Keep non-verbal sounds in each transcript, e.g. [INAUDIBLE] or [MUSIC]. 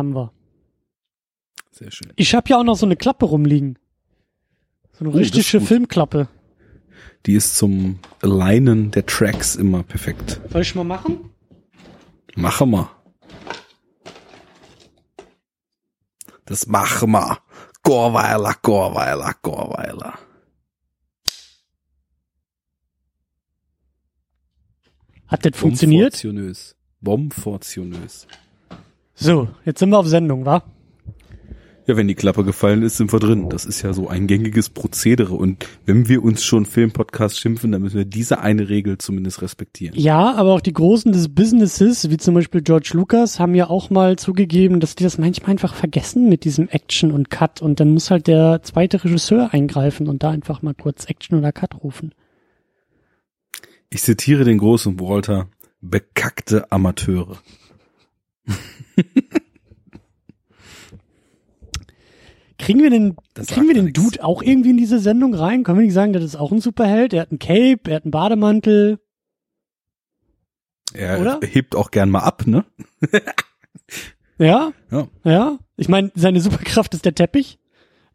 Haben wir. Sehr schön. Ich habe ja auch noch so eine Klappe rumliegen. So eine Oh, richtige. Filmklappe. Die ist zum Alignen der Tracks immer perfekt. Soll ich mal machen? Machen wir. Das machen wir. Gorweiler, Gorweiler, Gorweiler. Hat das funktioniert? Bomfortionös. Bomfortionös. So, jetzt sind wir auf Sendung, wa? Ja, wenn die Klappe gefallen ist, sind wir drin. Das ist ja so ein gängiges Prozedere. Und wenn wir uns schon Filmpodcast schimpfen, dann müssen wir diese eine Regel zumindest respektieren. Ja, aber auch die Großen des Businesses, wie zum Beispiel George Lucas, haben ja auch mal zugegeben, dass die das manchmal einfach vergessen mit diesem Action und Cut und dann muss halt der zweite Regisseur eingreifen und da einfach mal kurz Action oder Cut rufen. Ich zitiere den großen Walter. Bekackte Amateure. Kriegen wir den, Das kriegen wir den nix. Dude auch irgendwie in diese Sendung rein? Können wir nicht sagen, das ist auch ein Superheld? Er hat ein Cape, er hat einen Bademantel. Er Oder? hebt auch gern mal ab, ne? [LAUGHS] Ja? Ja. Ja? Ich meine, seine Superkraft ist der Teppich,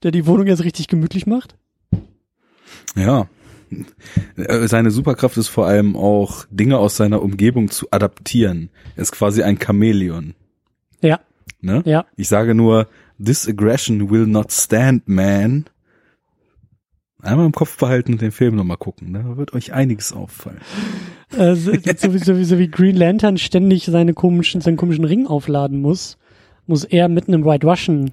der die Wohnung jetzt richtig gemütlich macht. Ja. Äh, Seine Superkraft ist vor allem auch Dinge aus seiner Umgebung zu adaptieren. Er ist quasi ein Chamäleon. Ja, Ne? ja. Ich sage nur, this aggression will not stand, man. Einmal im Kopf behalten und den Film nochmal gucken. ne? Da wird euch einiges auffallen. Äh, so, so, so, so wie Green Lantern ständig seine komischen, seinen komischen Ring aufladen muss, muss er mit einem White Russian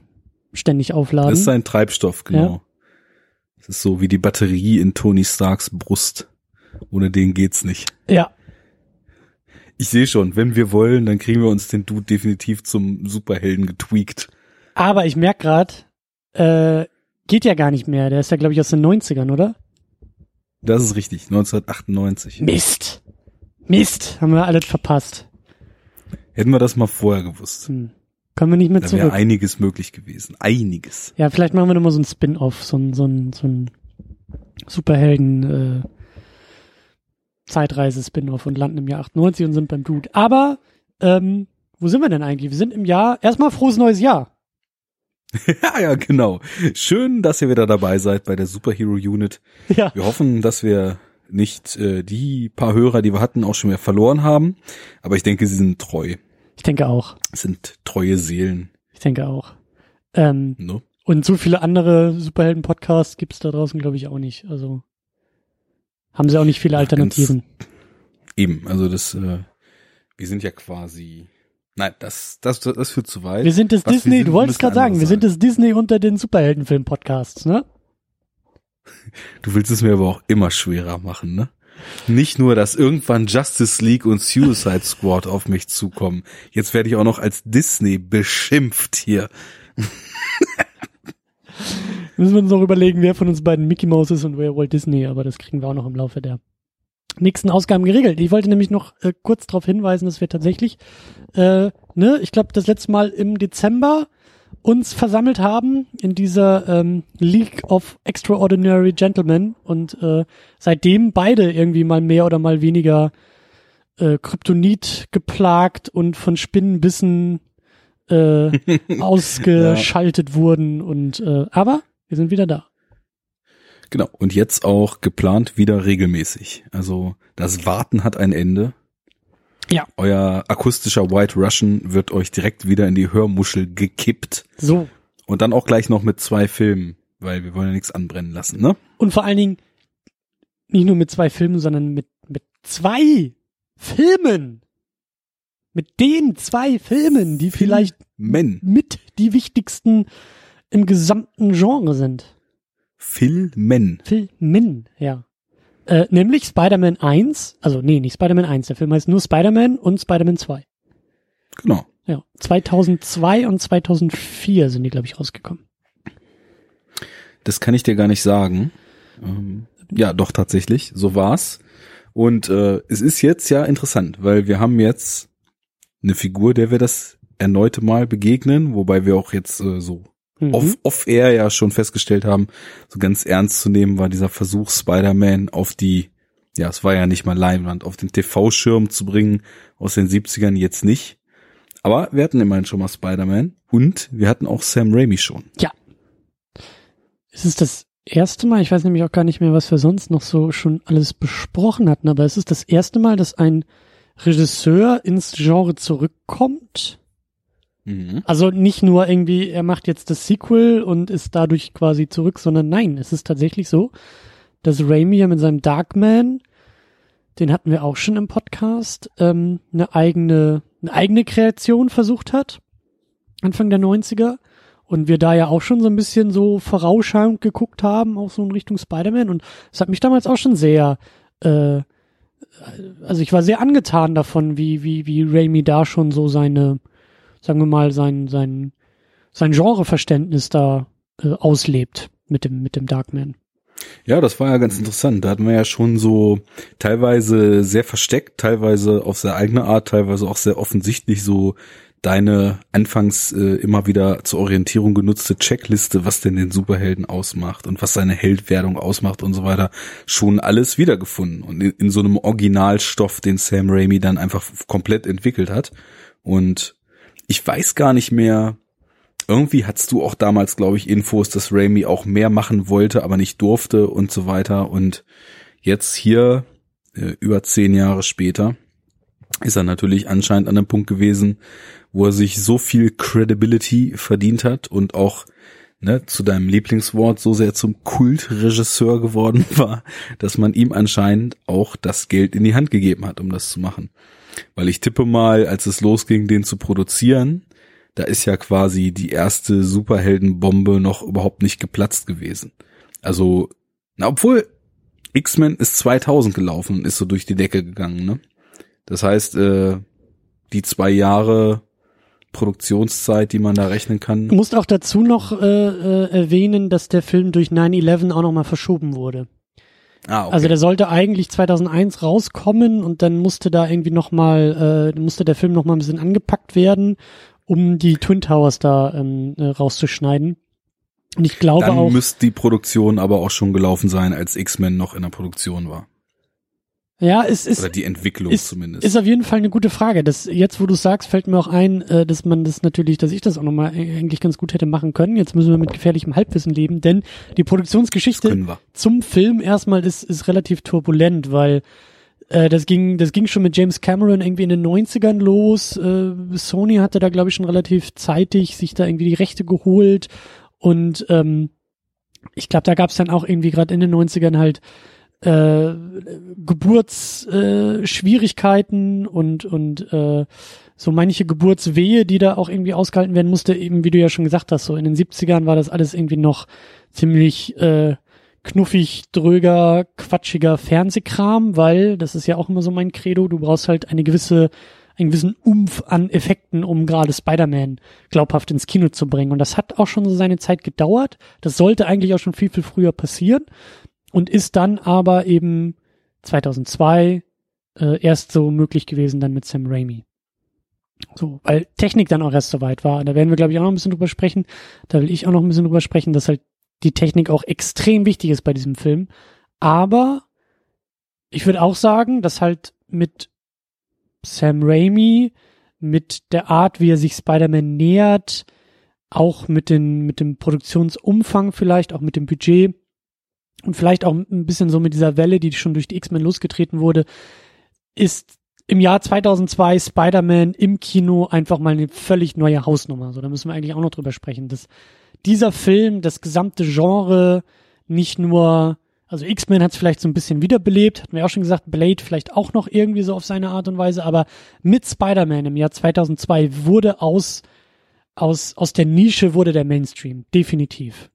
ständig aufladen. Das ist sein Treibstoff, genau. Das ist so wie die Batterie in Tony Starks Brust. Ohne den geht's nicht. ja, Ich sehe schon, wenn wir wollen, dann kriegen wir uns den Dude definitiv zum Superhelden getweakt. aber ich merk grad, äh, geht ja gar nicht mehr. Der ist ja, glaube ich, aus den 90ern, oder? Das ist richtig, 1998. Mist. Mist, haben wir alles verpasst. Hätten wir das mal vorher gewusst. Hm. Können wir nicht mehr Da wäre zurück. einiges möglich gewesen. Einiges. Ja, vielleicht machen wir nochmal so ein Spin-off, so ein, so ein, so ein Superhelden, äh, Zeitreise-Spin-off und landen im Jahr 98 und sind beim Dude. Aber, ähm, wo sind wir denn eigentlich? Wir sind im Jahr, erstmal frohes neues Jahr. [LAUGHS] ja, ja, genau. Schön, dass ihr wieder dabei seid bei der Superhero Unit. Ja. Wir hoffen, dass wir nicht äh, die paar Hörer, die wir hatten, auch schon mehr verloren haben. Aber ich denke, sie sind treu. Ich denke auch. Es sind treue Seelen. Ich denke auch. Ähm, Ne? und so viele andere Superhelden-Podcasts gibt's da draußen, glaube ich, auch nicht. Also haben sie auch nicht viele Alternativen. Eben, also das, äh, wir sind ja quasi. Nein, das, das, das führt zu weit. Wir sind das Was Disney, sind, du wolltest gerade sagen, wir sind das Disney unter den Superheldenfilm-Podcasts, ne? Du willst es mir aber auch immer schwerer machen, ne? Nicht nur, dass irgendwann Justice League und Suicide Squad auf mich zukommen. Jetzt werde ich auch noch als Disney beschimpft hier. Müssen wir uns noch überlegen, wer von uns beiden Mickey Mouse ist und wer Walt Disney, aber das kriegen wir auch noch im Laufe der nächsten Ausgaben geregelt. Ich wollte nämlich noch äh, kurz darauf hinweisen, dass wir tatsächlich, äh, ne, ich glaube, das letzte Mal im Dezember uns versammelt haben in dieser ähm, League of Extraordinary Gentlemen und äh, seitdem beide irgendwie mal mehr oder mal weniger äh, Kryptonit geplagt und von Spinnenbissen äh, [LAUGHS] ausgeschaltet wurden und äh, aber wir sind wieder da. Genau. Und jetzt auch geplant wieder regelmäßig. Also das Warten hat ein Ende. Ja. Euer akustischer White Russian wird euch direkt wieder in die Hörmuschel gekippt. So. Und dann auch gleich noch mit zwei Filmen, weil wir wollen ja nichts anbrennen lassen, ne? Und vor allen Dingen nicht nur mit zwei Filmen, sondern mit, mit zwei Filmen. Mit den zwei Filmen, die vielleicht Men. mit die wichtigsten im gesamten Genre sind. Filmen. Filmen, ja. Äh, nämlich Spider-Man 1, also nee, nicht Spider-Man 1, der Film heißt nur Spider-Man und Spider-Man 2. Genau. Ja, 2002 und 2004 sind die, glaube ich, rausgekommen. Das kann ich dir gar nicht sagen. Ähm, ja, doch tatsächlich, so war's. Und äh, es ist jetzt ja interessant, weil wir haben jetzt eine Figur, der wir das erneute Mal begegnen, wobei wir auch jetzt äh, so Mhm. off, off-air ja schon festgestellt haben, so ganz ernst zu nehmen war dieser Versuch, Spider-Man auf die, ja, es war ja nicht mal Leinwand, auf den TV-Schirm zu bringen, aus den 70ern jetzt nicht. Aber wir hatten immerhin schon mal Spider-Man und wir hatten auch Sam Raimi schon. Ja. Es ist das erste Mal, ich weiß nämlich auch gar nicht mehr, was wir sonst noch so schon alles besprochen hatten, aber es ist das erste Mal, dass ein Regisseur ins Genre zurückkommt. Mhm. Also nicht nur irgendwie, er macht jetzt das Sequel und ist dadurch quasi zurück, sondern nein, es ist tatsächlich so, dass Raimi ja mit seinem Darkman, den hatten wir auch schon im Podcast, ähm, eine eigene, eine eigene Kreation versucht hat. Anfang der 90er. Und wir da ja auch schon so ein bisschen so vorausschauend geguckt haben, auch so in Richtung Spider-Man. Und es hat mich damals auch schon sehr, äh, also ich war sehr angetan davon, wie, wie, wie Raimi da schon so seine, sagen wir mal, sein, sein, sein Genreverständnis da äh, auslebt mit dem, mit dem Darkman. Ja, das war ja ganz interessant. Da hatten wir ja schon so teilweise sehr versteckt, teilweise auf sehr eigene Art, teilweise auch sehr offensichtlich so deine anfangs äh, immer wieder zur Orientierung genutzte Checkliste, was denn den Superhelden ausmacht und was seine Heldwerdung ausmacht und so weiter, schon alles wiedergefunden und in, in so einem Originalstoff, den Sam Raimi dann einfach komplett entwickelt hat. Und ich weiß gar nicht mehr, irgendwie hattest du auch damals, glaube ich, Infos, dass Raimi auch mehr machen wollte, aber nicht durfte und so weiter. Und jetzt hier, äh, über zehn Jahre später, ist er natürlich anscheinend an einem Punkt gewesen, wo er sich so viel Credibility verdient hat und auch ne, zu deinem Lieblingswort so sehr zum Kultregisseur geworden [LAUGHS] war, dass man ihm anscheinend auch das Geld in die Hand gegeben hat, um das zu machen. Weil ich tippe mal, als es losging, den zu produzieren, da ist ja quasi die erste Superheldenbombe noch überhaupt nicht geplatzt gewesen. Also, na, obwohl X-Men ist 2000 gelaufen und ist so durch die Decke gegangen, ne? Das heißt, äh, die zwei Jahre Produktionszeit, die man da rechnen kann. Du musst auch dazu noch äh, äh, erwähnen, dass der Film durch 9-11 auch nochmal verschoben wurde. Ah, okay. Also der sollte eigentlich 2001 rauskommen und dann musste da irgendwie nochmal, äh, musste der Film nochmal ein bisschen angepackt werden, um die Twin Towers da ähm, äh, rauszuschneiden. Und ich glaube Dann auch. müsste die Produktion aber auch schon gelaufen sein, als X-Men noch in der Produktion war. Ja, es ist, Oder die Entwicklung ist, zumindest. ist auf jeden Fall eine gute Frage. Das, jetzt, wo du sagst, fällt mir auch ein, äh, dass man das natürlich, dass ich das auch nochmal eigentlich ganz gut hätte machen können. Jetzt müssen wir mit gefährlichem Halbwissen leben, denn die Produktionsgeschichte zum Film erstmal ist, ist relativ turbulent, weil äh, das ging, das ging schon mit James Cameron irgendwie in den 90ern los. Äh, Sony hatte da, glaube ich, schon relativ zeitig sich da irgendwie die Rechte geholt. Und ähm, ich glaube, da gab es dann auch irgendwie gerade in den 90ern halt äh, Geburtsschwierigkeiten äh, und und äh, so manche Geburtswehe, die da auch irgendwie ausgehalten werden musste, eben wie du ja schon gesagt hast, so in den 70ern war das alles irgendwie noch ziemlich äh, knuffig, dröger, quatschiger Fernsehkram, weil, das ist ja auch immer so mein Credo, du brauchst halt eine gewisse, einen gewissen Umf an Effekten, um gerade Spider-Man glaubhaft ins Kino zu bringen. Und das hat auch schon so seine Zeit gedauert. Das sollte eigentlich auch schon viel, viel früher passieren und ist dann aber eben 2002 äh, erst so möglich gewesen dann mit Sam Raimi. So, weil Technik dann auch erst so weit war. Da werden wir, glaube ich, auch noch ein bisschen drüber sprechen. Da will ich auch noch ein bisschen drüber sprechen, dass halt die Technik auch extrem wichtig ist bei diesem Film. Aber ich würde auch sagen, dass halt mit Sam Raimi, mit der Art, wie er sich Spider-Man nähert, auch mit, den, mit dem Produktionsumfang vielleicht, auch mit dem Budget und vielleicht auch ein bisschen so mit dieser Welle, die schon durch die X-Men losgetreten wurde, ist im Jahr 2002 Spider-Man im Kino einfach mal eine völlig neue Hausnummer. So, da müssen wir eigentlich auch noch drüber sprechen. Das, dieser Film, das gesamte Genre, nicht nur, also X-Men hat es vielleicht so ein bisschen wiederbelebt, hatten wir auch schon gesagt, Blade vielleicht auch noch irgendwie so auf seine Art und Weise, aber mit Spider-Man im Jahr 2002 wurde aus, aus, aus der Nische wurde der Mainstream, definitiv.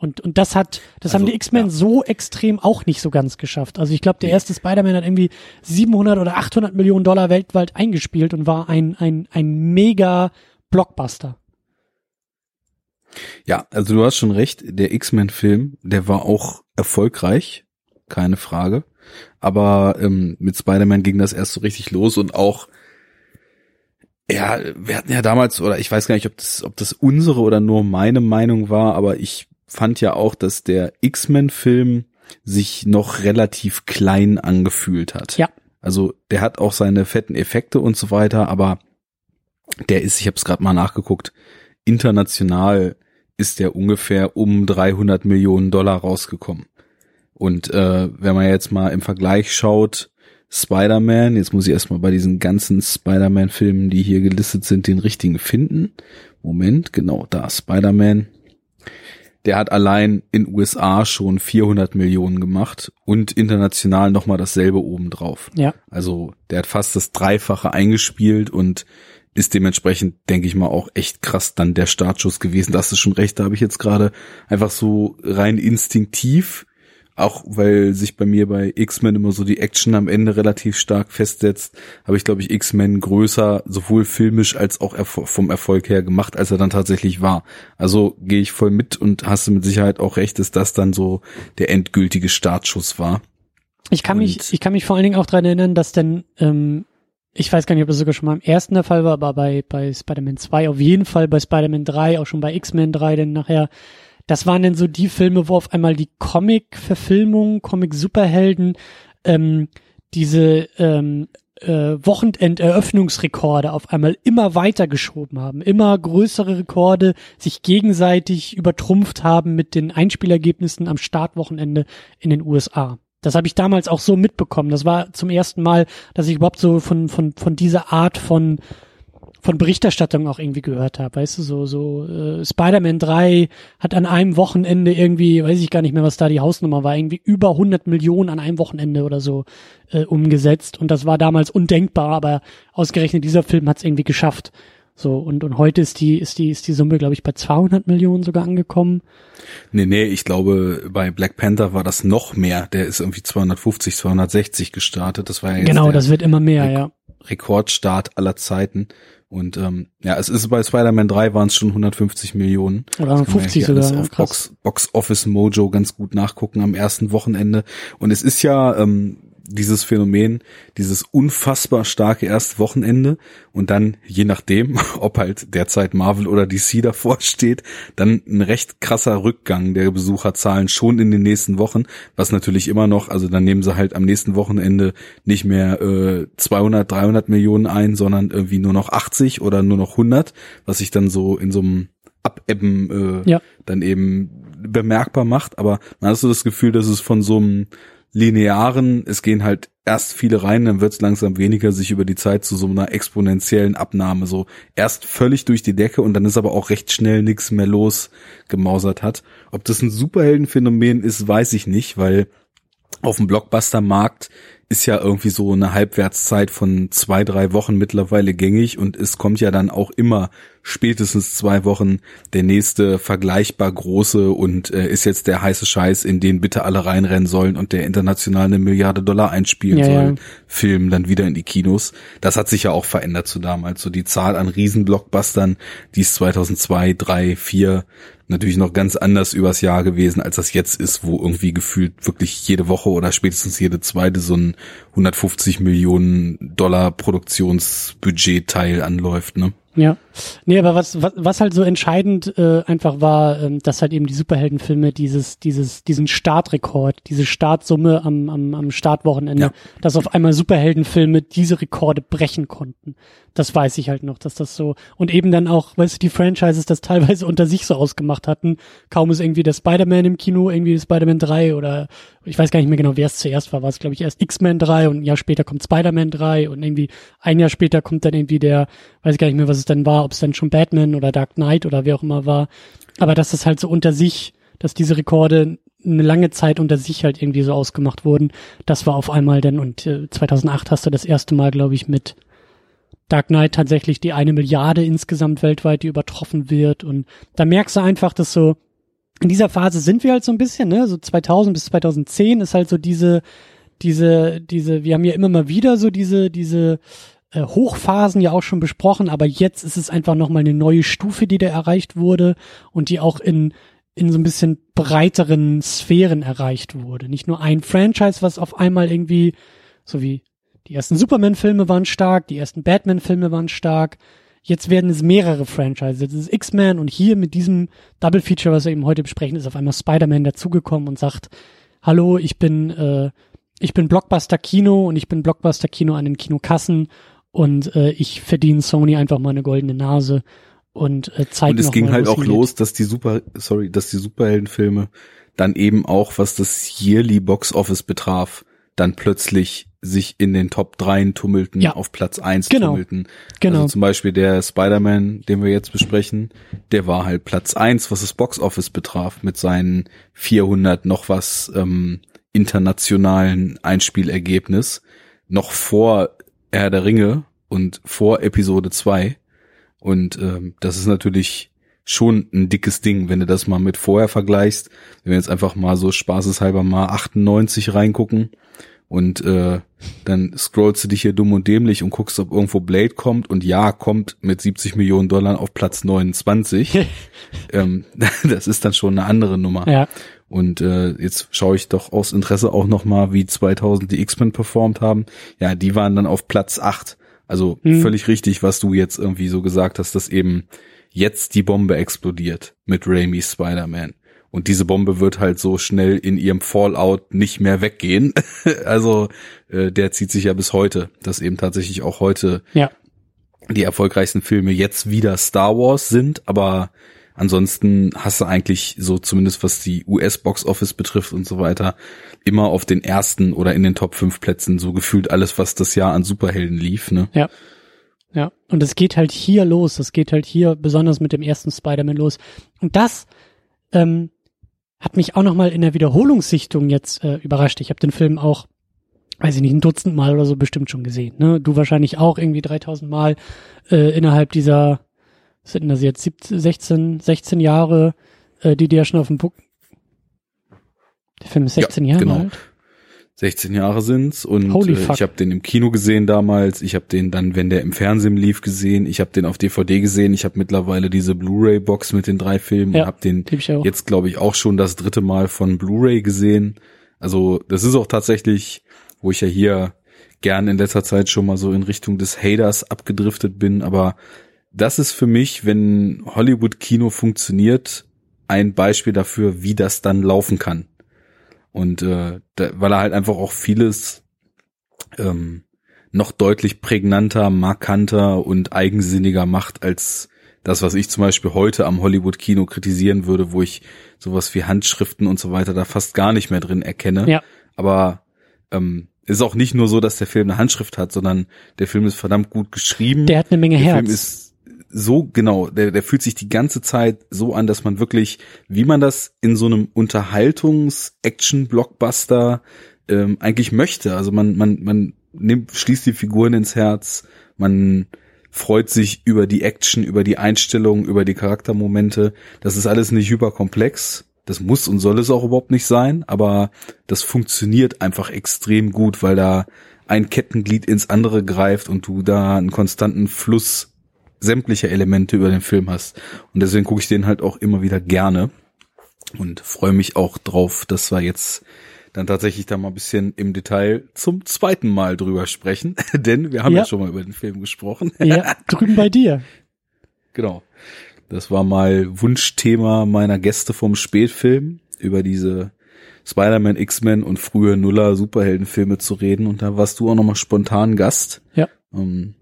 Und, und das hat, das Also, haben die X-Men ja. so extrem auch nicht so ganz geschafft. Also ich glaube, der erste Spider-Man hat irgendwie 700 oder 800 Millionen Dollar weltweit eingespielt und war ein, ein, ein mega Blockbuster. Ja, also du hast schon recht, der X-Men-Film, der war auch erfolgreich, keine Frage. Aber ähm, mit Spider-Man ging das erst so richtig los und auch, ja, wir hatten ja damals, oder ich weiß gar nicht, ob das, ob das unsere oder nur meine Meinung war, aber ich fand ja auch, dass der X-Men-Film sich noch relativ klein angefühlt hat. Ja. Also der hat auch seine fetten Effekte und so weiter, aber der ist, ich habe es gerade mal nachgeguckt, international ist der ungefähr um 300 Millionen Dollar rausgekommen. Und äh, wenn man jetzt mal im Vergleich schaut, Spider-Man, jetzt muss ich erstmal bei diesen ganzen Spider-Man-Filmen, die hier gelistet sind, den richtigen finden. Moment, genau, da, Spider-Man. Der hat allein in USA schon 400 Millionen gemacht und international nochmal dasselbe obendrauf. Ja. Also der hat fast das Dreifache eingespielt und ist dementsprechend, denke ich mal, auch echt krass dann der Startschuss gewesen. Das ist schon recht, da habe ich jetzt gerade einfach so rein instinktiv auch weil sich bei mir bei X-Men immer so die Action am Ende relativ stark festsetzt, habe ich, glaube ich, X-Men größer, sowohl filmisch als auch vom Erfolg her gemacht, als er dann tatsächlich war. Also gehe ich voll mit und hast du mit Sicherheit auch recht, dass das dann so der endgültige Startschuss war. Ich kann und mich, ich kann mich vor allen Dingen auch dran erinnern, dass denn, ähm, ich weiß gar nicht, ob das sogar schon mal im ersten der Fall war, aber bei, bei Spider-Man 2 auf jeden Fall, bei Spider-Man 3, auch schon bei X-Men 3, denn nachher das waren dann so die Filme, wo auf einmal die Comic-Verfilmungen, Comic-Superhelden, ähm, diese ähm, äh, Wochenenderöffnungsrekorde auf einmal immer weiter geschoben haben, immer größere Rekorde sich gegenseitig übertrumpft haben mit den Einspielergebnissen am Startwochenende in den USA. Das habe ich damals auch so mitbekommen. Das war zum ersten Mal, dass ich überhaupt so von von von dieser Art von von Berichterstattung auch irgendwie gehört habe, weißt du, so, so äh, Spider-Man 3 hat an einem Wochenende irgendwie, weiß ich gar nicht mehr, was da die Hausnummer war, irgendwie über 100 Millionen an einem Wochenende oder so äh, umgesetzt und das war damals undenkbar, aber ausgerechnet dieser Film hat es irgendwie geschafft. So, und, und heute ist die, ist die, ist die Summe, glaube ich, bei 200 Millionen sogar angekommen. Nee, nee, ich glaube, bei Black Panther war das noch mehr. Der ist irgendwie 250, 260 gestartet. Das war ja jetzt Genau, das wird immer mehr, Re ja. Rekordstart aller Zeiten. Und ähm, ja, es ist bei Spider-Man 3 waren es schon 150 Millionen. Oder 50 sogar. Alles auf Box, Box Office Mojo ganz gut nachgucken am ersten Wochenende. Und es ist ja ähm, dieses Phänomen, dieses unfassbar starke erste Wochenende und dann, je nachdem, [LAUGHS] ob halt derzeit Marvel oder DC [LAUGHS] davor steht, dann ein recht krasser Rückgang der Besucherzahlen schon in den nächsten Wochen, was natürlich immer noch, also dann nehmen sie halt am nächsten Wochenende nicht mehr äh, 200, 300 Millionen ein, sondern irgendwie nur noch 80 oder nur noch 100, was sich dann so in so einem Abebben äh, ja. dann eben bemerkbar macht, aber man hat so das Gefühl, dass es von so einem linearen, es gehen halt erst viele rein, dann wird es langsam weniger, sich über die Zeit zu so einer exponentiellen Abnahme so erst völlig durch die Decke und dann ist aber auch recht schnell nichts mehr los gemausert hat. Ob das ein Superheldenphänomen ist, weiß ich nicht, weil auf dem Blockbuster-Markt ist ja irgendwie so eine Halbwertszeit von zwei, drei Wochen mittlerweile gängig und es kommt ja dann auch immer spätestens zwei Wochen der nächste vergleichbar große und äh, ist jetzt der heiße Scheiß, in den bitte alle reinrennen sollen und der international eine Milliarde Dollar einspielen ja, soll, ja. Film dann wieder in die Kinos. Das hat sich ja auch verändert zu damals. So die Zahl an Riesenblockbustern, die es 2002, 3, 4 natürlich noch ganz anders übers Jahr gewesen, als das jetzt ist, wo irgendwie gefühlt wirklich jede Woche oder spätestens jede zweite so ein 150 Millionen Dollar Produktionsbudget-Teil anläuft, ne? Ja. Nee, aber was, was, was halt so entscheidend äh, einfach war, ähm, dass halt eben die Superheldenfilme dieses, dieses, diesen Startrekord, diese Startsumme am, am, am Startwochenende, ja. dass auf einmal Superheldenfilme diese Rekorde brechen konnten. Das weiß ich halt noch, dass das so, und eben dann auch, weißt du, die Franchises das teilweise [LAUGHS] unter sich so ausgemacht hatten. Kaum ist irgendwie der Spider-Man im Kino, irgendwie Spider-Man 3 oder ich weiß gar nicht mehr genau, wer es zuerst war, war es glaube ich erst X-Men 3 und ein Jahr später kommt Spider-Man 3 und irgendwie ein Jahr später kommt dann irgendwie der, weiß ich gar nicht mehr, was es dann war, ob es dann schon Batman oder Dark Knight oder wer auch immer war. Aber dass das halt so unter sich, dass diese Rekorde eine lange Zeit unter sich halt irgendwie so ausgemacht wurden, das war auf einmal dann und äh, 2008 hast du das erste Mal, glaube ich, mit Dark Knight tatsächlich die eine Milliarde insgesamt weltweit, die übertroffen wird. Und da merkst du einfach, dass so in dieser Phase sind wir halt so ein bisschen, ne? So 2000 bis 2010 ist halt so diese, diese, diese, wir haben ja immer mal wieder so diese, diese äh, Hochphasen ja auch schon besprochen, aber jetzt ist es einfach nochmal eine neue Stufe, die da erreicht wurde und die auch in, in so ein bisschen breiteren Sphären erreicht wurde. Nicht nur ein Franchise, was auf einmal irgendwie, so wie die ersten Superman-Filme waren stark, die ersten Batman-Filme waren stark. Jetzt werden es mehrere Franchises. Jetzt ist X-Men und hier mit diesem Double Feature, was wir eben heute besprechen, ist auf einmal Spider-Man dazugekommen und sagt, hallo, ich bin, äh, ich bin Blockbuster Kino und ich bin Blockbuster Kino an den Kinokassen und äh, ich verdiene Sony einfach mal eine goldene Nase und äh, zeige Und es ging mal, halt auch los, dass die Super, sorry, dass die Superheldenfilme dann eben auch, was das Yearly Box Office betraf, dann plötzlich sich in den Top 3 tummelten, Ja. auf Platz 1 Genau. tummelten. Genau. Also zum Beispiel der Spider-Man, den wir jetzt besprechen, der war halt Platz 1, was das Box Office betraf, mit seinen 400 noch was ähm, internationalen Einspielergebnis, noch vor Herr der Ringe und vor Episode 2. Und ähm, das ist natürlich schon ein dickes Ding, wenn du das mal mit vorher vergleichst. Wenn wir jetzt einfach mal so spaßeshalber mal 98 reingucken und äh, dann scrollst du dich hier dumm und dämlich und guckst, ob irgendwo Blade kommt und ja, kommt mit 70 Millionen Dollar auf Platz 29. [LAUGHS] ähm, [LAUGHS] das ist dann schon eine andere Nummer. Ja, Und äh, jetzt schaue ich doch aus Interesse auch noch mal, wie 2000 die X-Men performt haben. Ja, die waren dann auf Platz 8. Also Mhm. völlig richtig, was du jetzt irgendwie so gesagt hast, dass eben jetzt die Bombe explodiert mit Raimi's Spider-Man. Und diese Bombe wird halt so schnell in ihrem Fallout nicht mehr weggehen. [LAUGHS] also äh, der zieht sich ja bis heute, dass eben tatsächlich auch heute ja, die erfolgreichsten Filme jetzt wieder Star Wars sind, aber ansonsten hast du eigentlich so zumindest was die US Box Office betrifft und so weiter immer auf den ersten oder in den Top 5 Plätzen so gefühlt alles, was das Jahr an Superhelden lief, ne? ja. Ja, und es geht halt hier los. Es geht halt hier besonders mit dem ersten Spider-Man los. Und das ähm, hat mich auch noch mal in der Wiederholungssichtung jetzt äh, überrascht. Ich habe den Film auch, weiß ich nicht, ein Dutzend Mal oder so bestimmt schon gesehen. Ne? Du wahrscheinlich auch irgendwie 3000 Mal äh, innerhalb dieser, was sind denn das jetzt, 17, 16, 16 Jahre, äh, die dir ja schon auf dem Buch. Der Film ist 16 Ja, Jahre genau. alt. 16 Jahre sind's und äh, ich habe den im Kino gesehen damals, ich habe den dann, wenn der im Fernsehen lief, gesehen, ich habe den auf DVD gesehen, ich habe mittlerweile diese Blu-ray-Box mit den drei Filmen Ja, und habe den jetzt glaube ich auch schon das dritte Mal von Blu-ray gesehen. Also das ist auch tatsächlich, wo ich ja hier gern in letzter Zeit schon mal so in Richtung des Haters abgedriftet bin, aber das ist für mich, wenn Hollywood-Kino funktioniert, ein Beispiel dafür, wie das dann laufen kann. Und äh, da, weil er halt einfach auch vieles ähm, noch deutlich prägnanter, markanter und eigensinniger macht als das, was ich zum Beispiel heute am Hollywood-Kino kritisieren würde, wo ich sowas wie Handschriften und so weiter da fast gar nicht mehr drin erkenne. Ja. Aber ähm, ist auch nicht nur so, dass der Film eine Handschrift hat, sondern der Film ist verdammt gut geschrieben. Der hat eine Menge Der Herz. So genau, der, der fühlt sich die ganze Zeit so an, dass man wirklich, wie man das in so einem Unterhaltungs-Action-Blockbuster ähm, eigentlich möchte. Also man, man, man nimmt, schließt die Figuren ins Herz, man freut sich über die Action, über die Einstellung, über die Charaktermomente. Das ist alles nicht hyperkomplex. Das muss und soll es auch überhaupt nicht sein, aber das funktioniert einfach extrem gut, weil da ein Kettenglied ins andere greift und du da einen konstanten Fluss sämtlicher Elemente über den Film hast. Und deswegen gucke ich den halt auch immer wieder gerne und freue mich auch drauf, dass wir jetzt dann tatsächlich da mal ein bisschen im Detail zum zweiten Mal drüber sprechen, [LAUGHS] denn wir haben ja, Ja. schon mal über den Film gesprochen. ja, [LAUGHS] drüben bei dir. Genau. Das war mal Wunschthema meiner Gäste vom Spätfilm, über diese Spider-Man, X-Men und frühe Nuller Superheldenfilme zu reden. Und da warst du auch nochmal spontan Gast. Ja. Ähm,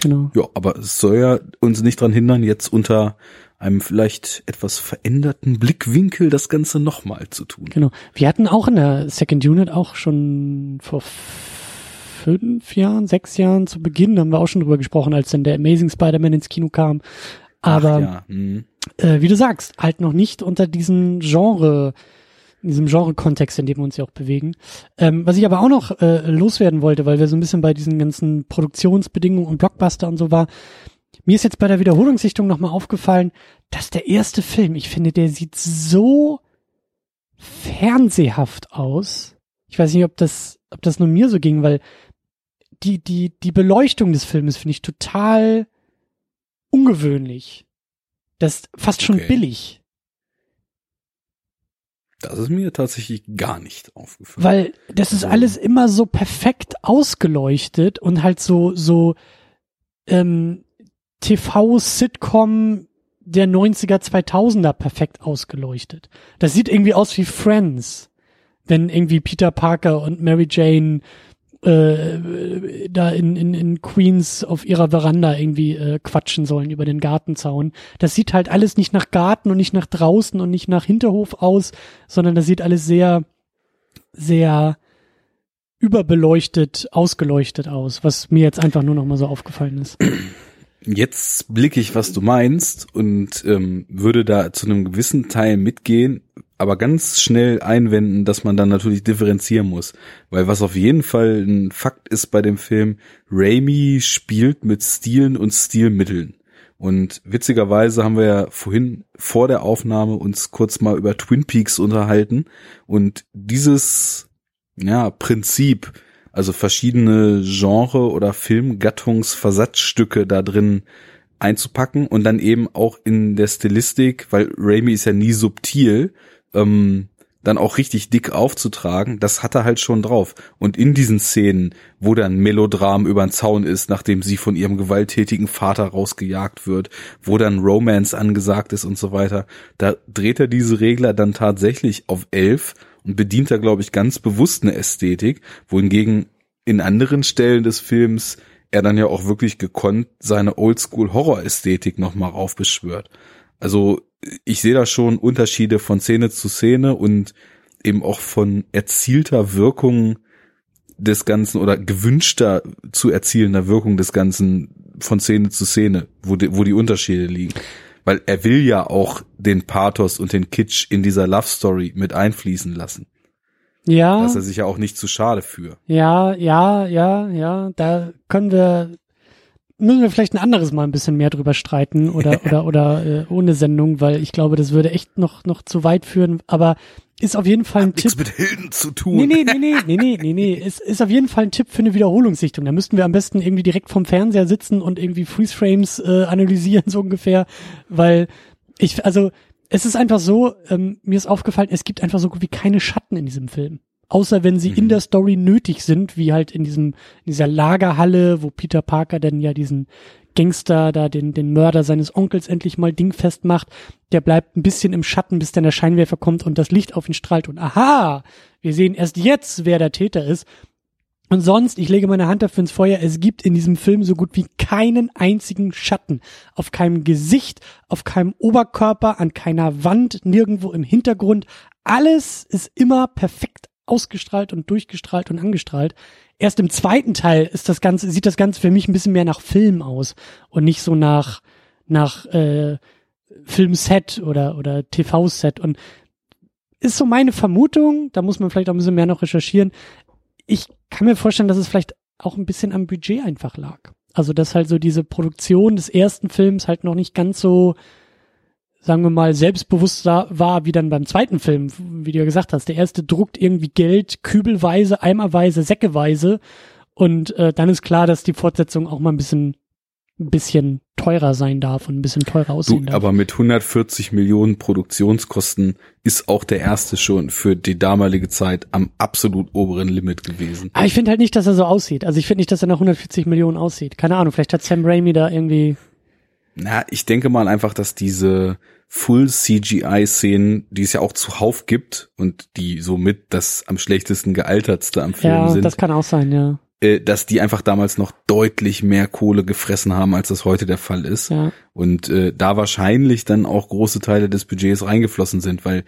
Genau. ja, aber es soll ja uns nicht dran hindern, jetzt unter einem vielleicht etwas veränderten Blickwinkel das Ganze nochmal zu tun. Genau. Wir hatten auch in der Second Unit auch schon vor fünf Jahren, sechs Jahren zu Beginn, haben wir auch schon drüber gesprochen, als dann der Amazing Spider-Man ins Kino kam. Aber Ach, ja. hm. äh, wie du sagst, halt noch nicht unter diesem Genre, in diesem Genre-Kontext, in dem wir uns ja auch bewegen. Ähm, was ich aber auch noch äh, loswerden wollte, weil wir so ein bisschen bei diesen ganzen Produktionsbedingungen und Blockbuster und so war, mir ist jetzt bei der Wiederholungssichtung nochmal aufgefallen, dass der erste Film, ich finde, der sieht so fernsehhaft aus. Ich weiß nicht, ob das, ob das nur mir so ging, weil die, die, die Beleuchtung des Filmes finde ich total ungewöhnlich. Das ist fast schon Okay. billig. Das ist mir tatsächlich gar nicht aufgefallen. Weil das ist Also- alles immer so perfekt ausgeleuchtet und halt so, so ähm, TV-Sitcom der 90er, 2000er perfekt ausgeleuchtet. Das sieht irgendwie aus wie Friends. Wenn irgendwie Peter Parker und Mary Jane äh, da in, in, in Queens auf ihrer Veranda irgendwie äh, quatschen sollen über den Gartenzaun. Das sieht halt alles nicht nach Garten und nicht nach draußen und nicht nach Hinterhof aus, sondern das sieht alles sehr, sehr überbeleuchtet, ausgeleuchtet aus, was mir jetzt einfach nur noch mal so aufgefallen ist. Jetzt blicke ich, was du meinst und ähm, würde da zu einem gewissen Teil mitgehen, aber ganz schnell einwenden, dass man dann natürlich differenzieren muss. Weil was auf jeden Fall ein Fakt ist bei dem Film, Raimi spielt mit Stilen und Stilmitteln. Und witzigerweise haben wir ja vorhin vor der Aufnahme uns kurz mal über Twin Peaks unterhalten und dieses ja, Prinzip, also verschiedene Genre oder Filmgattungsversatzstücke da drin einzupacken und dann eben auch in der Stilistik, weil Raimi ist ja nie subtil, ähm, dann auch richtig dick aufzutragen, das hat er halt schon drauf. Und in diesen Szenen, wo dann Melodram über den Zaun ist, nachdem sie von ihrem gewalttätigen Vater rausgejagt wird, wo dann Romance angesagt ist und so weiter, da dreht er diese Regler dann tatsächlich auf elf und bedient da, glaube ich, ganz bewusst eine Ästhetik, wohingegen in anderen Stellen des Films er dann ja auch wirklich gekonnt seine Oldschool-Horror-Ästhetik nochmal raufbeschwört. Also ich sehe da schon Unterschiede von Szene zu Szene und eben auch von erzielter Wirkung des Ganzen oder gewünschter zu erzielender Wirkung des Ganzen von Szene zu Szene, wo die, wo die Unterschiede liegen. Weil er will ja auch den Pathos und den Kitsch in dieser Love Story mit einfließen lassen. Ja. Da ist er sich ja auch nicht zu schade für. Ja, ja, ja, ja. Da können wir müssen wir vielleicht ein anderes Mal ein bisschen mehr drüber streiten oder [LAUGHS] oder oder äh, ohne Sendung, weil ich glaube, das würde echt noch noch zu weit führen. Aber ist auf jeden Fall ein Hat Tipp. mit Hilden zu tun. Nee, nee, nee, [LAUGHS] nee, nee, nee, nee, nee. Es ist auf jeden Fall ein Tipp für eine Wiederholungssichtung. Da müssten wir am besten irgendwie direkt vom Fernseher sitzen und irgendwie Freeze Frames äh, analysieren, [LAUGHS] so ungefähr. Weil ich, also, es ist einfach so, ähm, mir ist aufgefallen, es gibt einfach so gut wie keine Schatten in diesem Film. Außer wenn sie in Mhm. der Story nötig sind, wie halt in diesem, in dieser Lagerhalle, wo Peter Parker dann ja diesen Gangster da, den, den Mörder seines Onkels endlich mal dingfest macht. Der bleibt ein bisschen im Schatten, bis dann der Scheinwerfer kommt und das Licht auf ihn strahlt und aha, wir sehen erst jetzt, wer der Täter ist. Und sonst, ich lege meine Hand dafür ins Feuer, es gibt in diesem Film so gut wie keinen einzigen Schatten. Auf keinem Gesicht, auf keinem Oberkörper, an keiner Wand, nirgendwo im Hintergrund. Alles ist immer perfekt ausgestrahlt und durchgestrahlt und angestrahlt. Erst im zweiten Teil ist das Ganze, sieht das Ganze für mich ein bisschen mehr nach Film aus und nicht so nach, nach äh, Filmset oder, oder TV-Set. Und ist so meine Vermutung, da muss man vielleicht auch ein bisschen mehr noch recherchieren. Ich kann mir vorstellen, dass es vielleicht auch ein bisschen am Budget einfach lag. Also, dass halt so diese Produktion des ersten Films halt noch nicht ganz so, sagen wir mal, selbstbewusst da- war wie dann beim zweiten Film, wie du ja gesagt hast. Der erste druckt irgendwie Geld kübelweise, eimerweise, säckeweise. Und äh, dann ist klar, dass die Fortsetzung auch mal ein bisschen, ein bisschen teurer sein darf und ein bisschen teurer Du, aussehen darf. aber mit 140 Millionen Produktionskosten ist auch der erste schon für die damalige Zeit am absolut oberen Limit gewesen. Aber ich finde halt nicht, dass er so aussieht. Also ich finde nicht, dass er nach 140 Millionen aussieht. Keine Ahnung, vielleicht hat Sam Raimi da irgendwie. Na, ich denke mal einfach, dass diese Full CGI-Szenen, die es ja auch zuhauf gibt und die somit das am schlechtesten gealtertste am Film Ja, sind, das kann auch sein, ja. äh, dass die einfach damals noch deutlich mehr Kohle gefressen haben, als das heute der Fall ist. Ja. Und äh, da wahrscheinlich dann auch große Teile des Budgets reingeflossen sind, weil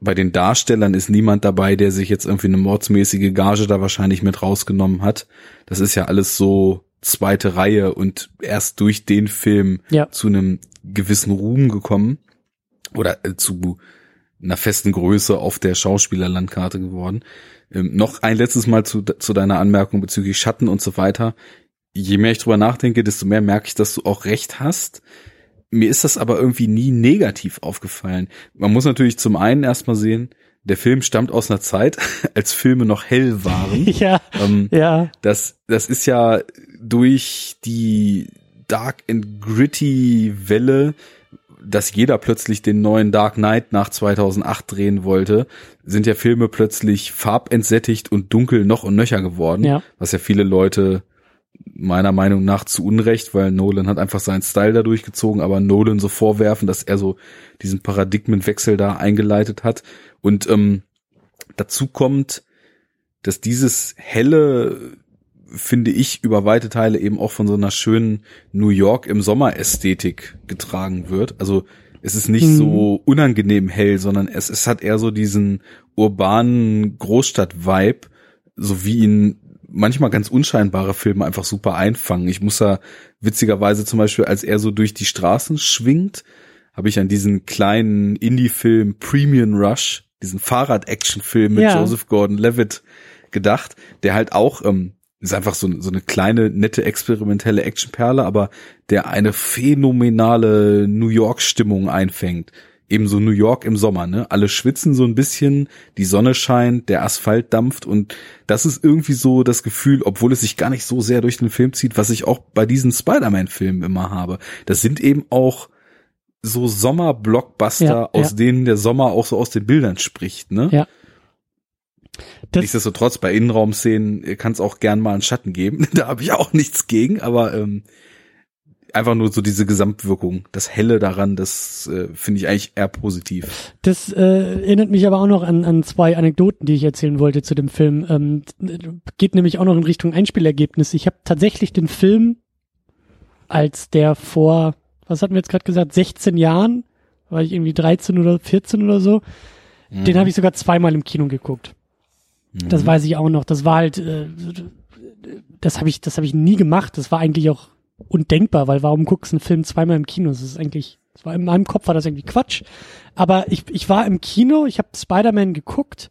bei den Darstellern ist niemand dabei, der sich jetzt irgendwie eine mordsmäßige Gage da wahrscheinlich mit rausgenommen hat. Das ist ja alles so zweite Reihe und erst durch den Film Ja. zu einem gewissen Ruhm gekommen oder äh, zu einer festen Größe auf der Schauspielerlandkarte geworden. Ähm, noch ein letztes Mal zu, zu deiner Anmerkung bezüglich Schatten und so weiter. Je mehr ich drüber nachdenke, desto mehr merke ich, dass du auch recht hast. Mir ist das aber irgendwie nie negativ aufgefallen. Man muss natürlich zum einen erstmal sehen, der Film stammt aus einer Zeit, [LAUGHS] als Filme noch hell waren. [LAUGHS] Ja, ähm, ja, das, das ist ja durch die Dark and Gritty Welle, dass jeder plötzlich den neuen Dark Knight nach 2008 drehen wollte, sind ja Filme plötzlich farbentsättigt und dunkel noch und nöcher geworden, ja. was ja viele Leute meiner Meinung nach zu Unrecht, weil Nolan hat einfach seinen Style da durchgezogen, aber Nolan so vorwerfen, dass er so diesen Paradigmenwechsel da eingeleitet hat. Und ähm, dazu kommt, dass dieses helle finde ich über weite Teile eben auch von so einer schönen New York im Sommer Ästhetik getragen wird. Also es ist nicht mhm. so unangenehm hell, sondern es, es hat eher so diesen urbanen Großstadt-Vibe, so wie ihn manchmal ganz unscheinbare Filme einfach super einfangen. Ich muss da witzigerweise zum Beispiel, als er so durch die Straßen schwingt, habe ich an diesen kleinen Indie-Film Premium Rush, diesen Fahrrad-Action-Film mit ja. Joseph Gordon-Levitt gedacht, der halt auch ähm, ist einfach so, so eine kleine, nette, experimentelle Actionperle, aber der eine phänomenale New York-Stimmung einfängt. Ebenso New York im Sommer, ne? Alle schwitzen so ein bisschen, die Sonne scheint, der Asphalt dampft und das ist irgendwie so das Gefühl, obwohl es sich gar nicht so sehr durch den Film zieht, was ich auch bei diesen Spider-Man-Filmen immer habe. Das sind eben auch so Sommer-Blockbuster, ja, aus ja. denen der Sommer auch so aus den Bildern spricht, ne? Ja. Das Nichtsdestotrotz, bei Innenraumszenen kann es auch gern mal einen Schatten geben. [LAUGHS] da habe ich auch nichts gegen, aber ähm, einfach nur so diese Gesamtwirkung, das Helle daran, das äh, finde ich eigentlich eher positiv. Das äh, erinnert mich aber auch noch an, an zwei Anekdoten, die ich erzählen wollte zu dem Film. Ähm, geht nämlich auch noch in Richtung Einspielergebnis. Ich habe tatsächlich den Film, als der vor, was hatten wir jetzt gerade gesagt, 16 Jahren, war ich irgendwie 13 oder 14 oder so, mhm. den habe ich sogar zweimal im Kino geguckt. Das mhm. weiß ich auch noch. Das war halt, äh, das habe ich, das habe ich nie gemacht. Das war eigentlich auch undenkbar, weil warum guckst du einen Film zweimal im Kino? Das ist eigentlich, das war in meinem Kopf war das irgendwie Quatsch. Aber ich, ich war im Kino, ich habe Spider-Man geguckt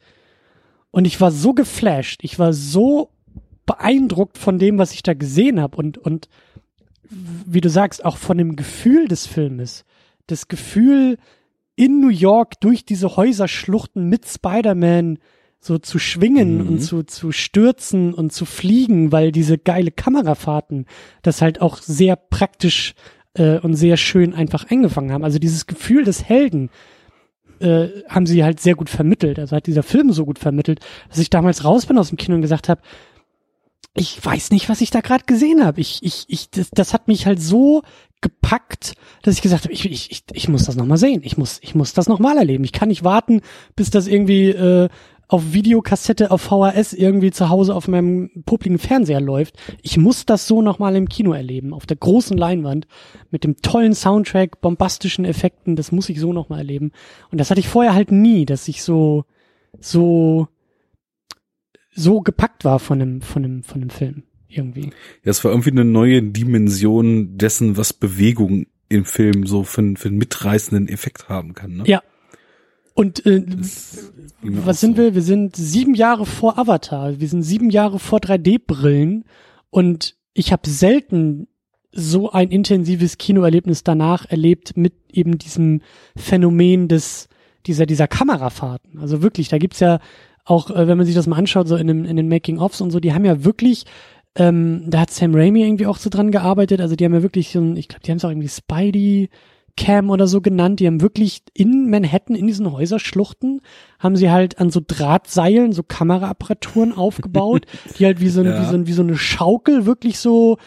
und ich war so geflasht, ich war so beeindruckt von dem, was ich da gesehen habe und und wie du sagst, auch von dem Gefühl des Filmes, das Gefühl in New York durch diese Häuserschluchten mit Spider-Man so zu schwingen mhm. und zu, zu stürzen und zu fliegen, weil diese geile Kamerafahrten das halt auch sehr praktisch äh, und sehr schön einfach eingefangen haben. Also dieses Gefühl des Helden äh, haben sie halt sehr gut vermittelt. Also hat dieser Film so gut vermittelt, dass ich damals raus bin aus dem Kino und gesagt habe, ich weiß nicht, was ich da gerade gesehen habe. Ich, ich, ich, das, das hat mich halt so gepackt, dass ich gesagt habe, ich, ich, ich, ich muss das nochmal sehen. Ich muss, ich muss das nochmal erleben. Ich kann nicht warten, bis das irgendwie äh, auf Videokassette, auf VHS irgendwie zu Hause auf meinem publiken Fernseher läuft. Ich muss das so nochmal im Kino erleben, auf der großen Leinwand, mit dem tollen Soundtrack, bombastischen Effekten, das muss ich so nochmal erleben. Und das hatte ich vorher halt nie, dass ich so, so, so gepackt war von einem, von einem, von einem Film. Irgendwie. Ja, es war irgendwie eine neue Dimension dessen, was Bewegung im Film so für, für einen mitreißenden Effekt haben kann. Ne? Ja, und äh, was sind so. wir? Wir sind sieben Jahre vor Avatar. Wir sind sieben Jahre vor 3D-Brillen. Und ich habe selten so ein intensives Kinoerlebnis danach erlebt mit eben diesem Phänomen des dieser dieser Kamerafahrten. Also wirklich, da gibt's ja auch, äh, wenn man sich das mal anschaut, so in, dem, in den Making-ofs und so, die haben ja wirklich ähm, da hat Sam Raimi irgendwie auch so dran gearbeitet. Also die haben ja wirklich so ein, ich glaube, die haben es auch irgendwie Spidey Cam oder so genannt. Die haben wirklich in Manhattan, in diesen Häuserschluchten, haben sie halt an so Drahtseilen so Kameraapparaturen aufgebaut, [LAUGHS] die halt wie so, ja. wie, so, wie so eine Schaukel wirklich so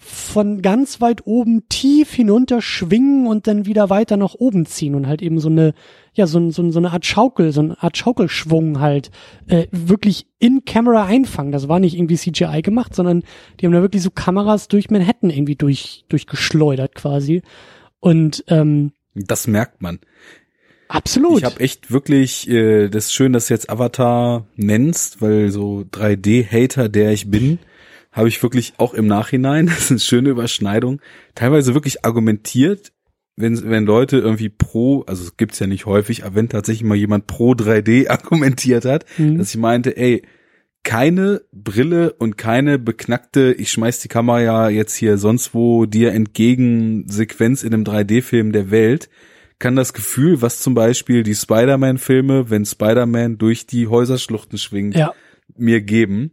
von ganz weit oben tief hinunter schwingen und dann wieder weiter nach oben ziehen und halt eben so eine, ja, so, so, so eine Art Schaukel, so eine Art Schaukelschwung halt äh, wirklich in Camera einfangen. Das war nicht irgendwie CGI gemacht, sondern die haben da wirklich so Kameras durch Manhattan irgendwie durch, durchgeschleudert quasi. Und ähm, das merkt man. Absolut. Ich habe echt wirklich, äh, das ist schön, dass du jetzt Avatar nennst, weil so 3D-Hater, der ich bin, habe ich wirklich auch im Nachhinein, [LAUGHS] das ist eine schöne Überschneidung, teilweise wirklich argumentiert, wenn, wenn Leute irgendwie pro, also es gibt's ja nicht häufig, aber wenn tatsächlich mal jemand pro 3D [LAUGHS] argumentiert hat, mhm. dass ich meinte, ey, keine Brille und keine beknackte, ich schmeiß die Kamera ja jetzt hier sonst wo dir entgegen Sequenz in einem 3D-Film der Welt, kann das Gefühl, was zum Beispiel die Spider-Man-Filme, wenn Spider-Man durch die Häuserschluchten schwingt, ja. mir geben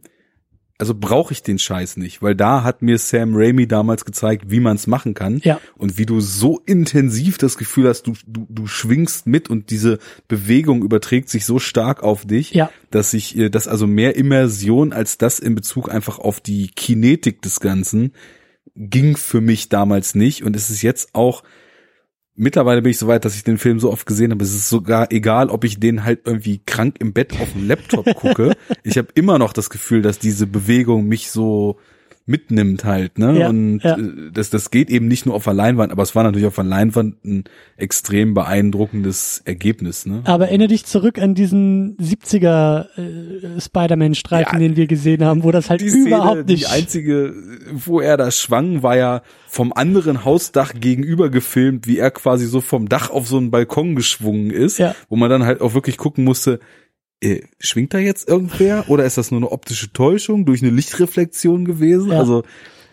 also brauche ich den Scheiß nicht, weil da hat mir Sam Raimi damals gezeigt, wie man es machen kann ja. und wie du so intensiv das Gefühl hast, du, du, du schwingst mit und diese Bewegung überträgt sich so stark auf dich, ja. dass ich, äh, dass also mehr Immersion als das in Bezug einfach auf die Kinetik des Ganzen ging für mich damals nicht und es ist jetzt auch mittlerweile bin ich so weit, dass ich den Film so oft gesehen habe. Es ist sogar egal, ob ich den halt irgendwie krank im Bett auf dem Laptop gucke. ich habe immer noch das Gefühl, dass diese Bewegung mich so mitnimmt halt, ne? Ja, und ja. äh, das, das geht eben nicht nur auf der Leinwand, aber es war natürlich auf der Leinwand ein extrem beeindruckendes Ergebnis, ne? Aber erinnere dich zurück an diesen 70er äh, Spider-Man-Streifen, Ja. den wir gesehen haben, wo das halt die Szene, überhaupt nicht. die einzige, wo er da schwang, war ja vom anderen Hausdach gegenüber gefilmt, wie er quasi so vom Dach auf so einen Balkon geschwungen ist, wo man dann halt auch wirklich gucken musste, äh, schwingt da jetzt irgendwer oder ist das nur eine optische Täuschung durch eine Lichtreflexion gewesen? Ja. Also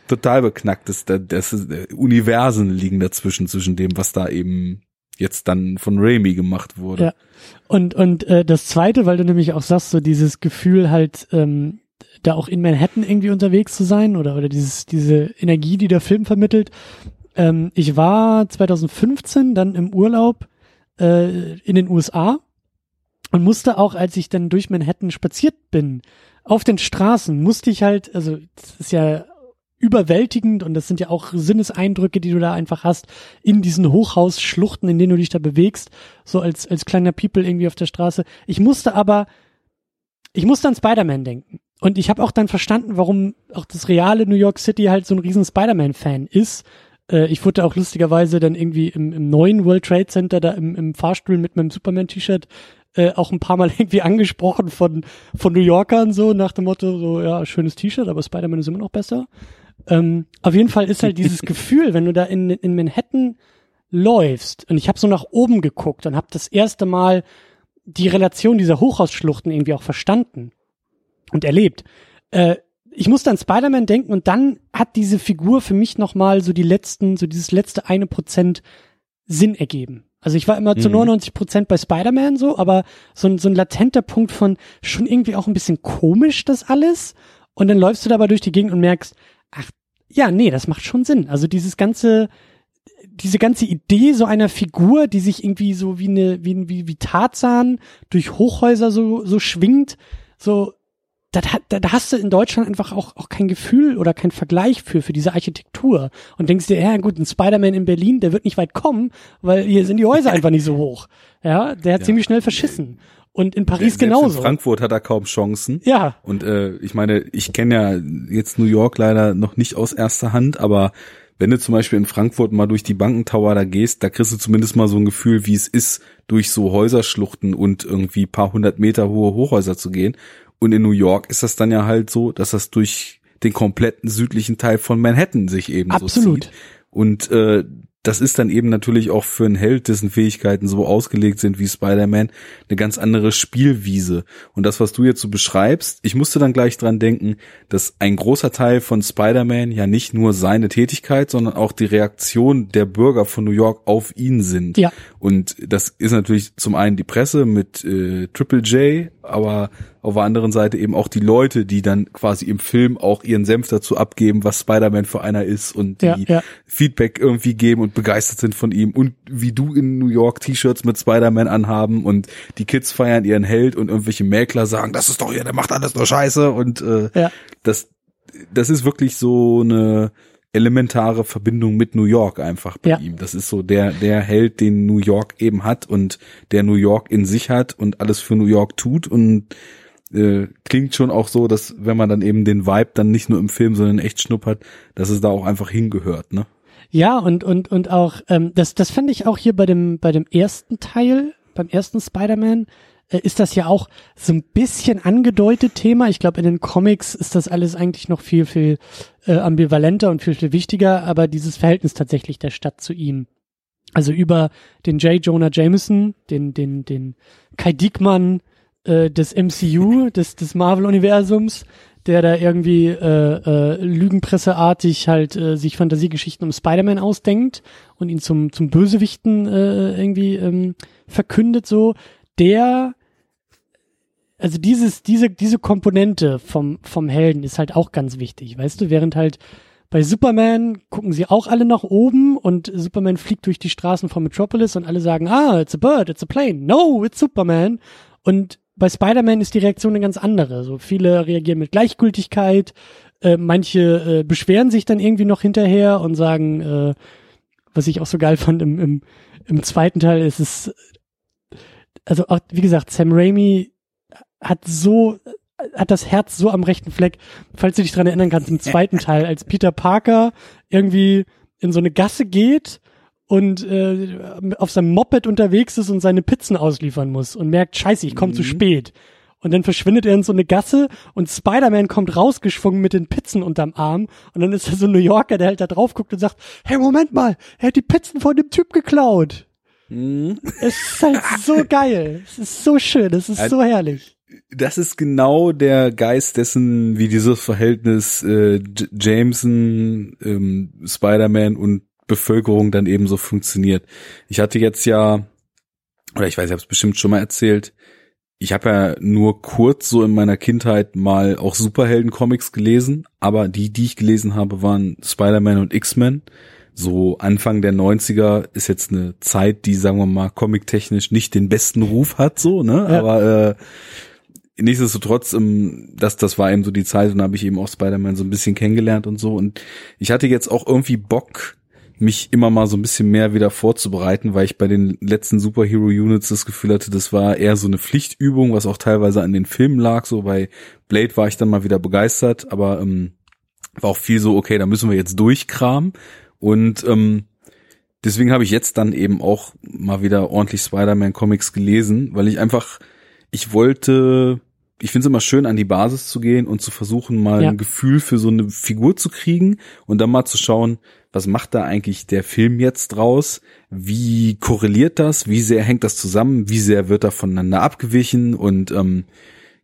total beknackt. Das, das, das ist, äh, Universen liegen dazwischen, zwischen dem, was da eben jetzt dann von Raimi gemacht wurde. Ja. Und, und äh, das Zweite, weil du nämlich auch sagst, so dieses Gefühl halt, ähm, da auch in Manhattan irgendwie unterwegs zu sein oder, oder dieses, diese Energie, die der Film vermittelt. Ähm, ich war 2015 dann im Urlaub äh, in den USA und musste auch, als ich dann durch Manhattan spaziert bin, auf den Straßen, musste ich halt, also das ist ja überwältigend und das sind ja auch Sinneseindrücke, die du da einfach hast in diesen Hochhausschluchten, in denen du dich da bewegst, so als, als kleiner People irgendwie auf der Straße. Ich musste aber, ich musste an Spider-Man denken. Und ich habe auch dann verstanden, warum auch das reale New York City halt so ein riesen Spider-Man-Fan ist. Äh, ich wurde auch lustigerweise dann irgendwie im, im neuen World Trade Center da im, im Fahrstuhl mit meinem Superman-T-Shirt äh, auch ein paar Mal [LAUGHS] irgendwie angesprochen von, von New Yorkern so nach dem Motto so, ja, schönes T-Shirt, aber Spider-Man ist immer noch besser. Ähm, auf jeden Fall ist halt dieses [LAUGHS] Gefühl, wenn du da in, in Manhattan läufst und ich habe so nach oben geguckt und habe das erste Mal die Relation dieser Hochhausschluchten irgendwie auch verstanden und erlebt. Äh, ich musste an Spider-Man denken und dann hat diese Figur für mich nochmal so die letzten, so dieses letzte eine Prozent Sinn ergeben. Also ich war immer zu Mhm. 99 Prozent bei Spider-Man so, aber so ein, so ein latenter Punkt von schon irgendwie auch ein bisschen komisch das alles. Und dann läufst du dabei durch die Gegend und merkst, ach, ja, nee, das macht schon Sinn. Also dieses ganze, diese ganze Idee so einer Figur, die sich irgendwie so wie eine, wie, wie, wie Tarzan durch Hochhäuser so, so schwingt, so, da, da, hast du in Deutschland einfach auch, auch kein Gefühl oder kein Vergleich für, für diese Architektur. Und denkst dir, ja gut, ein Spider-Man in Berlin, der wird nicht weit kommen, weil hier sind die Häuser [LAUGHS] einfach nicht so hoch. Ja, der hat Ja. ziemlich schnell verschissen. Und in Paris genauso. In Frankfurt hat er kaum Chancen. ja, Und äh, ich meine, ich kenne ja jetzt New York leider noch nicht aus erster Hand, aber wenn du zum Beispiel in Frankfurt mal durch die Bankentower da gehst, da kriegst du zumindest mal so ein Gefühl, wie es ist, durch so Häuserschluchten und irgendwie paar hundert Meter hohe Hochhäuser zu gehen. Und in New York ist das dann ja halt so, dass das durch den kompletten südlichen Teil von Manhattan sich eben so Absolut. zieht. Und äh, das ist dann eben natürlich auch für einen Held, dessen Fähigkeiten so ausgelegt sind wie Spider-Man, eine ganz andere Spielwiese. Und das, was du jetzt so beschreibst, ich musste dann gleich dran denken, dass ein großer Teil von Spider-Man ja nicht nur seine Tätigkeit, sondern auch die Reaktion der Bürger von New York auf ihn sind. Ja. Und das ist natürlich zum einen die Presse mit äh, Triple J, aber auf der anderen Seite eben auch die Leute, die dann quasi im Film auch ihren Senf dazu abgeben, was Spider-Man für einer ist und die Ja, ja. Feedback irgendwie geben und begeistert sind von ihm und wie du in New York T-Shirts mit Spider-Man anhaben und die Kids feiern ihren Held und irgendwelche Mäkler sagen, das ist doch hier, der macht alles nur Scheiße und äh, Ja. das das ist wirklich so eine elementare Verbindung mit New York einfach bei Ja. ihm. Das ist so der der Held, den New York eben hat und der New York in sich hat und alles für New York tut und äh, klingt schon auch so, dass wenn man dann eben den Vibe dann nicht nur im Film, sondern echt schnuppert, dass es da auch einfach hingehört, ne? Ja, und, und, und auch, ähm, das, das fand ich auch hier bei dem, bei dem ersten Teil, beim ersten Spider-Man, äh, ist das ja auch so ein bisschen angedeutet Thema. Ich glaube, in den Comics ist das alles eigentlich noch viel, viel äh, ambivalenter und viel, viel wichtiger, aber dieses Verhältnis tatsächlich der Stadt zu ihm. Also über den J. Jonah Jameson, den, den, den Kai Diekmann äh, des MCU, des, des Marvel-Universums, der da irgendwie äh, äh, lügenpresseartig halt äh, sich Fantasiegeschichten um Spider-Man ausdenkt und ihn zum, zum Bösewichten äh, irgendwie ähm, verkündet so, der also dieses, diese, diese Komponente vom, vom Helden ist halt auch ganz wichtig, weißt du, während halt bei Superman gucken sie auch alle nach oben und Superman fliegt durch die Straßen von Metropolis und alle sagen, ah, it's a bird, it's a plane. No, it's Superman. Und bei Spider-Man ist die Reaktion eine ganz andere. So viele reagieren mit Gleichgültigkeit, äh, manche äh, beschweren sich dann irgendwie noch hinterher und sagen, äh, was ich auch so geil fand im, im, im zweiten Teil ist es, also auch, wie gesagt, Sam Raimi hat so, hat das Herz so am rechten Fleck, falls du dich dran erinnern kannst, im zweiten [LAUGHS] Teil, als Peter Parker irgendwie in so eine Gasse geht und äh, auf seinem Moped unterwegs ist und seine Pizzen ausliefern muss und merkt, scheiße, ich komme mhm. zu spät. Und dann verschwindet er in so eine Gasse und Spider-Man kommt rausgeschwungen mit den Pizzen unterm Arm und dann ist da so ein New Yorker, der halt da drauf guckt und sagt, hey, Moment mal, er hat die Pizzen von dem Typ geklaut. Mhm. Es ist halt so [LAUGHS] geil. Es ist so schön, es ist so herrlich. Das ist genau der Geist dessen, wie dieses Verhältnis äh, Jameson, ähm, Spider-Man und Bevölkerung dann eben so funktioniert. Ich hatte jetzt ja, oder ich weiß, ich habe es bestimmt schon mal erzählt, ich habe ja nur kurz so in meiner Kindheit mal auch Superhelden-Comics gelesen, aber die, die ich gelesen habe, waren Spider-Man und X-Men. So Anfang der 90er ist jetzt eine Zeit, die, sagen wir mal, comic-technisch nicht den besten Ruf hat, so, ne? Ja. Aber äh, nichtsdestotrotz, ähm, das, das war eben so die Zeit und da habe ich eben auch Spider-Man so ein bisschen kennengelernt und so. Und ich hatte jetzt auch irgendwie Bock, mich immer mal so ein bisschen mehr wieder vorzubereiten, weil ich bei den letzten Superhero Units das Gefühl hatte, das war eher so eine Pflichtübung, was auch teilweise an den Filmen lag. So bei Blade war ich dann mal wieder begeistert, aber ähm, war auch viel so, okay, da müssen wir jetzt durchkramen. Und ähm, deswegen habe ich jetzt dann eben auch mal wieder ordentlich Spider-Man Comics gelesen, weil ich einfach, ich wollte ich finde es immer schön, an die Basis zu gehen und zu versuchen, mal ja. ein Gefühl für so eine Figur zu kriegen und dann mal zu schauen, was macht da eigentlich der Film jetzt draus? Wie korreliert das? Wie sehr hängt das zusammen? Wie sehr wird da voneinander abgewichen? Und ähm,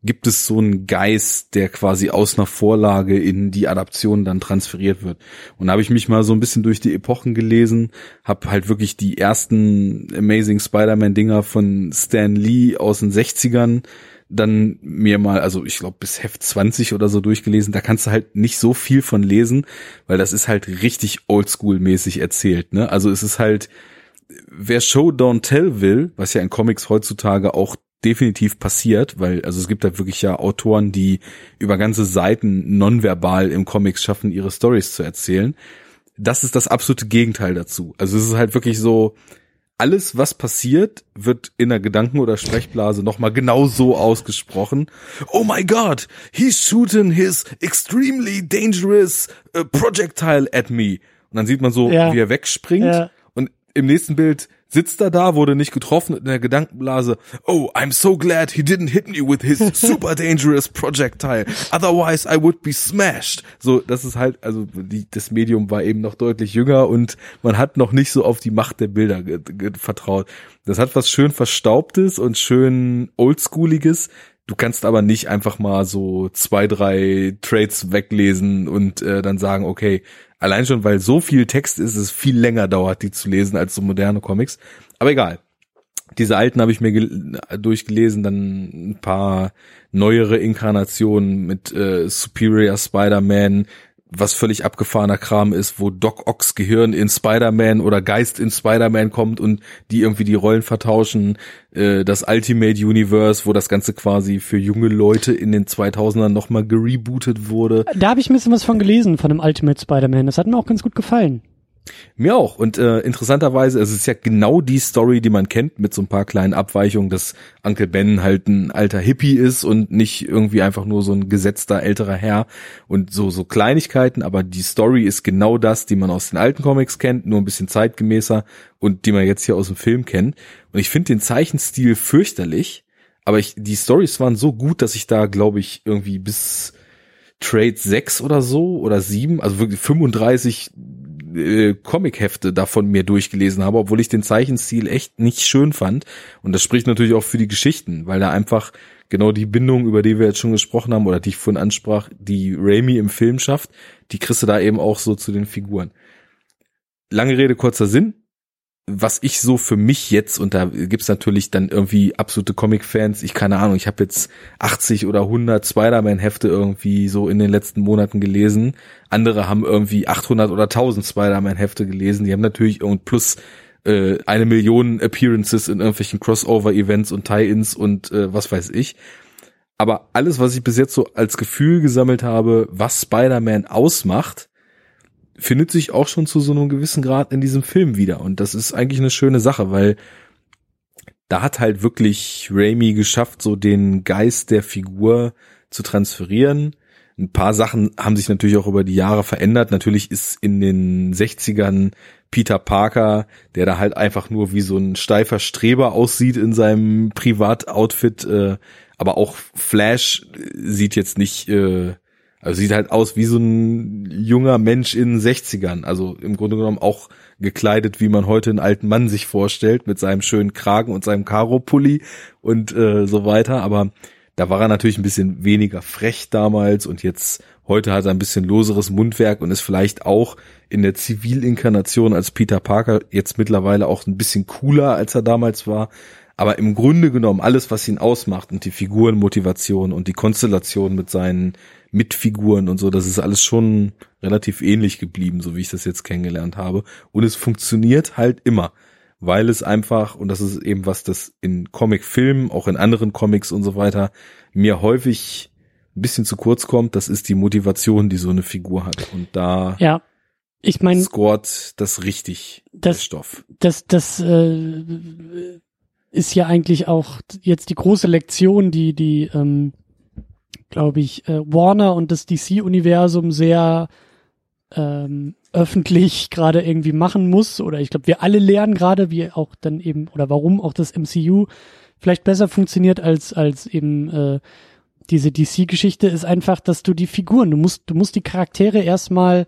gibt es so einen Geist, der quasi aus einer Vorlage in die Adaption dann transferiert wird? Und da habe ich mich mal so ein bisschen durch die Epochen gelesen, habe halt wirklich die ersten Amazing Spider-Man-Dinger von Stan Lee aus den 60ern dann mir mal, also ich glaube bis Heft 20 oder so durchgelesen. Da kannst du halt nicht so viel von lesen, weil das ist halt richtig oldschool-mäßig erzählt. Ne? Also es ist halt, wer Show Don't Tell will, was ja in Comics heutzutage auch definitiv passiert, weil also es gibt halt wirklich ja Autoren, die über ganze Seiten nonverbal im Comics schaffen, ihre Stories zu erzählen. Das ist das absolute Gegenteil dazu. Also es ist halt wirklich so, alles, was passiert, wird in der Gedanken- oder Sprechblase nochmal genau so ausgesprochen. Oh my God, he's shooting his extremely dangerous uh, projectile at me. Und dann sieht man so, ja. wie er wegspringt. Ja. Und im nächsten Bild sitzt er da, wurde nicht getroffen in der Gedankenblase. Oh, I'm so glad he didn't hit me with his [LAUGHS] super dangerous projectile. Otherwise I would be smashed. So, das ist halt, also die, das Medium war eben noch deutlich jünger und man hat noch nicht so auf die Macht der Bilder vertraut. Das hat was schön Verstaubtes und schön Oldschooliges. Du kannst aber nicht einfach mal so zwei, drei Trades weglesen und äh, dann sagen, okay, Allein schon, weil so viel Text ist, es viel länger dauert, die zu lesen als so moderne Comics. Aber egal. Diese alten habe ich mir durchgelesen, dann ein paar neuere Inkarnationen mit äh, Superior Spider-Man, was völlig abgefahrener Kram ist, wo Doc Ocks Gehirn in Spider-Man oder Geist in Spider-Man kommt und die irgendwie die Rollen vertauschen. Äh, das Ultimate Universe, wo das Ganze quasi für junge Leute in den 2000ern nochmal gerebootet wurde. Da habe ich ein bisschen was von gelesen, von dem Ultimate Spider-Man. Das hat mir auch ganz gut gefallen. Mir auch. Und äh, interessanterweise, es ist ja genau die Story, die man kennt, mit so ein paar kleinen Abweichungen, dass Uncle Ben halt ein alter Hippie ist und nicht irgendwie einfach nur so ein gesetzter älterer Herr und so so Kleinigkeiten. Aber die Story ist genau das, die man aus den alten Comics kennt, nur ein bisschen zeitgemäßer und die man jetzt hier aus dem Film kennt. Und ich finde den Zeichenstil fürchterlich, aber ich, die Stories waren so gut, dass ich da, glaube ich, irgendwie bis Trade 6 oder so oder 7, also wirklich 35 äh, Comic-Hefte davon mir durchgelesen habe, obwohl ich den Zeichenstil echt nicht schön fand. Und das spricht natürlich auch für die Geschichten, weil da einfach genau die Bindung, über die wir jetzt schon gesprochen haben, oder die ich vorhin ansprach, die Raimi im Film schafft, die kriegst du da eben auch so zu den Figuren. Lange Rede, kurzer Sinn was ich so für mich jetzt, und da gibt's natürlich dann irgendwie absolute Comic-Fans, ich keine Ahnung, ich habe jetzt 80 oder 100 Spider-Man-Hefte irgendwie so in den letzten Monaten gelesen. Andere haben irgendwie 800 oder 1000 Spider-Man-Hefte gelesen. Die haben natürlich und plus äh, eine Million Appearances in irgendwelchen Crossover-Events und Tie-Ins und äh, was weiß ich. Aber alles, was ich bis jetzt so als Gefühl gesammelt habe, was Spider-Man ausmacht, findet sich auch schon zu so einem gewissen Grad in diesem Film wieder. Und das ist eigentlich eine schöne Sache, weil da hat halt wirklich Raimi geschafft, so den Geist der Figur zu transferieren. Ein paar Sachen haben sich natürlich auch über die Jahre verändert. Natürlich ist in den 60ern Peter Parker, der da halt einfach nur wie so ein steifer Streber aussieht in seinem Privatoutfit, äh, aber auch Flash sieht jetzt nicht, äh, also sieht halt aus wie so ein junger Mensch in den 60ern. Also im Grunde genommen auch gekleidet, wie man heute einen alten Mann sich vorstellt, mit seinem schönen Kragen und seinem Karo-Pulli und äh, so weiter. Aber da war er natürlich ein bisschen weniger frech damals und jetzt heute hat er ein bisschen loseres Mundwerk und ist vielleicht auch in der Zivilinkarnation als Peter Parker jetzt mittlerweile auch ein bisschen cooler, als er damals war. Aber im Grunde genommen alles, was ihn ausmacht und die Figurenmotivation und die Konstellation mit seinen Mitfiguren und so, das ist alles schon relativ ähnlich geblieben, so wie ich das jetzt kennengelernt habe. Und es funktioniert halt immer, weil es einfach, und das ist eben was, das in Comicfilmen, auch in anderen Comics und so weiter, mir häufig ein bisschen zu kurz kommt, das ist die Motivation, die so eine Figur hat. Und da ja. Ich meine, scoret das richtig, das, Stoff. Das, das äh, ist ja eigentlich auch jetzt die große Lektion, die die, ähm, glaube ich, äh, Warner und das DC-Universum sehr ähm, öffentlich gerade irgendwie machen muss. Oder ich glaube, wir alle lernen gerade, wie auch dann eben oder warum auch das MCU vielleicht besser funktioniert als als eben äh, diese DC-Geschichte ist einfach, dass du die Figuren, du musst, du musst die Charaktere erstmal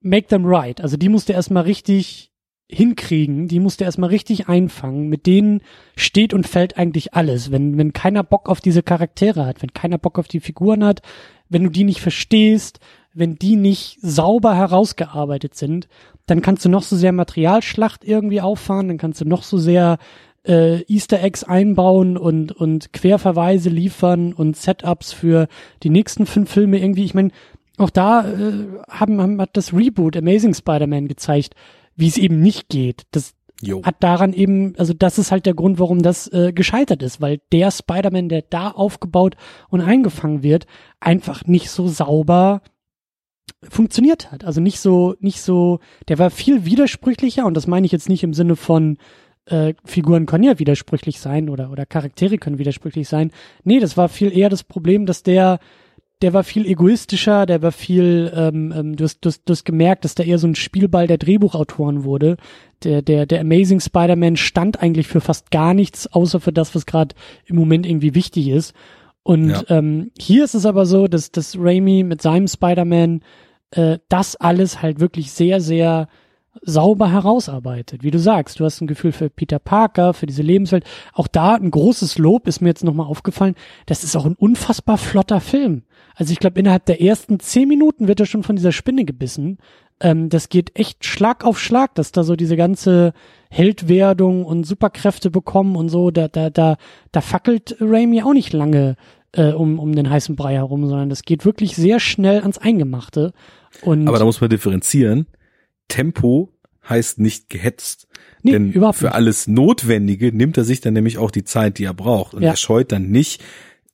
make them right. Also die musst du erstmal richtig hinkriegen, die musst du erstmal richtig einfangen. Mit denen steht und fällt eigentlich alles. Wenn, wenn keiner Bock auf diese Charaktere hat, wenn keiner Bock auf die Figuren hat, wenn du die nicht verstehst, wenn die nicht sauber herausgearbeitet sind, dann kannst du noch so sehr Materialschlacht irgendwie auffahren, dann kannst du noch so sehr äh, Easter Eggs einbauen und, und Querverweise liefern und Setups für die nächsten fünf Filme irgendwie. Ich meine, auch da äh, haben, haben, hat das Reboot Amazing Spider-Man gezeigt, wie es eben nicht geht. Das jo. hat daran eben, also das ist halt der Grund, warum das äh, gescheitert ist, weil der Spider-Man, der da aufgebaut und eingefangen wird, einfach nicht so sauber funktioniert hat. Also nicht so, nicht so, der war viel widersprüchlicher und das meine ich jetzt nicht im Sinne von äh, Figuren können ja widersprüchlich sein oder, oder Charaktere können widersprüchlich sein. Nee, das war viel eher das Problem, dass der der war viel egoistischer, der war viel, ähm, ähm, du, hast, du, hast, du hast gemerkt, dass da eher so ein Spielball der Drehbuchautoren wurde. Der, der, der Amazing Spider-Man stand eigentlich für fast gar nichts, außer für das, was gerade im Moment irgendwie wichtig ist. Und ja. ähm, hier ist es aber so, dass, dass Raimi mit seinem Spider-Man äh, das alles halt wirklich sehr, sehr sauber herausarbeitet. Wie du sagst, du hast ein Gefühl für Peter Parker, für diese Lebenswelt. Auch da ein großes Lob ist mir jetzt nochmal aufgefallen. Das ist auch ein unfassbar flotter Film. Also ich glaube, innerhalb der ersten zehn Minuten wird er schon von dieser Spinne gebissen. Ähm, das geht echt Schlag auf Schlag, dass da so diese ganze Heldwerdung und Superkräfte bekommen und so. Da, da, da, da fackelt Raimi auch nicht lange äh, um, um den heißen Brei herum, sondern das geht wirklich sehr schnell ans Eingemachte. Und Aber da muss man differenzieren. Tempo heißt nicht gehetzt. Nee, Denn für alles Notwendige nimmt er sich dann nämlich auch die Zeit, die er braucht. Und ja. er scheut dann nicht,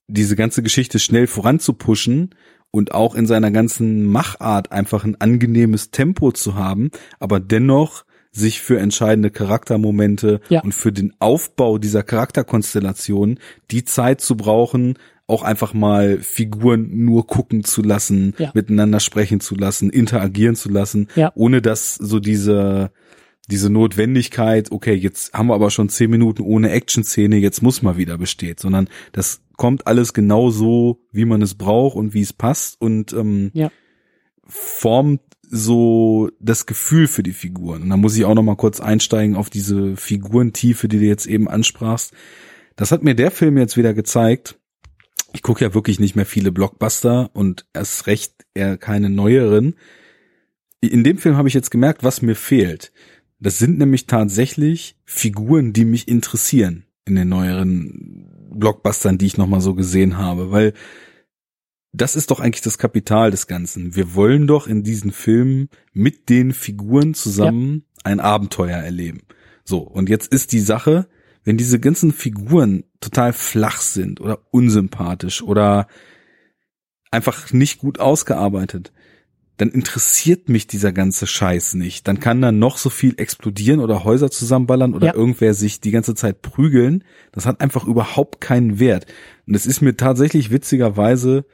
diese ganze Geschichte schnell voranzupushen und auch in seiner ganzen Machart einfach ein angenehmes Tempo zu haben, aber dennoch sich für entscheidende Charaktermomente ja. und für den Aufbau dieser Charakterkonstellation die Zeit zu brauchen, auch einfach mal Figuren nur gucken zu lassen, ja. miteinander sprechen zu lassen, interagieren zu lassen, ja. ohne dass so diese diese Notwendigkeit, okay, jetzt haben wir aber schon zehn Minuten ohne Action-Szene, jetzt muss mal wieder besteht, sondern das kommt alles genau so, wie man es braucht und wie es passt und ähm, ja. formt so das Gefühl für die Figuren. Und da muss ich auch noch mal kurz einsteigen auf diese Figurentiefe, die du jetzt eben ansprachst. Das hat mir der Film jetzt wieder gezeigt. Ich gucke ja wirklich nicht mehr viele Blockbuster und erst recht eher keine neueren. In dem Film habe ich jetzt gemerkt, was mir fehlt. Das sind nämlich tatsächlich Figuren, die mich interessieren in den neueren Blockbustern, die ich nochmal so gesehen habe, weil das ist doch eigentlich das Kapital des Ganzen. Wir wollen doch in diesen Filmen mit den Figuren zusammen ja. ein Abenteuer erleben. So, und jetzt ist die Sache, wenn diese ganzen Figuren total flach sind oder unsympathisch oder einfach nicht gut ausgearbeitet, dann interessiert mich dieser ganze Scheiß nicht. Dann kann da noch so viel explodieren oder Häuser zusammenballern oder Ja. irgendwer sich die ganze Zeit prügeln. Das hat einfach überhaupt keinen Wert. Und es ist mir tatsächlich witzigerweise,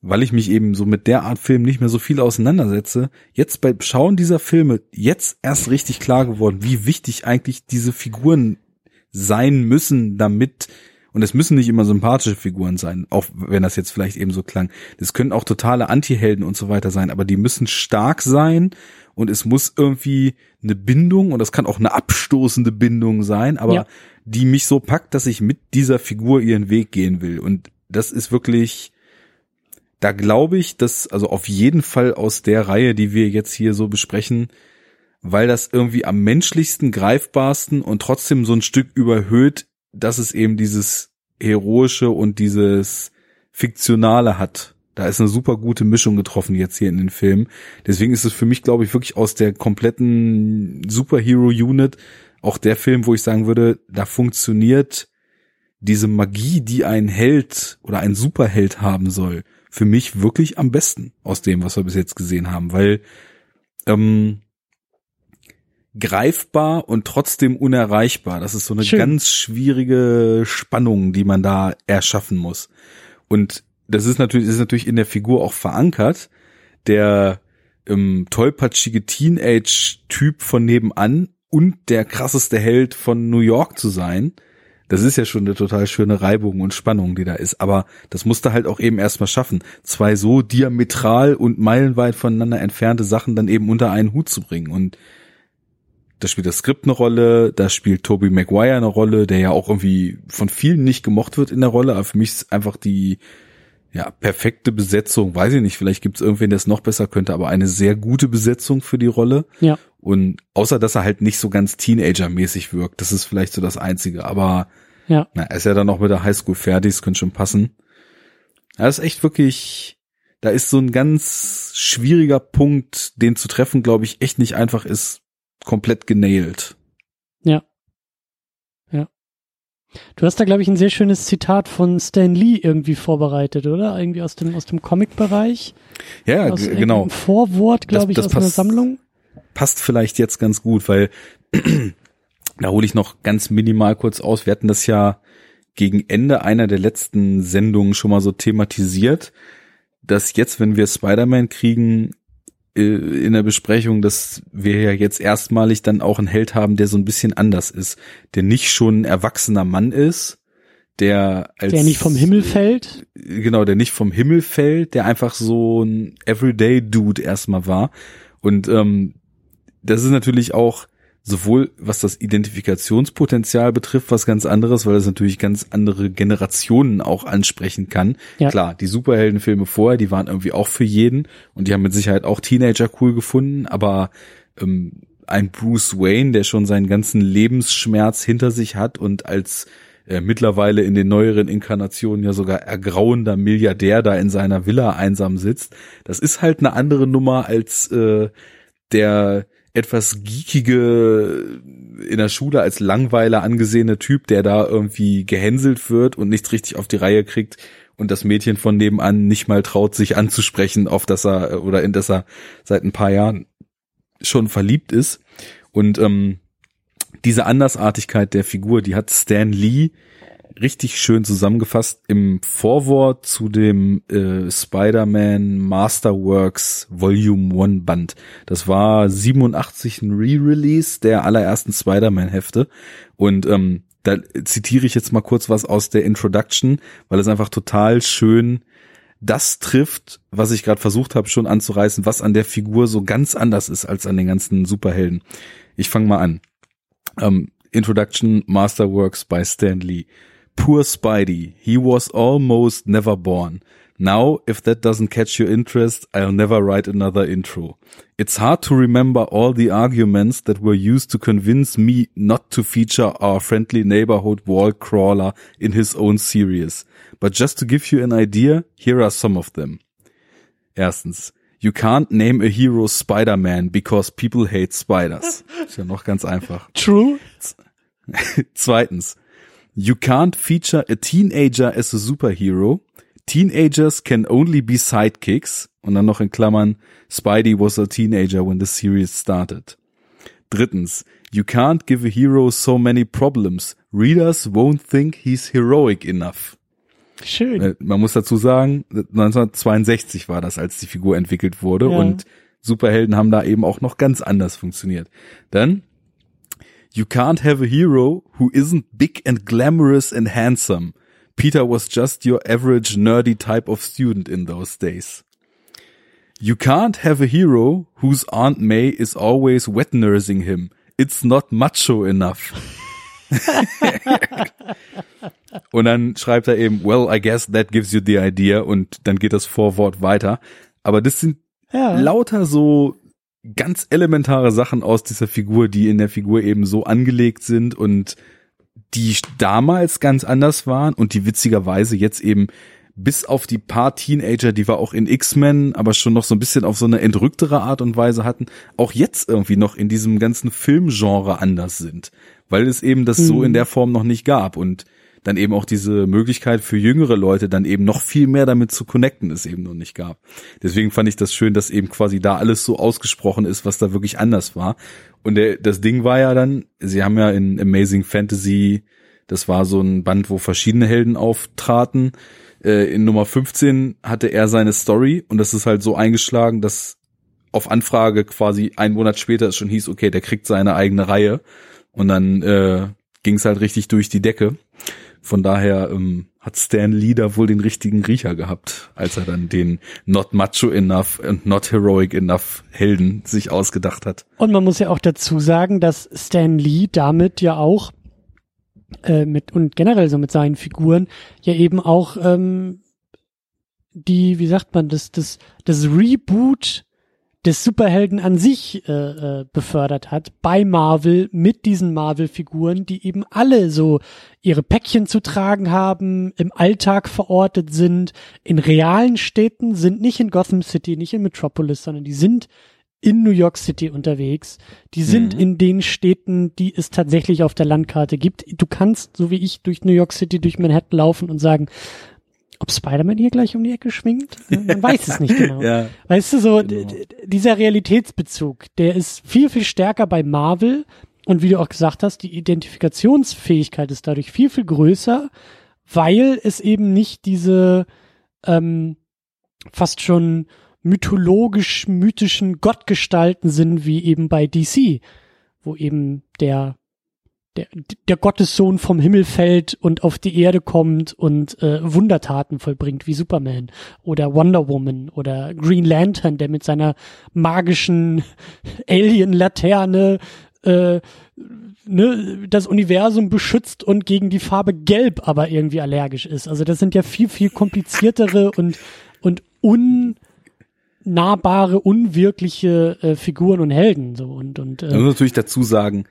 weil ich mich eben so mit der Art Film nicht mehr so viel auseinandersetze, jetzt beim Schauen dieser Filme jetzt erst richtig klar geworden, wie wichtig eigentlich diese Figuren sein müssen, damit und es müssen nicht immer sympathische Figuren sein, auch wenn das jetzt vielleicht eben so klang. Das können auch totale Antihelden und so weiter sein, aber die müssen stark sein und es muss irgendwie eine Bindung und das kann auch eine abstoßende Bindung sein, aber Ja. die mich so packt, dass ich mit dieser Figur ihren Weg gehen will. Und das ist wirklich, da glaube ich, dass, also auf jeden Fall aus der Reihe, die wir jetzt hier so besprechen, weil das irgendwie am menschlichsten, greifbarsten und trotzdem so ein Stück überhöht, dass es eben dieses heroische und dieses fiktionale hat. Da ist eine super gute Mischung getroffen jetzt hier in den Film. Deswegen ist es für mich, glaube ich, wirklich aus der kompletten Superhero-Unit auch der Film, wo ich sagen würde, da funktioniert diese Magie, die ein Held oder ein Superheld haben soll, für mich wirklich am besten aus dem, was wir bis jetzt gesehen haben, weil ähm, greifbar und trotzdem unerreichbar. Das ist so eine Schön. ganz schwierige Spannung, die man da erschaffen muss. Und das ist natürlich, das ist natürlich in der Figur auch verankert. Der ähm, tollpatschige Teenage-Typ von nebenan und der krasseste Held von New York zu sein. Das ist ja schon eine total schöne Reibung und Spannung, die da ist. Aber das musste halt auch eben erstmal schaffen, zwei so diametral und meilenweit voneinander entfernte Sachen dann eben unter einen Hut zu bringen. Und da spielt das Skript eine Rolle, da spielt Tobey Maguire eine Rolle, der ja auch irgendwie von vielen nicht gemocht wird in der Rolle, aber für mich ist einfach die ja, perfekte Besetzung, weiß ich nicht, vielleicht gibt es irgendwen, der es noch besser könnte, aber eine sehr gute Besetzung für die Rolle. Ja. Und außer, dass er halt nicht so ganz Teenager-mäßig wirkt, das ist vielleicht so das Einzige, aber Ja. na, er ist ja dann noch mit der Highschool fertig, es könnte schon passen. Ja, das ist echt wirklich, da ist so ein ganz schwieriger Punkt, den zu treffen, glaube ich, echt nicht einfach ist, komplett genailt. Du hast da, glaube ich, ein sehr schönes Zitat von Stan Lee irgendwie vorbereitet, oder? Irgendwie aus dem, aus dem Comic-Bereich. Ja, aus genau. Vorwort, glaube ich, das aus einer passt- Sammlung. passt vielleicht jetzt ganz gut, weil [CLEARS THROAT] da hole ich noch ganz minimal kurz aus. Wir hatten das ja gegen Ende einer der letzten Sendungen schon mal so thematisiert, dass jetzt, wenn wir Spider-Man kriegen, in der Besprechung, dass wir ja jetzt erstmalig dann auch einen Held haben, der so ein bisschen anders ist, der nicht schon ein erwachsener Mann ist, der als Der nicht vom Himmel fällt. genau, der nicht vom Himmel fällt, der einfach so ein Everyday Dude erstmal war. Und ähm, das ist natürlich auch sowohl was das Identifikationspotenzial betrifft, was ganz anderes, weil es natürlich ganz andere Generationen auch ansprechen kann. Ja. Klar, die Superheldenfilme vorher, die waren irgendwie auch für jeden und die haben mit Sicherheit auch Teenager cool gefunden, aber ähm, ein Bruce Wayne, der schon seinen ganzen Lebensschmerz hinter sich hat und als äh, mittlerweile in den neueren Inkarnationen ja sogar ergrauender Milliardär da in seiner Villa einsam sitzt. Das ist halt eine andere Nummer als äh, der etwas geekige in der Schule als Langweiler angesehene Typ, der da irgendwie gehänselt wird und nichts richtig auf die Reihe kriegt und das Mädchen von nebenan nicht mal traut, sich anzusprechen, auf das er äh, oder in das er seit ein paar Jahren schon verliebt ist. Und ähm, diese Andersartigkeit der Figur, die hat Stan Lee richtig schön zusammengefasst im Vorwort zu dem äh, Spider-Man Masterworks Volume 1 Band. Das war 87 ein Re-Release der allerersten Spider-Man-Hefte. Und ähm, da zitiere ich jetzt mal kurz was aus der Introduction, weil es einfach total schön das trifft, was ich gerade versucht habe schon anzureißen, was an der Figur so ganz anders ist als an den ganzen Superhelden. Ich fange mal an. Um, Introduction Masterworks by Stan Lee. Poor Spidey, he was almost never born. Now, if that doesn't catch your interest, I'll never write another intro. It's hard to remember all the arguments that were used to convince me not to feature our friendly neighborhood wall crawler in his own series. But just to give you an idea, here are some of them. Erstens, you can't name a hero Spider-Man because people hate spiders. [LAUGHS] Ist ja noch ganz einfach. True. [LAUGHS] Zweitens, you can't feature a teenager as a superhero. Teenagers can only be sidekicks. Und dann noch in Klammern, Spidey was a teenager when the series started. Drittens, you can't give a hero so many problems. Readers won't think he's heroic enough. Schön. Äh, Man muss dazu sagen, 1962 war das, als die Figur entwickelt wurde Ja. und Superhelden haben da eben auch noch ganz anders funktioniert. Dann, you can't have a hero who isn't big and glamorous and handsome. Peter was just your average nerdy type of student in those days. You can't have a hero whose Aunt May is always wet nursing him. It's not macho enough. [LAUGHS] und dann schreibt er eben, well, I guess that gives you the idea und dann geht das Vorwort weiter. Aber das sind Ja. lauter so ganz elementare Sachen aus dieser Figur, die in der Figur eben so angelegt sind und die damals ganz anders waren und die witzigerweise jetzt eben bis auf die paar Teenager, die wir auch in X-Men, aber schon noch so ein bisschen auf so eine entrücktere Art und Weise hatten, auch jetzt irgendwie noch in diesem ganzen Filmgenre anders sind, weil es eben das so Mhm. in der Form noch nicht gab und dann eben auch diese Möglichkeit für jüngere Leute dann eben noch viel mehr damit zu connecten es eben noch nicht gab. Deswegen fand ich das schön, dass eben quasi da alles so ausgesprochen ist, was da wirklich anders war. Und der, das Ding war ja dann, sie haben ja in Amazing Fantasy, das war so ein Band, wo verschiedene Helden auftraten. Äh, in Nummer 15 hatte er seine Story und das ist halt so eingeschlagen, dass auf Anfrage quasi einen Monat später es schon hieß, okay, der kriegt seine eigene Reihe. Und dann äh, ging es halt richtig durch die Decke. Von daher ähm, hat Stan Lee da wohl den richtigen Riecher gehabt, als er dann den not macho enough and not heroic enough Helden sich ausgedacht hat. Und man muss ja auch dazu sagen, dass Stan Lee damit ja auch äh, mit und generell so mit seinen Figuren ja eben auch ähm, die, wie sagt man, das, das, das Reboot des Superhelden an sich äh, äh, befördert hat bei Marvel mit diesen Marvel-Figuren, die eben alle so ihre Päckchen zu tragen haben, im Alltag verortet sind, in realen Städten sind, nicht in Gotham City, nicht in Metropolis, sondern die sind in New York City unterwegs. Die sind Mhm. in den Städten, die es tatsächlich auf der Landkarte gibt. Du kannst, so wie ich, durch New York City, durch Manhattan laufen und sagen, ob Spider-Man hier gleich um die Ecke schwingt? Man weiß es nicht genau. [LAUGHS] Ja, Weißt du, so Genau. dieser Realitätsbezug, der ist viel, viel stärker bei Marvel und wie du auch gesagt hast, die Identifikationsfähigkeit ist dadurch viel, viel größer, weil es eben nicht diese ähm, fast schon mythologisch mythischen Gottgestalten sind wie eben bei DC, wo eben der der, der Gottessohn vom Himmel fällt und auf die Erde kommt und äh, Wundertaten vollbringt, wie Superman oder Wonder Woman oder Green Lantern, der mit seiner magischen [LAUGHS] Alien-Laterne äh, ne, das Universum beschützt und gegen die Farbe Gelb aber irgendwie allergisch ist. Also das sind ja viel, viel kompliziertere und, und unnahbare, unwirkliche äh, Figuren und Helden. So und, und Man äh, muss natürlich dazu sagen,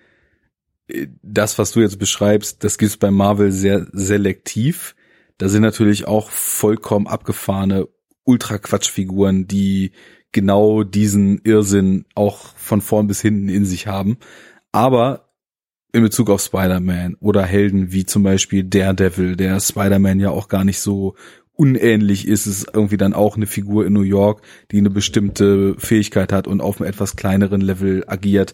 das, was du jetzt beschreibst, das gibt's bei Marvel sehr selektiv. Da sind natürlich auch vollkommen abgefahrene Ultra-Quatsch-Figuren, die genau diesen Irrsinn auch von vorn bis hinten in sich haben. Aber in Bezug auf Spider-Man oder Helden wie zum Beispiel Daredevil, der Spider-Man ja auch gar nicht so unähnlich ist, ist irgendwie dann auch eine Figur in New York, die eine bestimmte Fähigkeit hat und auf einem etwas kleineren Level agiert.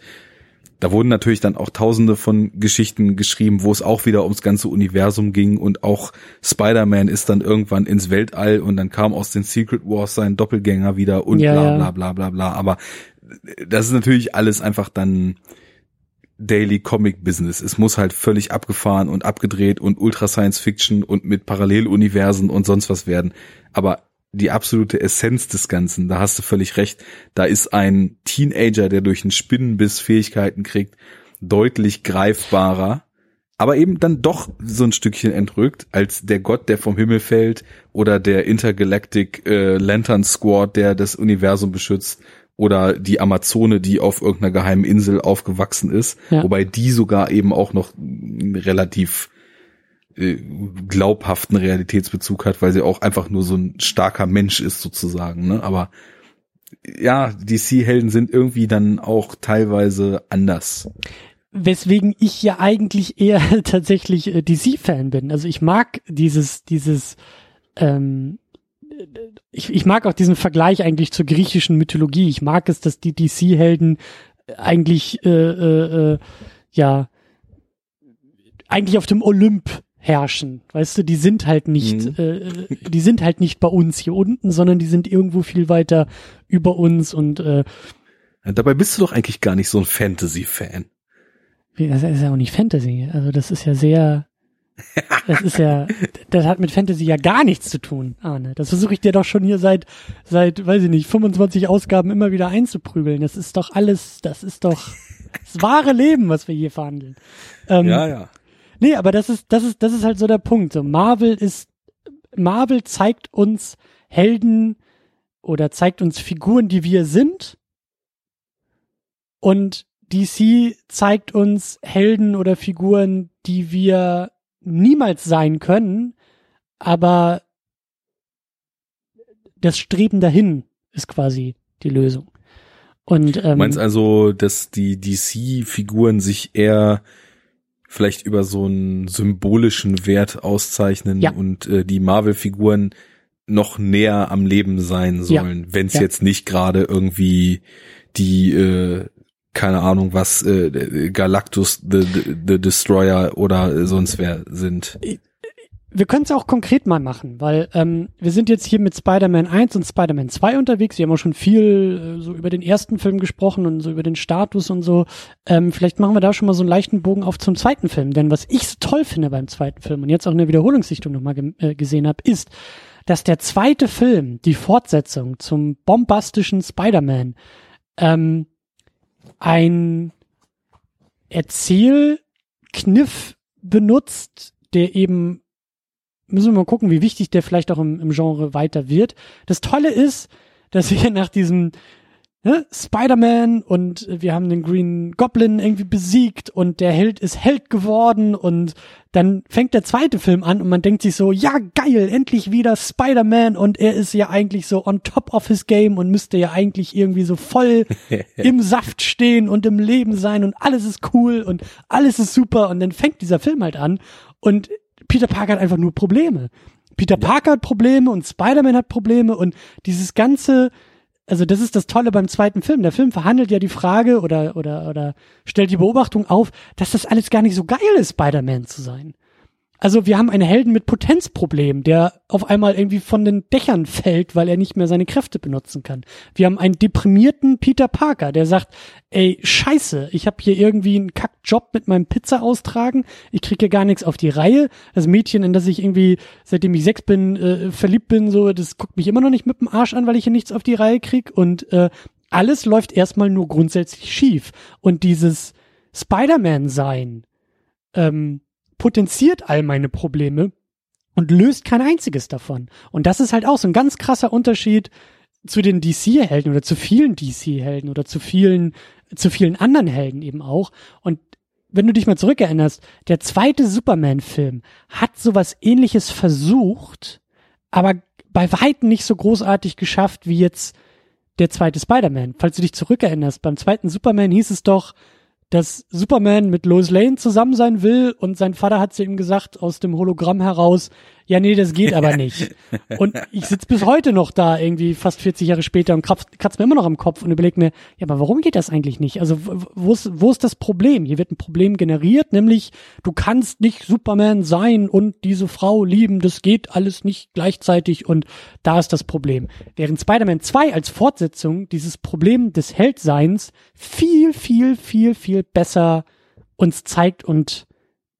Da wurden natürlich dann auch tausende von Geschichten geschrieben, wo es auch wieder ums ganze Universum ging und auch Spider-Man ist dann irgendwann ins Weltall und dann kam aus den Secret Wars sein Doppelgänger wieder und Ja, bla bla bla bla bla. Aber das ist natürlich alles einfach dann Daily Comic Business. Es muss halt völlig abgefahren und abgedreht und Ultra Science Fiction und mit Paralleluniversen und sonst was werden. Aber die absolute Essenz des Ganzen, da hast du völlig recht. Da ist ein Teenager, der durch einen Spinnenbiss Fähigkeiten kriegt, deutlich greifbarer, aber eben dann doch so ein Stückchen entrückt als der Gott, der vom Himmel fällt oder der Intergalactic äh, Lantern Squad, der das Universum beschützt oder die Amazone, die auf irgendeiner geheimen Insel aufgewachsen ist, Ja. wobei die sogar eben auch noch relativ glaubhaften Realitätsbezug hat, weil sie auch einfach nur so ein starker Mensch ist sozusagen, ne? Aber ja, DC-Helden sind irgendwie dann auch teilweise anders. weswegen ich ja eigentlich eher [LAUGHS] tatsächlich äh, DC-Fan bin. Also ich mag dieses, dieses ähm, ich, ich mag auch diesen Vergleich eigentlich zur griechischen Mythologie. Ich mag es, dass die DC-Helden eigentlich äh, äh, äh, ja eigentlich auf dem Olymp herrschen. Weißt du, die sind halt nicht, mhm. äh, die sind halt nicht bei uns hier unten, sondern die sind irgendwo viel weiter über uns und äh, ja, dabei bist du doch eigentlich gar nicht so ein Fantasy-Fan. Das ist ja auch nicht Fantasy. Also das ist ja sehr, das ist ja, [LAUGHS] das hat mit Fantasy ja gar nichts zu tun, Arne. Das versuche ich dir doch schon hier seit, seit, weiß ich nicht, 25 Ausgaben immer wieder einzuprügeln. Das ist doch alles, das ist doch das wahre Leben, was wir hier verhandeln. Ähm, ja, ja. Nee, aber das ist, das ist, das ist halt so der Punkt. So, Marvel ist, Marvel zeigt uns Helden oder zeigt uns Figuren, die wir sind. Und DC zeigt uns Helden oder Figuren, die wir niemals sein können, aber das Streben dahin ist quasi die Lösung. Und ähm, du meinst also, dass die DC-Figuren sich eher vielleicht über so einen symbolischen Wert auszeichnen ja. und äh, die Marvel-Figuren noch näher am Leben sein sollen, ja. wenn es ja. jetzt nicht gerade irgendwie die äh, keine Ahnung was äh, Galactus the, the, the Destroyer oder sonst wer sind wir können es auch konkret mal machen, weil ähm, wir sind jetzt hier mit Spider-Man 1 und Spider-Man 2 unterwegs. Wir haben auch schon viel äh, so über den ersten Film gesprochen und so über den Status und so. Ähm, vielleicht machen wir da schon mal so einen leichten Bogen auf zum zweiten Film. Denn was ich so toll finde beim zweiten Film und jetzt auch in der Wiederholungssichtung nochmal ge äh, gesehen habe, ist, dass der zweite Film, die Fortsetzung zum bombastischen Spider-Man, ähm, ein Erzählkniff benutzt, der eben müssen wir mal gucken, wie wichtig der vielleicht auch im, im Genre weiter wird. Das Tolle ist, dass wir nach diesem ne, Spider-Man und wir haben den Green Goblin irgendwie besiegt und der Held ist Held geworden und dann fängt der zweite Film an und man denkt sich so, ja geil, endlich wieder Spider-Man und er ist ja eigentlich so on top of his game und müsste ja eigentlich irgendwie so voll [LAUGHS] im Saft stehen und im Leben sein und alles ist cool und alles ist super und dann fängt dieser Film halt an und Peter Parker hat einfach nur Probleme. Peter. Parker hat Probleme und Spider-Man hat Probleme und dieses ganze, also das ist das Tolle beim zweiten Film. Der Film verhandelt ja die Frage oder, oder, oder stellt die Beobachtung auf, dass das alles gar nicht so geil ist, Spider-Man zu sein. Also wir haben einen Helden mit Potenzproblem, der auf einmal irgendwie von den Dächern fällt, weil er nicht mehr seine Kräfte benutzen kann. Wir haben einen deprimierten Peter Parker, der sagt, ey, scheiße, ich habe hier irgendwie einen Kackjob mit meinem Pizza austragen, ich kriege gar nichts auf die Reihe. Das Mädchen, in das ich irgendwie, seitdem ich sechs bin, äh, verliebt bin, so, das guckt mich immer noch nicht mit dem Arsch an, weil ich hier nichts auf die Reihe krieg und äh, alles läuft erstmal nur grundsätzlich schief. Und dieses Spider-Man-Sein, ähm, potenziert all meine Probleme und löst kein einziges davon. Und das ist halt auch so ein ganz krasser Unterschied zu den DC-Helden oder zu vielen DC-Helden oder zu vielen, zu vielen anderen Helden eben auch. Und wenn du dich mal zurückerinnerst, der zweite Superman-Film hat sowas ähnliches versucht, aber bei weitem nicht so großartig geschafft wie jetzt der zweite Spider-Man. Falls du dich zurückerinnerst, beim zweiten Superman hieß es doch, dass Superman mit Lois Lane zusammen sein will. Und sein Vater hat zu ihm gesagt aus dem Hologramm heraus, ja nee, das geht aber [LAUGHS] nicht. und ich sitz bis heute noch da irgendwie fast 40 Jahre später und kratzt, kratzt mir immer noch am Kopf und überlege mir, ja, aber warum geht das eigentlich nicht? Also wo ist, wo ist das Problem? Hier wird ein Problem generiert, nämlich du kannst nicht Superman sein und diese Frau lieben, das geht alles nicht gleichzeitig und da ist das Problem. Während Spider-Man 2 als Fortsetzung dieses Problem des Heldseins viel, viel, viel, viel besser uns zeigt und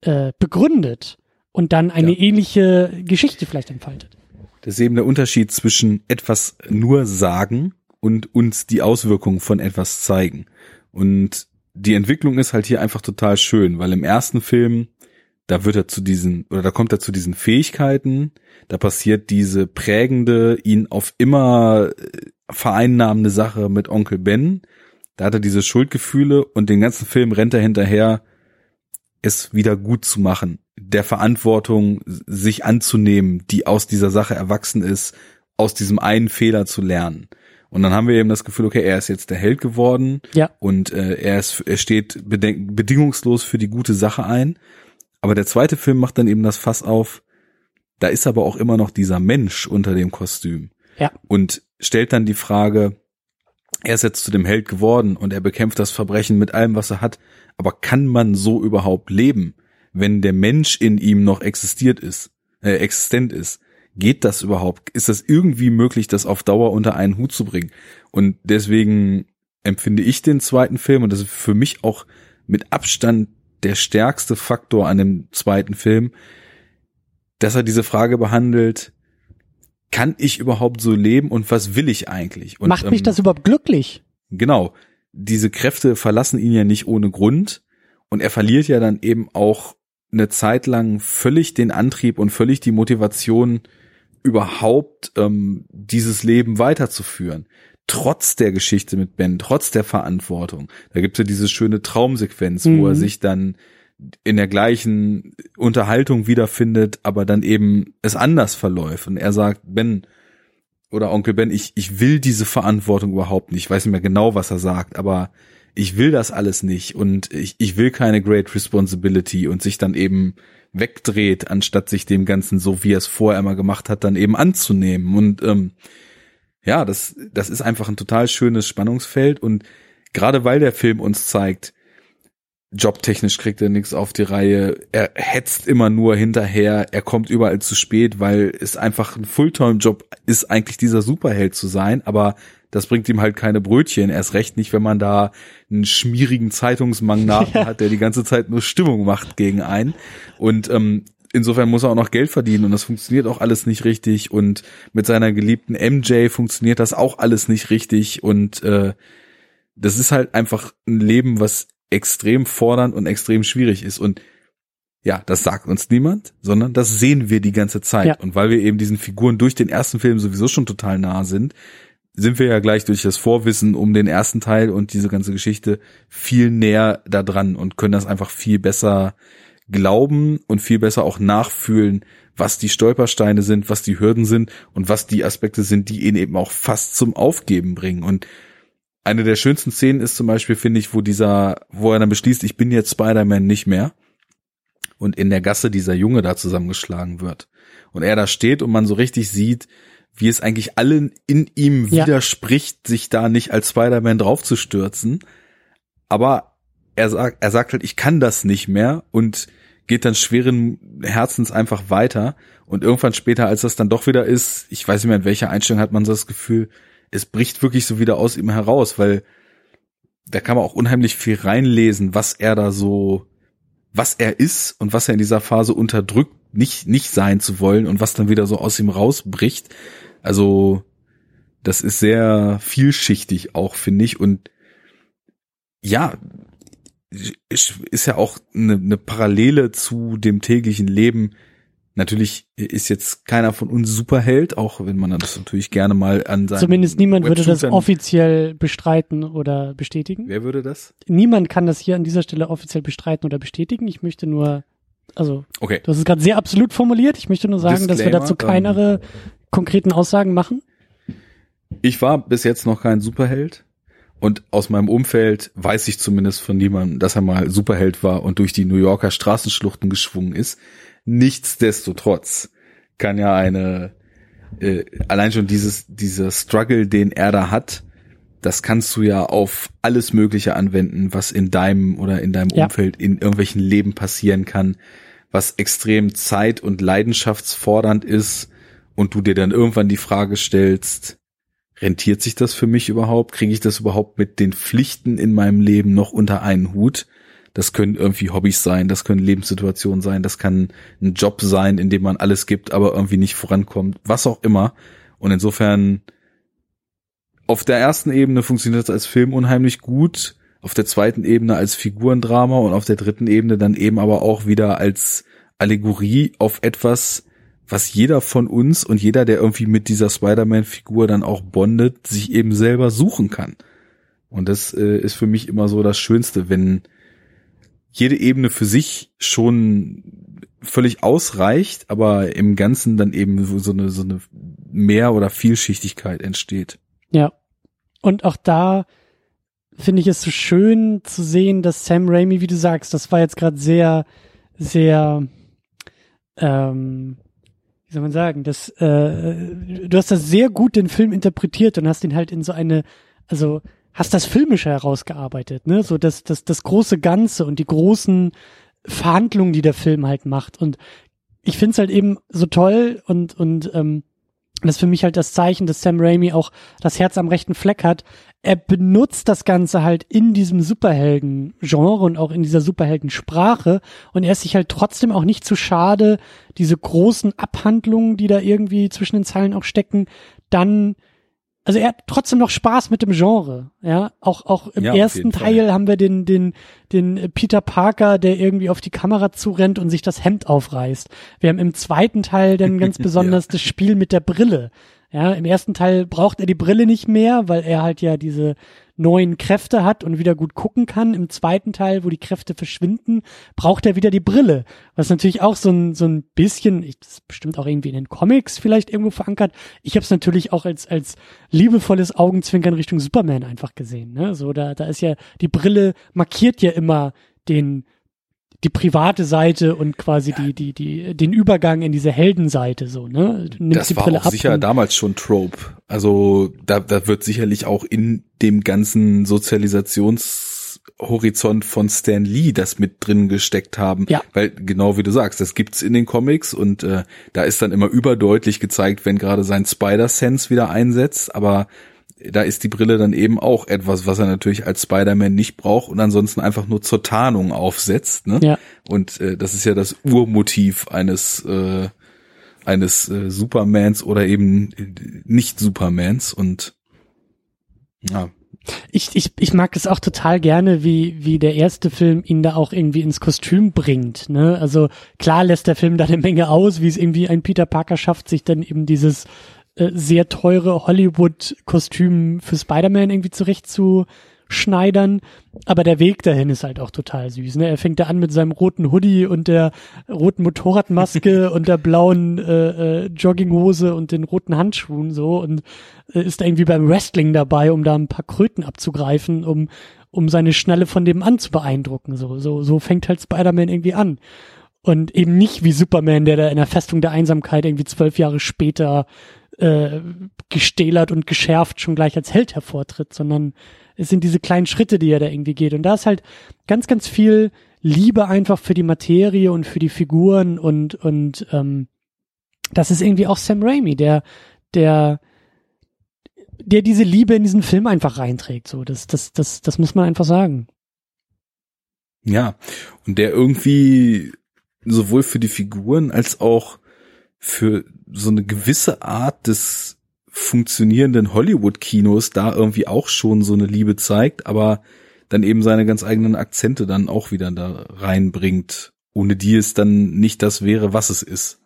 äh, begründet und dann eine ja. ähnliche Geschichte vielleicht entfaltet. Das ist eben der Unterschied zwischen etwas nur sagen und uns die Auswirkungen von etwas zeigen. Und die Entwicklung ist halt hier einfach total schön, weil im ersten Film, da wird er zu diesen, oder da kommt er zu diesen Fähigkeiten, da passiert diese prägende, ihn auf immer äh, vereinnahmende Sache mit Onkel Ben, da hat er diese Schuldgefühle und den ganzen Film rennt er hinterher, es wieder gut zu machen, der Verantwortung sich anzunehmen, die aus dieser Sache erwachsen ist, aus diesem einen Fehler zu lernen. Und dann haben wir eben das Gefühl, okay, er ist jetzt der Held geworden ja. und äh, er, ist, er steht bedingungslos für die gute Sache ein. Aber der zweite Film macht dann eben das Fass auf, da ist aber auch immer noch dieser Mensch unter dem Kostüm. Ja. Und stellt dann die Frage, er ist jetzt zu dem Held geworden und er bekämpft das Verbrechen mit allem, was er hat. Aber kann man so überhaupt leben, wenn der Mensch in ihm noch existiert ist, äh, existent ist? Geht das überhaupt? Ist das irgendwie möglich, das auf Dauer unter einen Hut zu bringen? Und deswegen empfinde ich den zweiten Film und das ist für mich auch mit Abstand der stärkste Faktor an dem zweiten Film, dass er diese Frage behandelt, kann ich überhaupt so leben und was will ich eigentlich? Und, Macht mich ähm, das überhaupt glücklich? Genau. Diese Kräfte verlassen ihn ja nicht ohne Grund und er verliert ja dann eben auch eine Zeit lang völlig den Antrieb und völlig die Motivation, überhaupt ähm, dieses Leben weiterzuführen. Trotz der Geschichte mit Ben, trotz der Verantwortung. Da gibt's ja diese schöne Traumsequenz, Mhm. wo er sich dann in der gleichen Unterhaltung wiederfindet, aber dann eben es anders verläuft. Und er sagt, Ben oder Onkel Ben, ich, ich will diese Verantwortung überhaupt nicht. Ich weiß nicht mehr genau, was er sagt, aber ich will das alles nicht und ich, ich will keine Great Responsibility und sich dann eben wegdreht, anstatt sich dem Ganzen, so wie er es vorher immer gemacht hat, dann eben anzunehmen. Und ähm, ja, das, das ist einfach ein total schönes Spannungsfeld und gerade weil der Film uns zeigt, jobtechnisch kriegt er nichts auf die Reihe, er hetzt immer nur hinterher, er kommt überall zu spät, weil es einfach ein Fulltime-Job ist, eigentlich dieser Superheld zu sein, aber das bringt ihm halt keine Brötchen, erst recht nicht, wenn man da einen schmierigen Zeitungsmagnaten [LAUGHS] Ja. hat, der die ganze Zeit nur Stimmung macht gegen einen. Und ähm, insofern muss er auch noch Geld verdienen. Und das funktioniert auch alles nicht richtig. Und mit seiner geliebten MJ funktioniert das auch alles nicht richtig. Und äh, das ist halt einfach ein Leben, was extrem fordernd und extrem schwierig ist und ja, das sagt uns niemand, sondern das sehen wir die ganze Zeit. Ja. Und weil wir eben diesen Figuren durch den ersten Film sowieso schon total nah sind, sind wir ja gleich durch das Vorwissen um den ersten Teil und diese ganze Geschichte viel näher da dran und können das einfach viel besser glauben und viel besser auch nachfühlen, was die Stolpersteine sind, was die Hürden sind und was die Aspekte sind, die ihn eben auch fast zum Aufgeben bringen. Und eine der schönsten Szenen ist zum Beispiel, finde ich, wo dieser, wo er dann beschließt, ich bin jetzt Spider-Man nicht mehr und in der Gasse dieser Junge da zusammengeschlagen wird. Und er da steht und man so richtig sieht, wie es eigentlich allen in ihm Ja. widerspricht, sich da nicht als Spider-Man draufzustürzen. Aber er sagt, er sagt halt, ich kann das nicht mehr und geht dann schweren Herzens einfach weiter. Und irgendwann später, als das dann doch wieder ist, ich weiß nicht mehr, in welcher Einstellung hat man so das Gefühl, es bricht wirklich so wieder aus ihm heraus, weil da kann man auch unheimlich viel reinlesen, was er da so, was er ist und was er in dieser Phase unterdrückt, nicht, nicht sein zu wollen und was dann wieder so aus ihm rausbricht. Also, das ist sehr vielschichtig auch, finde ich. Und ja, ist ja auch eine, eine Parallele zu dem täglichen Leben. Natürlich ist jetzt keiner von uns Superheld, auch wenn man das natürlich gerne mal an seinen Zumindest niemand würde das offiziell bestreiten oder bestätigen. Wer würde das? Niemand kann das hier an dieser Stelle offiziell bestreiten oder bestätigen. Ich möchte nur, also Okay. du hast es gerade sehr absolut formuliert. Ich möchte nur sagen, dass wir Disclaimer, dazu ähm, keinere konkreten Aussagen machen. Ich war bis jetzt noch kein Superheld. Und aus meinem Umfeld weiß ich zumindest von niemandem, dass er mal Superheld war und durch die New Yorker Straßenschluchten geschwungen ist. Nichtsdestotrotz kann ja eine, äh, allein schon dieses, dieser Struggle, den er da hat, das kannst du ja auf alles Mögliche anwenden, was in deinem oder in deinem Ja. Umfeld in irgendwelchen Leben passieren kann, was extrem zeit- und leidenschaftsfordernd ist und du dir dann irgendwann die Frage stellst, rentiert sich das für mich überhaupt? Kriege ich das überhaupt mit den Pflichten in meinem Leben noch unter einen Hut? Das können irgendwie Hobbys sein, das können Lebenssituationen sein, das kann ein Job sein, in dem man alles gibt, aber irgendwie nicht vorankommt, was auch immer. Und insofern auf der ersten Ebene funktioniert das als Film unheimlich gut, auf der zweiten Ebene als Figurendrama und auf der dritten Ebene dann eben aber auch wieder als Allegorie auf etwas, was jeder von uns und jeder, der irgendwie mit dieser Spider-Man-Figur dann auch bondet, sich eben selber suchen kann. Und das äh, ist für mich immer so das Schönste, wenn jede Ebene für sich schon völlig ausreicht, aber im Ganzen dann eben so eine, so eine Mehr- oder Vielschichtigkeit entsteht. Ja. Und auch da finde ich es so schön zu sehen, dass Sam Raimi, wie du sagst, das war jetzt gerade sehr, sehr, ähm, wie soll man sagen, das, äh, du hast das sehr gut den Film interpretiert und hast ihn halt in so eine, also hast das Filmische herausgearbeitet, ne? So das, das, das große Ganze und die großen Verhandlungen, die der Film halt macht. Und ich find's halt eben so toll und, und ähm, das ist für mich halt das Zeichen, dass Sam Raimi auch das Herz am rechten Fleck hat. Er benutzt das Ganze halt in diesem Superhelden-Genre und auch in dieser Superheldensprache und er ist sich halt trotzdem auch nicht zu schade, diese großen Abhandlungen, die da irgendwie zwischen den Zeilen auch stecken, dann also er hat trotzdem noch Spaß mit dem Genre, ja. Auch auch im Ja, ersten jeden Fall. Teil haben wir den den den Peter Parker, der irgendwie auf die Kamera zurennt und sich das Hemd aufreißt. Wir haben im zweiten Teil dann ganz [LAUGHS] besonders das Spiel mit der Brille. Ja, im ersten Teil braucht er die Brille nicht mehr, weil er halt ja diese neuen Kräfte hat und wieder gut gucken kann. Im zweiten Teil, wo die Kräfte verschwinden, braucht er wieder die Brille. Was natürlich auch so ein, so ein bisschen, ich, das ist bestimmt auch irgendwie in den Comics vielleicht irgendwo verankert. Ich habe es natürlich auch als, als liebevolles Augenzwinkern Richtung Superman einfach gesehen. Ne? So, da, da ist ja, die Brille markiert ja immer den, die private Seite und quasi die, die, die, den Übergang in diese Heldenseite, so, ne? Du nimmst Das die war Brille auch ab sicher damals schon Trope. Also da, da wird sicherlich auch in dem ganzen Sozialisationshorizont von Stan Lee das mit drin gesteckt haben. Ja. Weil genau wie du sagst, das gibt's in den Comics und äh, da ist dann immer überdeutlich gezeigt, wenn gerade sein Spider-Sense wieder einsetzt, aber da ist die Brille dann eben auch etwas, was er natürlich als Spider-Man nicht braucht und ansonsten einfach nur zur Tarnung aufsetzt. Ne? Ja. Und äh, das ist ja das Urmotiv eines äh, eines äh, Supermans oder eben äh, nicht Supermans und ja, ich, ich, ich mag es auch total gerne, wie, wie der erste Film ihn da auch irgendwie ins Kostüm bringt. Ne? Also klar lässt der Film da eine Menge aus, wie es irgendwie ein Peter Parker schafft, sich dann eben dieses äh, sehr teure Hollywood-Kostüm für Spider-Man irgendwie zurechtzuschneidern. Aber der Weg dahin ist halt auch total süß. Ne? Er fängt da an mit seinem roten Hoodie und der roten Motorradmaske [LAUGHS] und der blauen äh, äh, Jogginghose und den roten Handschuhen so und äh, ist da irgendwie beim Wrestling dabei, um da ein paar Kröten abzugreifen, um um seine Schnalle von dem an zu beeindrucken. So so so fängt halt Spider-Man irgendwie an und eben nicht wie Superman, der da in der Festung der Einsamkeit irgendwie zwölf Jahre später äh, gestählert und geschärft schon gleich als Held hervortritt, sondern es sind diese kleinen Schritte, die er da irgendwie geht. Und da ist halt ganz, ganz viel Liebe einfach für die Materie und für die Figuren und und ähm, das ist irgendwie auch Sam Raimi, der der der diese Liebe in diesen Film einfach reinträgt. So, das das das das muss man einfach sagen. ja und der irgendwie sowohl für die Figuren als auch für so eine gewisse Art des funktionierenden Hollywood-Kinos da irgendwie auch schon so eine Liebe zeigt, aber dann eben seine ganz eigenen Akzente dann auch wieder da reinbringt, ohne die es dann nicht das wäre, was es ist.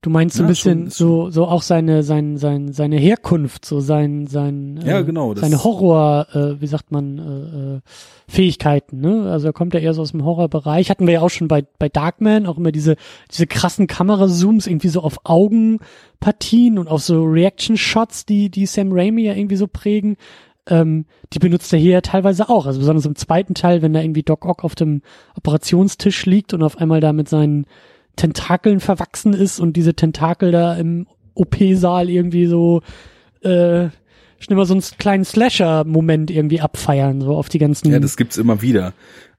Du meinst so ein Ja, bisschen schon, so so auch seine sein sein seine Herkunft, so sein sein Ja, äh, genau, seine Horror, äh, wie sagt man äh, äh, Fähigkeiten, ne? Also er kommt ja eher so aus dem Horrorbereich. Hatten wir ja auch schon bei bei Darkman auch immer diese diese krassen Kamerazooms irgendwie so auf Augenpartien und auf so Reaction Shots, die die Sam Raimi ja irgendwie so prägen. Ähm, die benutzt er hier ja teilweise auch. Also besonders im zweiten Teil, wenn da irgendwie Doc Ock auf dem Operationstisch liegt und auf einmal da mit seinen Tentakeln verwachsen ist und diese Tentakel da im OP-Saal irgendwie so äh, schnell mal so einen kleinen Slasher-Moment irgendwie abfeiern, so auf die ganzen. Ja, das gibt's immer wieder.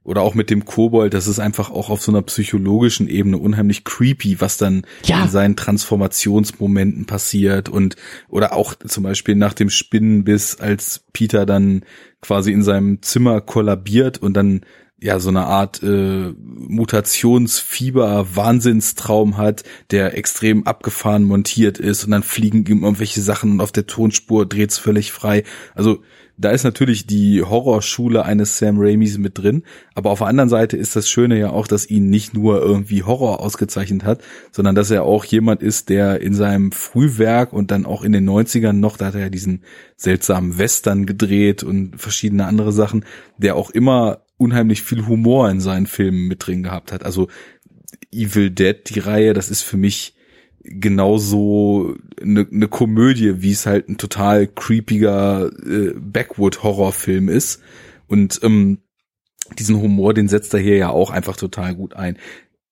Oder auch mit dem Kobold, das ist einfach auch auf so einer psychologischen Ebene unheimlich creepy, was dann Ja. in seinen Transformationsmomenten passiert und oder auch zum Beispiel nach dem Spinnenbiss, als Peter dann quasi in seinem Zimmer kollabiert und dann ja so eine Art äh, Mutationsfieber Wahnsinnstraum hat, der extrem abgefahren montiert ist und dann fliegen ihm irgendwelche Sachen und auf der Tonspur dreht's völlig frei. Also da ist natürlich die Horrorschule eines Sam Raimis mit drin, aber auf der anderen Seite ist das Schöne ja auch, dass ihn nicht nur irgendwie Horror ausgezeichnet hat, sondern dass er auch jemand ist, der in seinem Frühwerk und dann auch in den 90ern noch, da hat er ja diesen seltsamen Western gedreht und verschiedene andere Sachen, der auch immer unheimlich viel Humor in seinen Filmen mit drin gehabt hat. Also Evil Dead, die Reihe, das ist für mich genauso eine, eine Komödie, wie es halt ein total creepiger äh, Backwood-Horrorfilm ist. Und ähm, diesen Humor, den setzt er hier ja auch einfach total gut ein.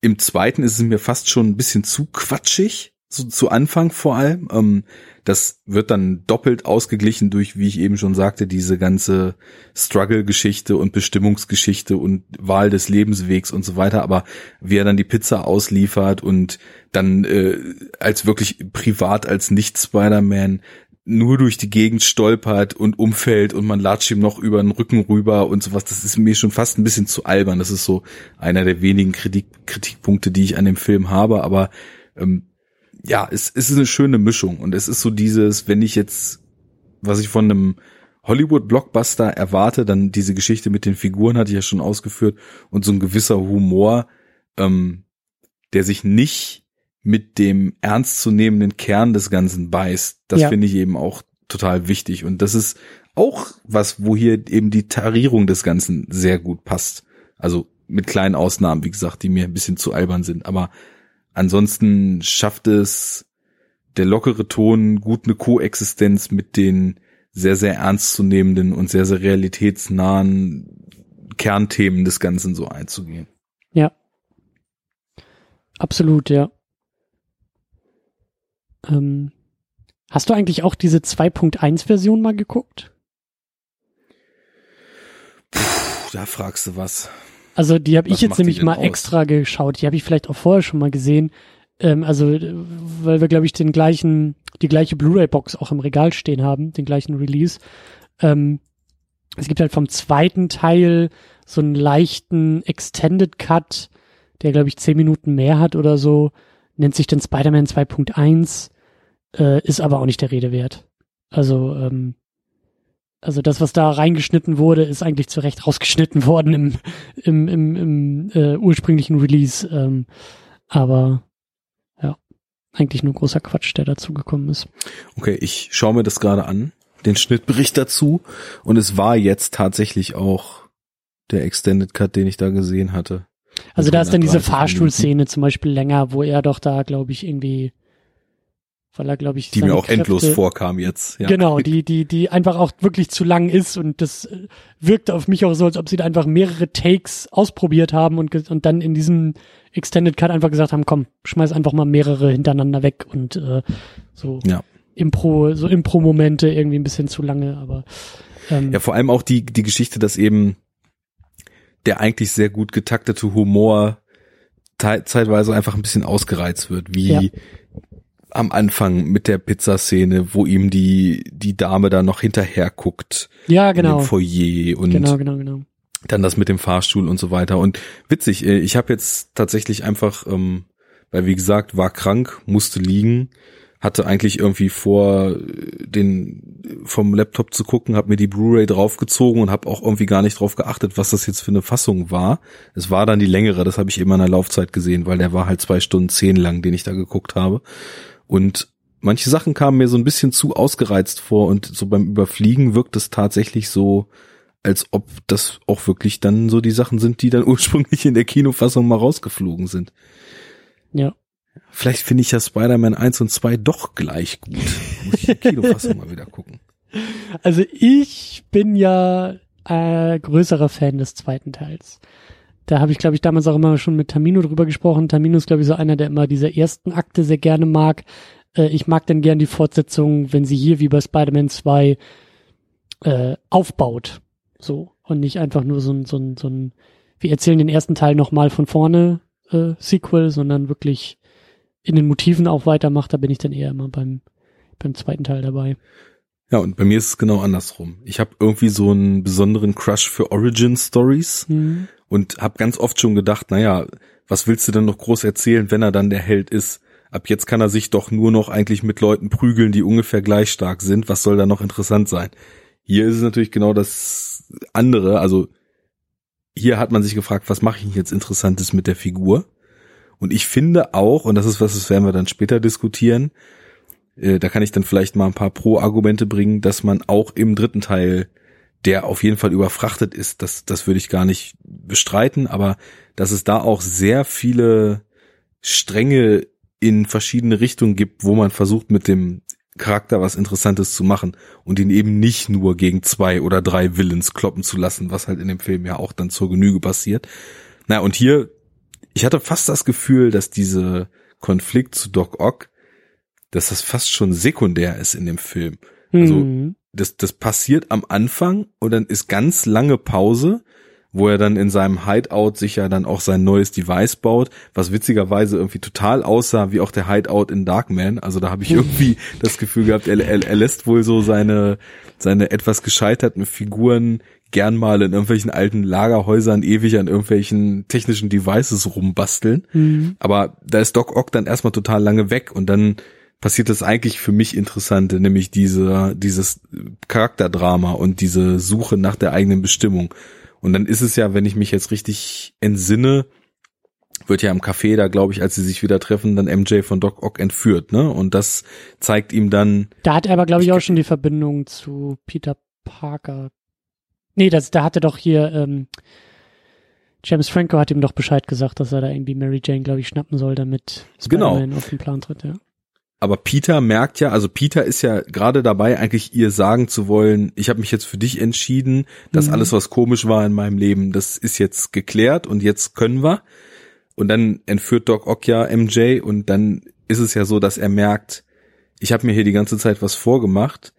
Im zweiten ist es mir fast schon ein bisschen zu quatschig, so zu Anfang vor allem. Ähm, das wird dann doppelt ausgeglichen durch, wie ich eben schon sagte, diese ganze Struggle-Geschichte und Bestimmungsgeschichte und Wahl des Lebenswegs und so weiter. Aber wie er dann die Pizza ausliefert und dann äh, als wirklich privat als Nicht-Spider-Man nur durch die Gegend stolpert und umfällt und man latscht ihm noch über den Rücken rüber und sowas. Das ist mir schon fast ein bisschen zu albern. Das ist so einer der wenigen Kritik Kritikpunkte, die ich an dem Film habe. Aber ähm, ja, es, es ist eine schöne Mischung und es ist so dieses, wenn ich jetzt, was ich von einem Hollywood-Blockbuster erwarte, dann diese Geschichte mit den Figuren hatte ich ja schon ausgeführt und so ein gewisser Humor, ähm, der sich nicht mit dem ernstzunehmenden Kern des Ganzen beißt. Das ja. finde ich eben auch total wichtig. Und das ist auch was, wo hier eben die Tarierung des Ganzen sehr gut passt. Also mit kleinen Ausnahmen, wie gesagt, die mir ein bisschen zu albern sind. Aber ansonsten schafft es der lockere Ton gut eine Koexistenz mit den sehr, sehr ernstzunehmenden und sehr, sehr realitätsnahen Kernthemen des Ganzen so einzugehen. Ja. Absolut, ja. Ähm, hast du eigentlich auch diese 2.1-Version mal geguckt? Puh, da fragst du was. Also die habe ich jetzt nämlich mal aus? extra geschaut. Die habe ich vielleicht auch vorher schon mal gesehen. Ähm, also weil wir glaube ich den gleichen, die gleiche Blu-ray-Box auch im Regal stehen haben, den gleichen Release. Ähm, es gibt halt vom zweiten Teil so einen leichten Extended Cut, der glaube ich zehn Minuten mehr hat oder so. Nennt sich dann Spider-Man 2.1 äh, ist aber auch nicht der Rede wert. Also, ähm, also das, was da reingeschnitten wurde, ist eigentlich zu Recht rausgeschnitten [LAUGHS] worden im, im, im, im äh, ursprünglichen Release. Ähm, aber ja, eigentlich nur großer Quatsch, der dazu gekommen ist. Okay, ich schaue mir das gerade an, den Schnittbericht dazu. Und es war jetzt tatsächlich auch der Extended Cut, den ich da gesehen hatte. Also da ist dann diese Fahrstuhlszene zum Beispiel länger, wo er doch da, glaube ich, irgendwie weil er, glaube ich, die mir auch Kräfte, endlos vorkam jetzt. Ja. Genau, die, die, die einfach auch wirklich zu lang ist und das äh, wirkte auf mich auch so, als ob sie da einfach mehrere Takes ausprobiert haben und, und dann in diesem Extended Cut einfach gesagt haben, komm, schmeiß einfach mal mehrere hintereinander weg und äh, so ja. Impro, so Impro-Momente irgendwie ein bisschen zu lange, aber ähm, ja, vor allem auch die, die Geschichte, dass eben der eigentlich sehr gut getaktete Humor zeitweise einfach ein bisschen ausgereizt wird, wie ja am Anfang mit der Pizzaszene, wo ihm die, die Dame da noch hinterher guckt. Ja, genau. Im Foyer und genau, genau, genau. dann das mit dem Fahrstuhl und so weiter. Und witzig, äh, ich habe jetzt tatsächlich einfach, ähm, weil wie gesagt, war krank, musste liegen, hatte eigentlich irgendwie vor, äh, den vom Laptop zu gucken, habe mir die Blu-ray draufgezogen und habe auch irgendwie gar nicht drauf geachtet, was das jetzt für eine Fassung war. Es war dann die längere, das habe ich immer in der Laufzeit gesehen, weil der war halt zwei Stunden zehn lang, den ich da geguckt habe. Und manche Sachen kamen mir so ein bisschen zu ausgereizt vor und so beim Überfliegen wirkt es tatsächlich so, als ob das auch wirklich dann so die Sachen sind, die dann [LAUGHS] ursprünglich in der Kinofassung mal rausgeflogen sind. Ja. Vielleicht finde ich ja Spider-Man 1 und 2 doch gleich gut. Muss ich die Kinofassung mal wieder gucken. Also ich bin ja äh, größerer Fan des zweiten Teils. Da habe ich, glaube ich, damals auch immer schon mit Tamino drüber gesprochen. Tamino ist, glaube ich, so einer, der immer diese ersten Akte sehr gerne mag. Äh, ich mag dann gern die Fortsetzung, wenn sie hier wie bei Spider-Man 2 äh, aufbaut. So. Und nicht einfach nur so ein, so ein, so ein, wir erzählen den ersten Teil nochmal von vorne äh, Sequel, sondern wirklich in den Motiven auch weitermacht. Da bin ich dann eher immer beim, beim zweiten Teil dabei. Ja, und bei mir ist es genau andersrum. Ich habe irgendwie so einen besonderen Crush für Origin Stories. Mhm und habe ganz oft schon gedacht, naja, was willst du denn noch groß erzählen, wenn er dann der Held ist? Ab jetzt kann er sich doch nur noch eigentlich mit Leuten prügeln, die ungefähr gleich stark sind. Was soll da noch interessant sein? Hier ist es natürlich genau das andere. Also hier hat man sich gefragt, was mache ich jetzt Interessantes mit der Figur? Und ich finde auch, und das ist was, das werden wir dann später diskutieren, äh, da kann ich dann vielleicht mal ein paar Pro-Argumente bringen, dass man auch im dritten Teil der auf jeden Fall überfrachtet ist, das, das würde ich gar nicht bestreiten, aber dass es da auch sehr viele Stränge in verschiedene Richtungen gibt, wo man versucht mit dem Charakter was Interessantes zu machen und ihn eben nicht nur gegen zwei oder drei Villains kloppen zu lassen, was halt in dem Film ja auch dann zur Genüge passiert. Na, und hier, ich hatte fast das Gefühl, dass diese Konflikt zu Doc Ock, dass das fast schon sekundär ist in dem Film. Also Mhm. Das, das passiert am Anfang und dann ist ganz lange Pause, wo er dann in seinem Hideout sich ja dann auch sein neues Device baut, was witzigerweise irgendwie total aussah wie auch der Hideout in Darkman. Also da habe ich [LAUGHS] irgendwie das Gefühl gehabt, er, er, er lässt wohl so seine, seine etwas gescheiterten Figuren gern mal in irgendwelchen alten Lagerhäusern ewig an irgendwelchen technischen Devices rumbasteln. Mhm. Aber da ist Doc Ock dann erstmal total lange weg und dann passiert das eigentlich für mich Interessante, nämlich diese, dieses Charakterdrama und diese Suche nach der eigenen Bestimmung. Und dann ist es ja, wenn ich mich jetzt richtig entsinne, wird ja im Café da, glaube ich, als sie sich wieder treffen, dann MJ von Doc Ock entführt, ne? Und das zeigt ihm dann, Da hat er aber, glaube ich, auch schon die Verbindung zu Peter Parker. Nee, das, da hatte doch hier, ähm, James Franco hat ihm doch Bescheid gesagt, dass er da irgendwie Mary Jane, glaube ich, schnappen soll, damit Genau. Spider-Man auf den Plan tritt, ja. Aber Peter merkt ja, also Peter ist ja gerade dabei, eigentlich ihr sagen zu wollen, ich habe mich jetzt für dich entschieden, dass Mhm. alles, was komisch war in meinem Leben, das ist jetzt geklärt und jetzt können wir. Und dann entführt Doc Ock ja MJ und dann ist es ja so, dass er merkt, ich habe mir hier die ganze Zeit was vorgemacht.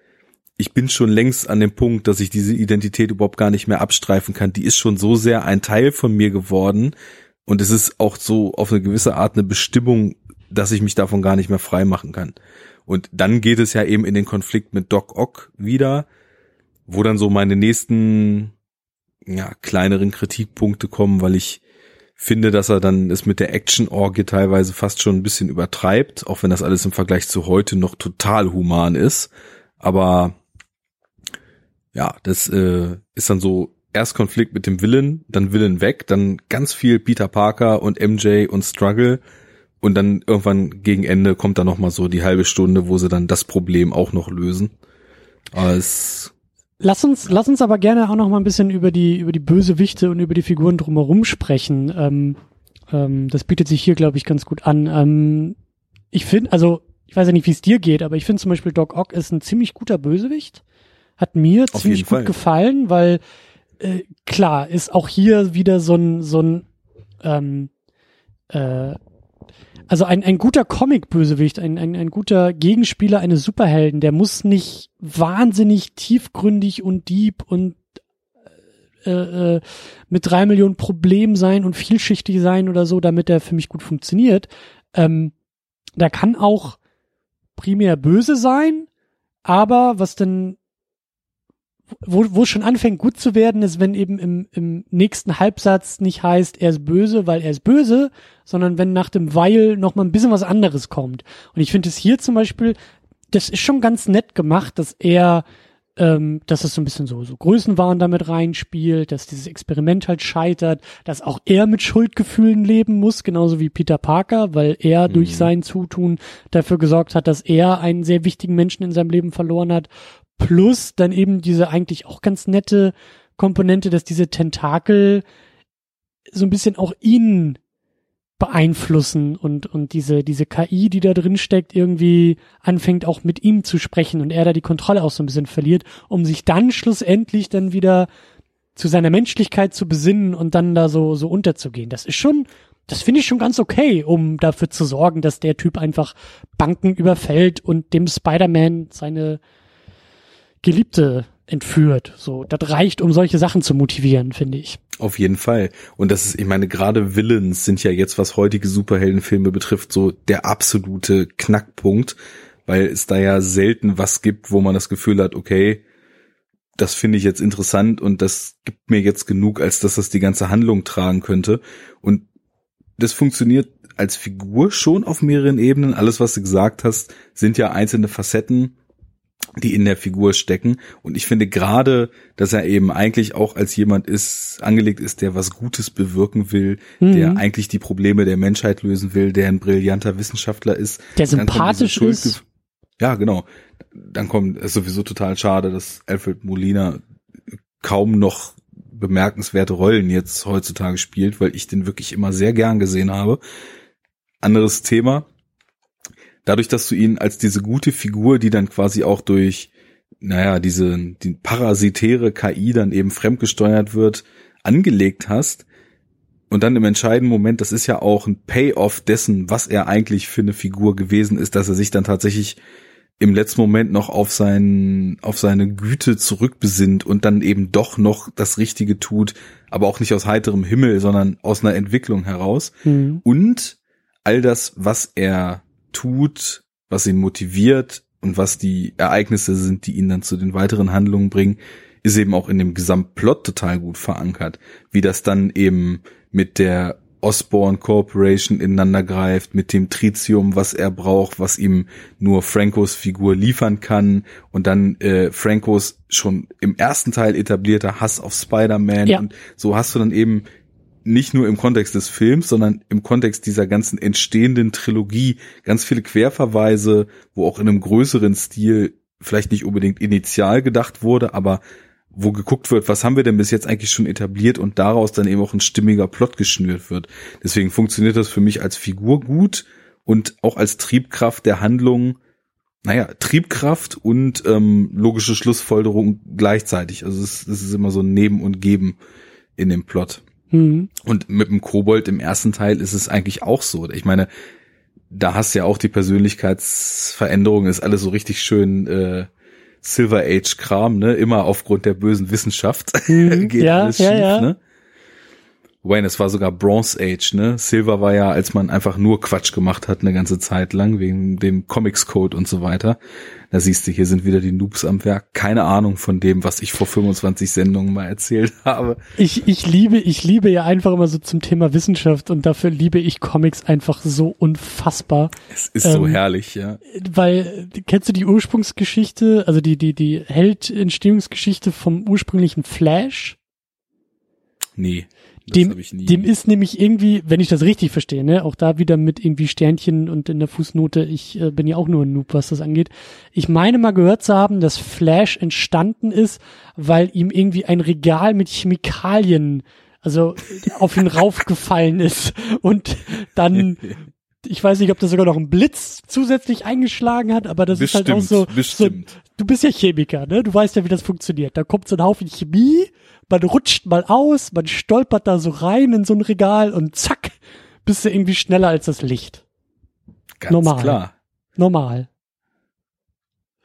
Ich bin schon längst an dem Punkt, dass ich diese Identität überhaupt gar nicht mehr abstreifen kann. Die ist schon so sehr ein Teil von mir geworden. Und es ist auch so auf eine gewisse Art eine Bestimmung, dass ich mich davon gar nicht mehr frei machen kann. Und dann geht es ja eben in den Konflikt mit Doc Ock wieder, wo dann so meine nächsten, ja, kleineren Kritikpunkte kommen, weil ich finde, dass er dann es mit der Action-Orgie teilweise fast schon ein bisschen übertreibt, auch wenn das alles im Vergleich zu heute noch total human ist. Aber ja, das äh, ist dann so erst Konflikt mit dem Willen, dann Willen weg, dann ganz viel Peter Parker und MJ und Struggle und dann irgendwann gegen Ende kommt dann noch mal so die halbe Stunde, wo sie dann das Problem auch noch lösen. Aber es Lass uns, lass uns aber gerne auch noch mal ein bisschen über die, über die Bösewichte und über die Figuren drumherum sprechen. Ähm, ähm, das bietet sich hier, glaube ich, ganz gut an. Ähm, ich finde, also, ich weiß ja nicht, wie es dir geht, aber ich finde zum Beispiel Doc Ock ist ein ziemlich guter Bösewicht. Hat mir Auf ziemlich gut Fall. gefallen, weil, äh, klar, ist auch hier wieder so ein, so ein, ähm, äh, also ein, ein guter Comic-Bösewicht, ein, ein, ein guter Gegenspieler eines Superhelden, der muss nicht wahnsinnig tiefgründig und deep und äh, äh, mit drei Millionen Problemen sein und vielschichtig sein oder so, damit er für mich gut funktioniert. Ähm, da kann auch primär böse sein, aber was dann wo, wo es schon anfängt gut zu werden, ist, wenn eben im, im nächsten Halbsatz nicht heißt, er ist böse, weil er ist böse, sondern wenn nach dem Weil noch mal ein bisschen was anderes kommt. Und ich finde es hier zum Beispiel, das ist schon ganz nett gemacht, dass er, ähm, dass es so ein bisschen so, so Größenwahn damit reinspielt, dass dieses Experiment halt scheitert, dass auch er mit Schuldgefühlen leben muss, genauso wie Peter Parker, weil er durch sein Zutun dafür gesorgt hat, dass er einen sehr wichtigen Menschen in seinem Leben verloren hat. Plus dann eben diese eigentlich auch ganz nette Komponente, dass diese Tentakel so ein bisschen auch ihn beeinflussen und, und diese, diese KI, die da drin steckt, irgendwie anfängt auch mit ihm zu sprechen und er da die Kontrolle auch so ein bisschen verliert, um sich dann schlussendlich dann wieder zu seiner Menschlichkeit zu besinnen und dann da so, so unterzugehen. Das ist schon, das finde ich schon ganz okay, um dafür zu sorgen, dass der Typ einfach Banken überfällt und dem Spider-Man seine Geliebte entführt. So, das reicht, um solche Sachen zu motivieren, finde ich. Auf jeden Fall. Und das ist, ich meine, gerade Villains sind ja jetzt, was heutige Superheldenfilme betrifft, so der absolute Knackpunkt, weil es da ja selten was gibt, wo man das Gefühl hat, okay, das finde ich jetzt interessant und das gibt mir jetzt genug, als dass das die ganze Handlung tragen könnte. Und das funktioniert als Figur schon auf mehreren Ebenen. Alles, was du gesagt hast, sind ja einzelne Facetten, die in der Figur stecken. Und ich finde gerade, dass er eben eigentlich auch als jemand ist, angelegt ist, der was Gutes bewirken will, Mhm. der eigentlich die Probleme der Menschheit lösen will, der ein brillanter Wissenschaftler ist. Der sympathisch ist. Ja, genau. Dann kommt, ist sowieso total schade, dass Alfred Molina kaum noch bemerkenswerte Rollen jetzt heutzutage spielt, weil ich den wirklich immer sehr gern gesehen habe. Anderes Thema. Dadurch, dass du ihn als diese gute Figur, die dann quasi auch durch, naja, diese, die parasitäre KI dann eben fremdgesteuert wird, angelegt hast, und dann im entscheidenden Moment, das ist ja auch ein Payoff dessen, was er eigentlich für eine Figur gewesen ist, dass er sich dann tatsächlich im letzten Moment noch auf sein, auf seine Güte zurückbesinnt und dann eben doch noch das Richtige tut, aber auch nicht aus heiterem Himmel, sondern aus einer Entwicklung heraus. Mhm. Und all das, was er tut, was ihn motiviert und was die Ereignisse sind, die ihn dann zu den weiteren Handlungen bringen, ist eben auch in dem Gesamtplot total gut verankert. Wie das dann eben mit der Osborne Corporation ineinander greift, mit dem Tritium, was er braucht, was ihm nur Francos Figur liefern kann und dann äh, Francos schon im ersten Teil etablierter Hass auf Spider-Man Ja. und so hast du dann eben nicht nur im Kontext des Films, sondern im Kontext dieser ganzen entstehenden Trilogie ganz viele Querverweise, wo auch in einem größeren Stil vielleicht nicht unbedingt initial gedacht wurde, aber wo geguckt wird, was haben wir denn bis jetzt eigentlich schon etabliert und daraus dann eben auch ein stimmiger Plot geschnürt wird. Deswegen funktioniert das für mich als Figur gut und auch als Triebkraft der Handlung, naja, Triebkraft und ähm, logische Schlussfolgerung gleichzeitig. Also es, es ist immer so ein Neben und Geben in dem Plot. Mhm. Und mit dem Kobold im ersten Teil ist es eigentlich auch so. Ich meine, da hast du ja auch die Persönlichkeitsveränderung, ist alles so richtig schön äh, Silver Age Kram, ne? Immer aufgrund der bösen Wissenschaft Mhm. [LAUGHS] geht Ja, alles ja, schief, ja. ne? Wobei, es war sogar Bronze Age, ne? Silver war ja, als man einfach nur Quatsch gemacht hat eine ganze Zeit lang, wegen dem Comics Code und so weiter. Da siehst du, hier sind wieder die Noobs am Werk. Keine Ahnung von dem, was ich vor 25 Sendungen mal erzählt habe. Ich, ich liebe, ich liebe ja einfach immer so zum Thema Wissenschaft und dafür liebe ich Comics einfach so unfassbar. Es ist so Ähm, herrlich, ja. Weil, äh, kennst du die Ursprungsgeschichte, also die, die, die Held-Entstehungsgeschichte vom ursprünglichen Flash? Nee, Dem, dem ist nämlich irgendwie, wenn ich das richtig verstehe, ne, auch da wieder mit irgendwie Sternchen und in der Fußnote, ich äh, bin ja auch nur ein Noob, was das angeht. Ich meine mal gehört zu haben, dass Flash entstanden ist, weil ihm irgendwie ein Regal mit Chemikalien, also auf ihn raufgefallen ist und dann [LAUGHS] ich weiß nicht, ob das sogar noch ein Blitz zusätzlich eingeschlagen hat, aber das ist halt auch so, so, bestimmt. du bist ja Chemiker, ne? Du weißt ja, wie das funktioniert. Da kommt so ein Haufen Chemie, man rutscht mal aus, man stolpert da so rein in so ein Regal und zack, bist du irgendwie schneller als das Licht. Ganz normal. klar. Normal.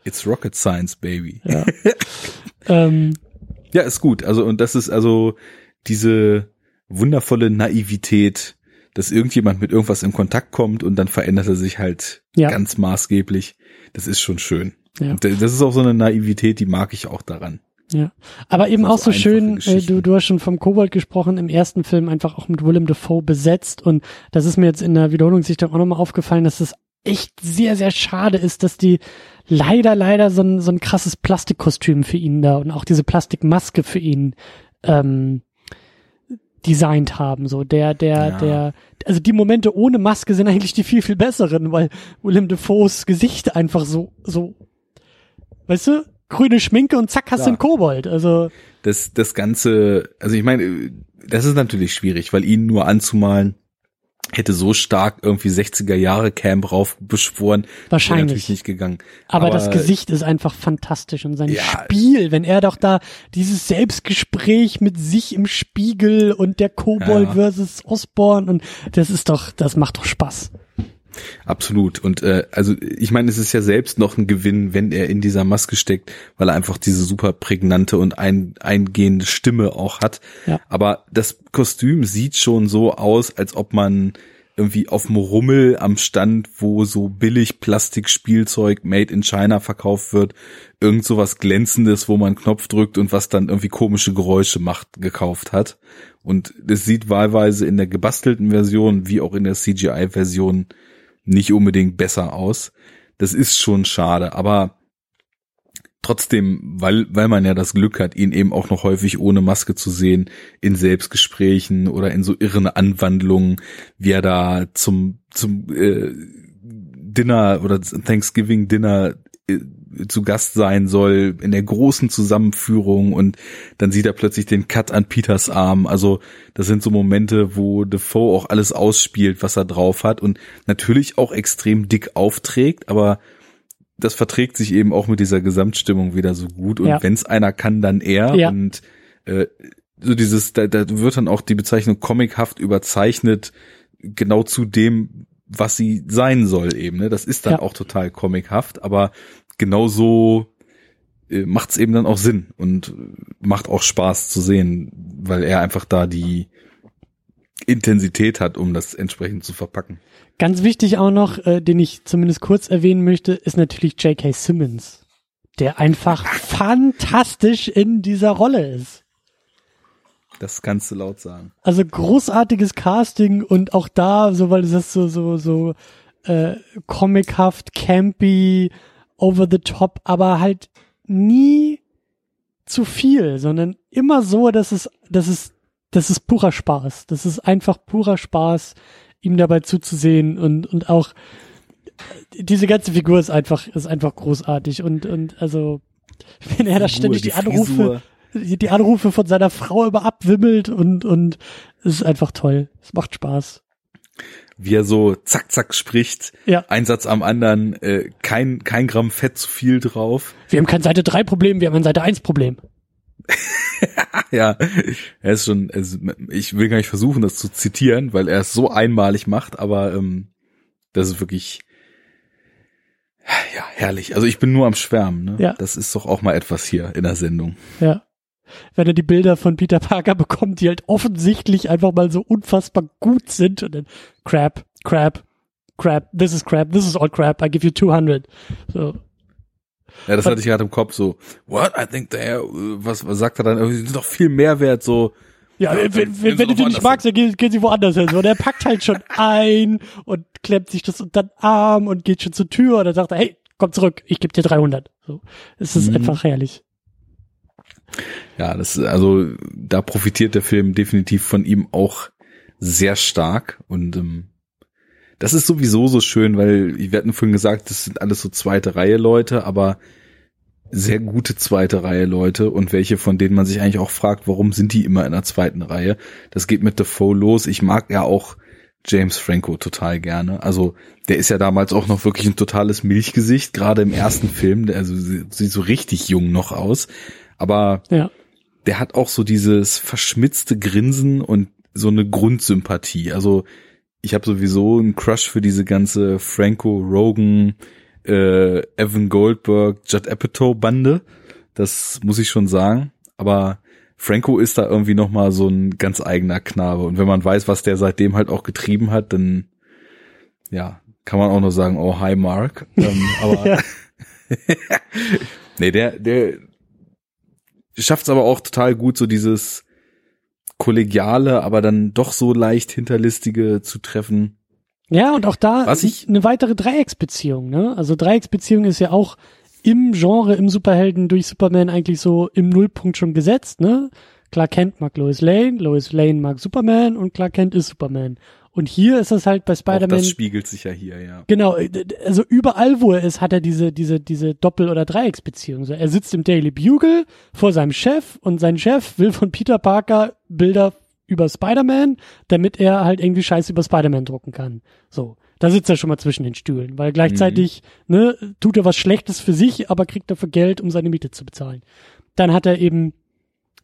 It's rocket science, baby. Ja. [LAUGHS] ähm, Ja, ist gut. Also, und das ist also diese wundervolle Naivität, dass irgendjemand mit irgendwas in Kontakt kommt und dann verändert er sich halt Ja. ganz maßgeblich. Das ist schon schön. Ja. Das ist auch so eine Naivität, die mag ich auch daran. Ja, aber eben auch so schön, äh, du, du hast schon vom Kobold gesprochen, im ersten Film einfach auch mit Willem Dafoe besetzt und das ist mir jetzt in der Wiederholungssichtung auch nochmal aufgefallen, dass es echt sehr, sehr schade ist, dass die leider, leider so ein, so ein krasses Plastikkostüm für ihn da und auch diese Plastikmaske für ihn ähm, designt haben. So der, der, Ja. der, also die Momente ohne Maske sind eigentlich die viel, viel besseren, weil Willem Dafoes Gesicht einfach so, so, weißt du, grüne Schminke und zack hast du Ja. einen Kobold. Also Das, das Ganze, also ich meine, das ist natürlich schwierig, weil ihn nur anzumalen hätte so stark irgendwie 60er Jahre Camp rauf beschworen. wäre Wahrscheinlich. natürlich nicht gegangen. Aber, das Gesicht ist einfach fantastisch und sein Ja. Spiel, wenn er doch da dieses Selbstgespräch mit sich im Spiegel und der Kobold Ja. versus Osborn und das ist doch, das macht doch Spaß. Absolut. Und äh, also ich meine, es ist ja selbst noch ein Gewinn, wenn er in dieser Maske steckt, weil er einfach diese super prägnante und ein, eingehende Stimme auch hat. Ja. Aber das Kostüm sieht schon so aus, als ob man irgendwie auf dem Rummel am Stand, wo so billig Plastikspielzeug made in China verkauft wird, irgend so was glänzendes, wo man einen Knopf drückt und was dann irgendwie komische Geräusche macht, gekauft hat. Und das sieht wahlweise in der gebastelten Version wie auch in der CGI-Version nicht unbedingt besser aus. Das ist schon schade, aber trotzdem, weil, weil man ja das Glück hat, ihn eben auch noch häufig ohne Maske zu sehen, in Selbstgesprächen oder in so irren Anwandlungen, wie er da zum, zum äh, Dinner oder Thanksgiving Dinner äh, zu Gast sein soll, in der großen Zusammenführung und dann sieht er plötzlich den Cut an Peters Arm. Also das sind so Momente, wo Defoe auch alles ausspielt, was er drauf hat und natürlich auch extrem dick aufträgt, aber das verträgt sich eben auch mit dieser Gesamtstimmung wieder so gut. Und Ja. wenn es einer kann, dann er. Ja. Und äh, so dieses, da, da wird dann auch die Bezeichnung comichaft überzeichnet, genau zu dem, was sie sein soll eben. Ne? Das ist dann Ja. auch total comichaft, aber genauso äh, macht's eben dann auch Sinn und macht auch Spaß zu sehen, weil er einfach da die Intensität hat, um das entsprechend zu verpacken. Ganz wichtig auch noch, äh, den ich zumindest kurz erwähnen möchte, ist natürlich J.K. Simmons, der einfach fantastisch in dieser Rolle ist. Das kannst du laut sagen. Also großartiges Casting und auch da, so weil das so so so äh, comichaft, campy, over the top, aber halt nie zu viel, sondern immer so, dass es dass es das ist purer Spaß. Das ist einfach purer Spaß, ihm dabei zuzusehen und und auch äh, diese ganze Figur ist einfach ist einfach großartig und und also [LAUGHS] wenn er da ständig die, Anrufe die, die Anrufe von seiner Frau immer abwimmelt und und es ist einfach toll. Es macht Spaß. Wie er so zack zack spricht, Ja. ein Satz am anderen, äh, kein kein Gramm Fett zu viel drauf. Wir haben kein Seite 3 Problem, wir haben ein Seite 1 Problem. [LAUGHS] Ja, er ist schon, also ich will gar nicht versuchen, das zu zitieren, weil er es so einmalig macht, aber ähm, das ist wirklich ja herrlich. Also ich bin nur am Schwärmen. Ne? Ja. Das ist doch auch mal etwas hier in der Sendung. Ja. Wenn er die Bilder von Peter Parker [LAUGHS] bekommt, die halt offensichtlich einfach mal so unfassbar gut sind und dann crap, crap, crap, this is crap, this is all crap, I give you 200. So. Ja, das hatte ich gerade im Kopf so. What? I think they, was, was sagt er dann? Die sind doch viel mehr wert. So Ja, Ja, wenn, wenn, wenn, du die nicht magst, dann gehen, gehen sie woanders hin. So, und er packt halt schon [LAUGHS] ein und klemmt sich das unter den Arm und geht schon zur Tür und dann sagt er, hey, komm zurück, ich gebe dir 300. So. Es ist Mhm. einfach herrlich. Ja, das also da profitiert der Film definitiv von ihm auch sehr stark und ähm, das ist sowieso so schön, weil wir hatten vorhin gesagt, das sind alles so zweite Reihe Leute, aber sehr gute zweite Reihe Leute und welche von denen man sich eigentlich auch fragt, warum sind die immer in der zweiten Reihe? Das geht mit Defoe los. Ich mag ja auch James Franco total gerne. Also der ist ja damals auch noch wirklich ein totales Milchgesicht, gerade im ersten Film. Der also sieht so richtig jung noch aus. Aber Ja. der hat auch so dieses verschmitzte Grinsen und so eine Grundsympathie. Also ich habe sowieso einen Crush für diese ganze Franco Rogan, äh, Evan Goldberg, Judd Apatow Bande. Das muss ich schon sagen. Aber Franco ist da irgendwie noch mal so ein ganz eigener Knabe. Und wenn man weiß, was der seitdem halt auch getrieben hat, dann ja, kann man auch nur sagen, oh hi Mark. Ähm, aber [LAUGHS] [LAUGHS] nee, der, der schafft es aber auch total gut, so dieses kollegiale, aber dann doch so leicht hinterlistige zu treffen. Ja, und auch da Was ich- eine weitere Dreiecksbeziehung, ne? Also Dreiecksbeziehung ist ja auch im Genre, im Superhelden durch Superman eigentlich so im Nullpunkt schon gesetzt, ne? Clark Kent mag Lois Lane, Lois Lane mag Superman und Clark Kent ist Superman. Und hier ist es halt bei Spider-Man das spiegelt sich ja hier, ja. Genau, äh, also überall, wo er ist, hat er diese, diese, diese Doppel- oder Dreiecksbeziehung. So, er sitzt im Daily Bugle vor seinem Chef und sein Chef will von Peter Parker Bilder über Spider-Man, damit er halt irgendwie Scheiße über Spider-Man drucken kann. So. Da sitzt er schon mal zwischen den Stühlen, weil gleichzeitig, ne, tut er was Schlechtes für sich, aber kriegt dafür Geld, um seine Miete zu bezahlen. Dann hat er eben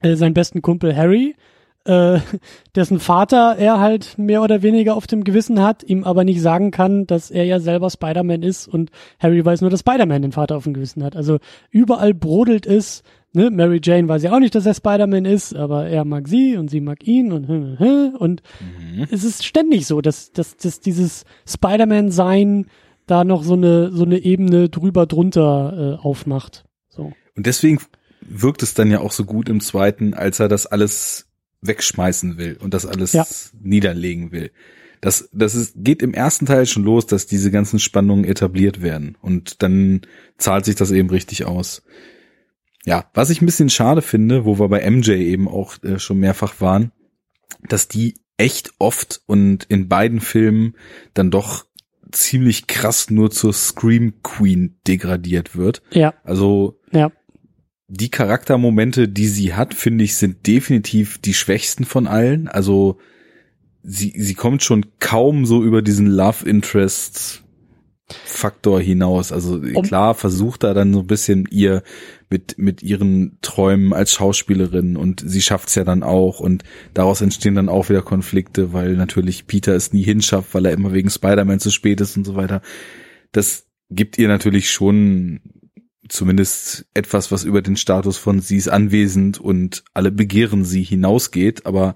äh, seinen besten Kumpel Harry, äh, [LAUGHS] dessen Vater er halt mehr oder weniger auf dem Gewissen hat, ihm aber nicht sagen kann, dass er ja selber Spider-Man ist und Harry weiß nur, dass Spider-Man den Vater auf dem Gewissen hat. Also überall brodelt es, ne, Mary Jane weiß ja auch nicht, dass er Spider-Man ist, aber er mag sie und sie mag ihn und und es ist ständig so, dass, dass, dass dieses Spider-Man-Sein da noch so eine, so eine Ebene drüber drunter äh, aufmacht. So. Und deswegen wirkt es dann ja auch so gut im zweiten, als er das alles wegschmeißen will und das alles Ja. niederlegen will. Das, das ist, geht im ersten Teil schon los, dass diese ganzen Spannungen etabliert werden und dann zahlt sich das eben richtig aus. Ja, was ich ein bisschen schade finde, wo wir bei MJ eben auch äh, schon mehrfach waren, dass die echt oft und in beiden Filmen dann doch ziemlich krass nur zur Scream Queen degradiert wird. Ja, Also ja, die Charaktermomente, die sie hat, finde ich, sind definitiv die schwächsten von allen. Also sie, sie kommt schon kaum so über diesen Love Interest Faktor hinaus. Also um, klar versucht er dann so ein bisschen ihr mit, mit ihren Träumen als Schauspielerin und sie schafft's ja dann auch und daraus entstehen dann auch wieder Konflikte, weil natürlich Peter es nie hinschafft, weil er immer wegen Spider-Man zu spät ist und so weiter. Das gibt ihr natürlich schon zumindest etwas, was über den Status von sie ist anwesend und alle begehren sie hinausgeht, aber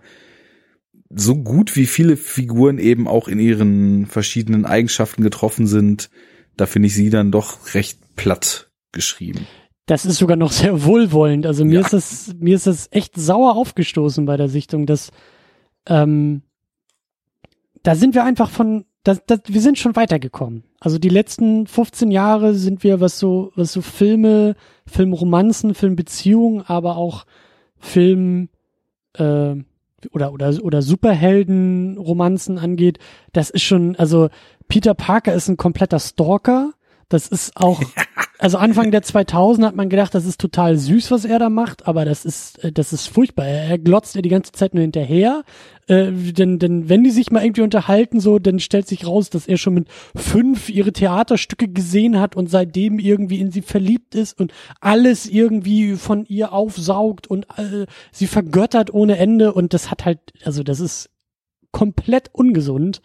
so gut wie viele Figuren eben auch in ihren verschiedenen Eigenschaften getroffen sind, da finde ich sie dann doch recht platt geschrieben. Das ist sogar noch sehr wohlwollend. Also mir ja. ist das, mir ist das echt sauer aufgestoßen bei der Sichtung, dass ähm, da sind wir einfach von, das, das, wir sind schon weitergekommen. Also die letzten 15 Jahre sind wir, was so, was so Filme, Filmromanzen, Filmbeziehungen, aber auch Film, äh, oder, oder, oder Superhelden-Romanzen angeht, das ist schon, also Peter Parker ist ein kompletter Stalker. Das ist auch, [LAUGHS] also Anfang der 2000 hat man gedacht, das ist total süß, was er da macht, aber das ist, äh, das ist furchtbar. Er glotzt ja die ganze Zeit nur hinterher. Äh, denn, denn wenn die sich mal irgendwie unterhalten, so, dann stellt sich raus, dass er schon mit fünf ihre Theaterstücke gesehen hat und seitdem irgendwie in sie verliebt ist und alles irgendwie von ihr aufsaugt und äh, sie vergöttert ohne Ende und das hat halt, also das ist komplett ungesund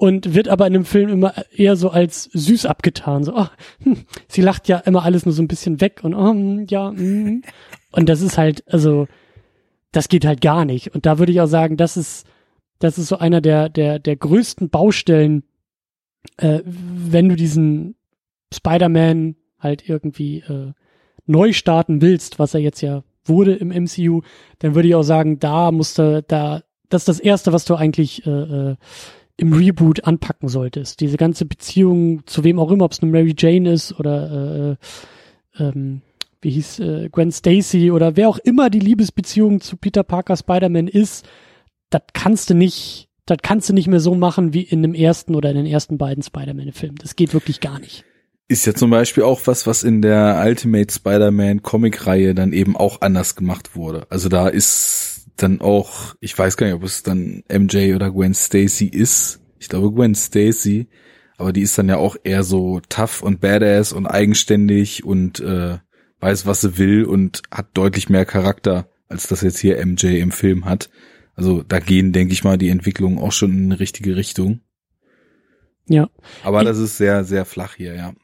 und wird aber in dem Film immer eher so als süß abgetan. So, oh, hm, sie lacht ja immer alles nur so ein bisschen weg und oh, hm, ja, mm. und das ist halt, also das geht halt gar nicht. Und da würde ich auch sagen, das ist, das ist so einer der der der größten Baustellen, äh, wenn du diesen Spider-Man halt irgendwie äh, neu starten willst, was er jetzt ja wurde im MCU, dann würde ich auch sagen, da musste da das ist das erste, was du eigentlich äh, äh, im Reboot anpacken solltest. Diese ganze Beziehung zu wem auch immer, ob es eine Mary Jane ist oder äh, ähm, wie hieß äh, Gwen Stacy oder wer auch immer die Liebesbeziehung zu Peter Parker Spider-Man ist, das kannst du nicht, das kannst du nicht mehr so machen wie in dem ersten oder in den ersten beiden Spider-Man-Filmen. Das geht wirklich gar nicht. Ist ja zum Beispiel auch was, was in der Ultimate Spider-Man Comic-Reihe dann eben auch anders gemacht wurde. Also da ist dann auch, ich weiß gar nicht, ob es dann MJ oder Gwen Stacy ist. Ich glaube Gwen Stacy, aber die ist dann ja auch eher so tough und badass und eigenständig und äh, weiß, was sie will und hat deutlich mehr Charakter, als das jetzt hier MJ im Film hat. Also da gehen, denke ich mal, die Entwicklungen auch schon in eine richtige Richtung. Ja. Aber das ist sehr, sehr flach hier, ja.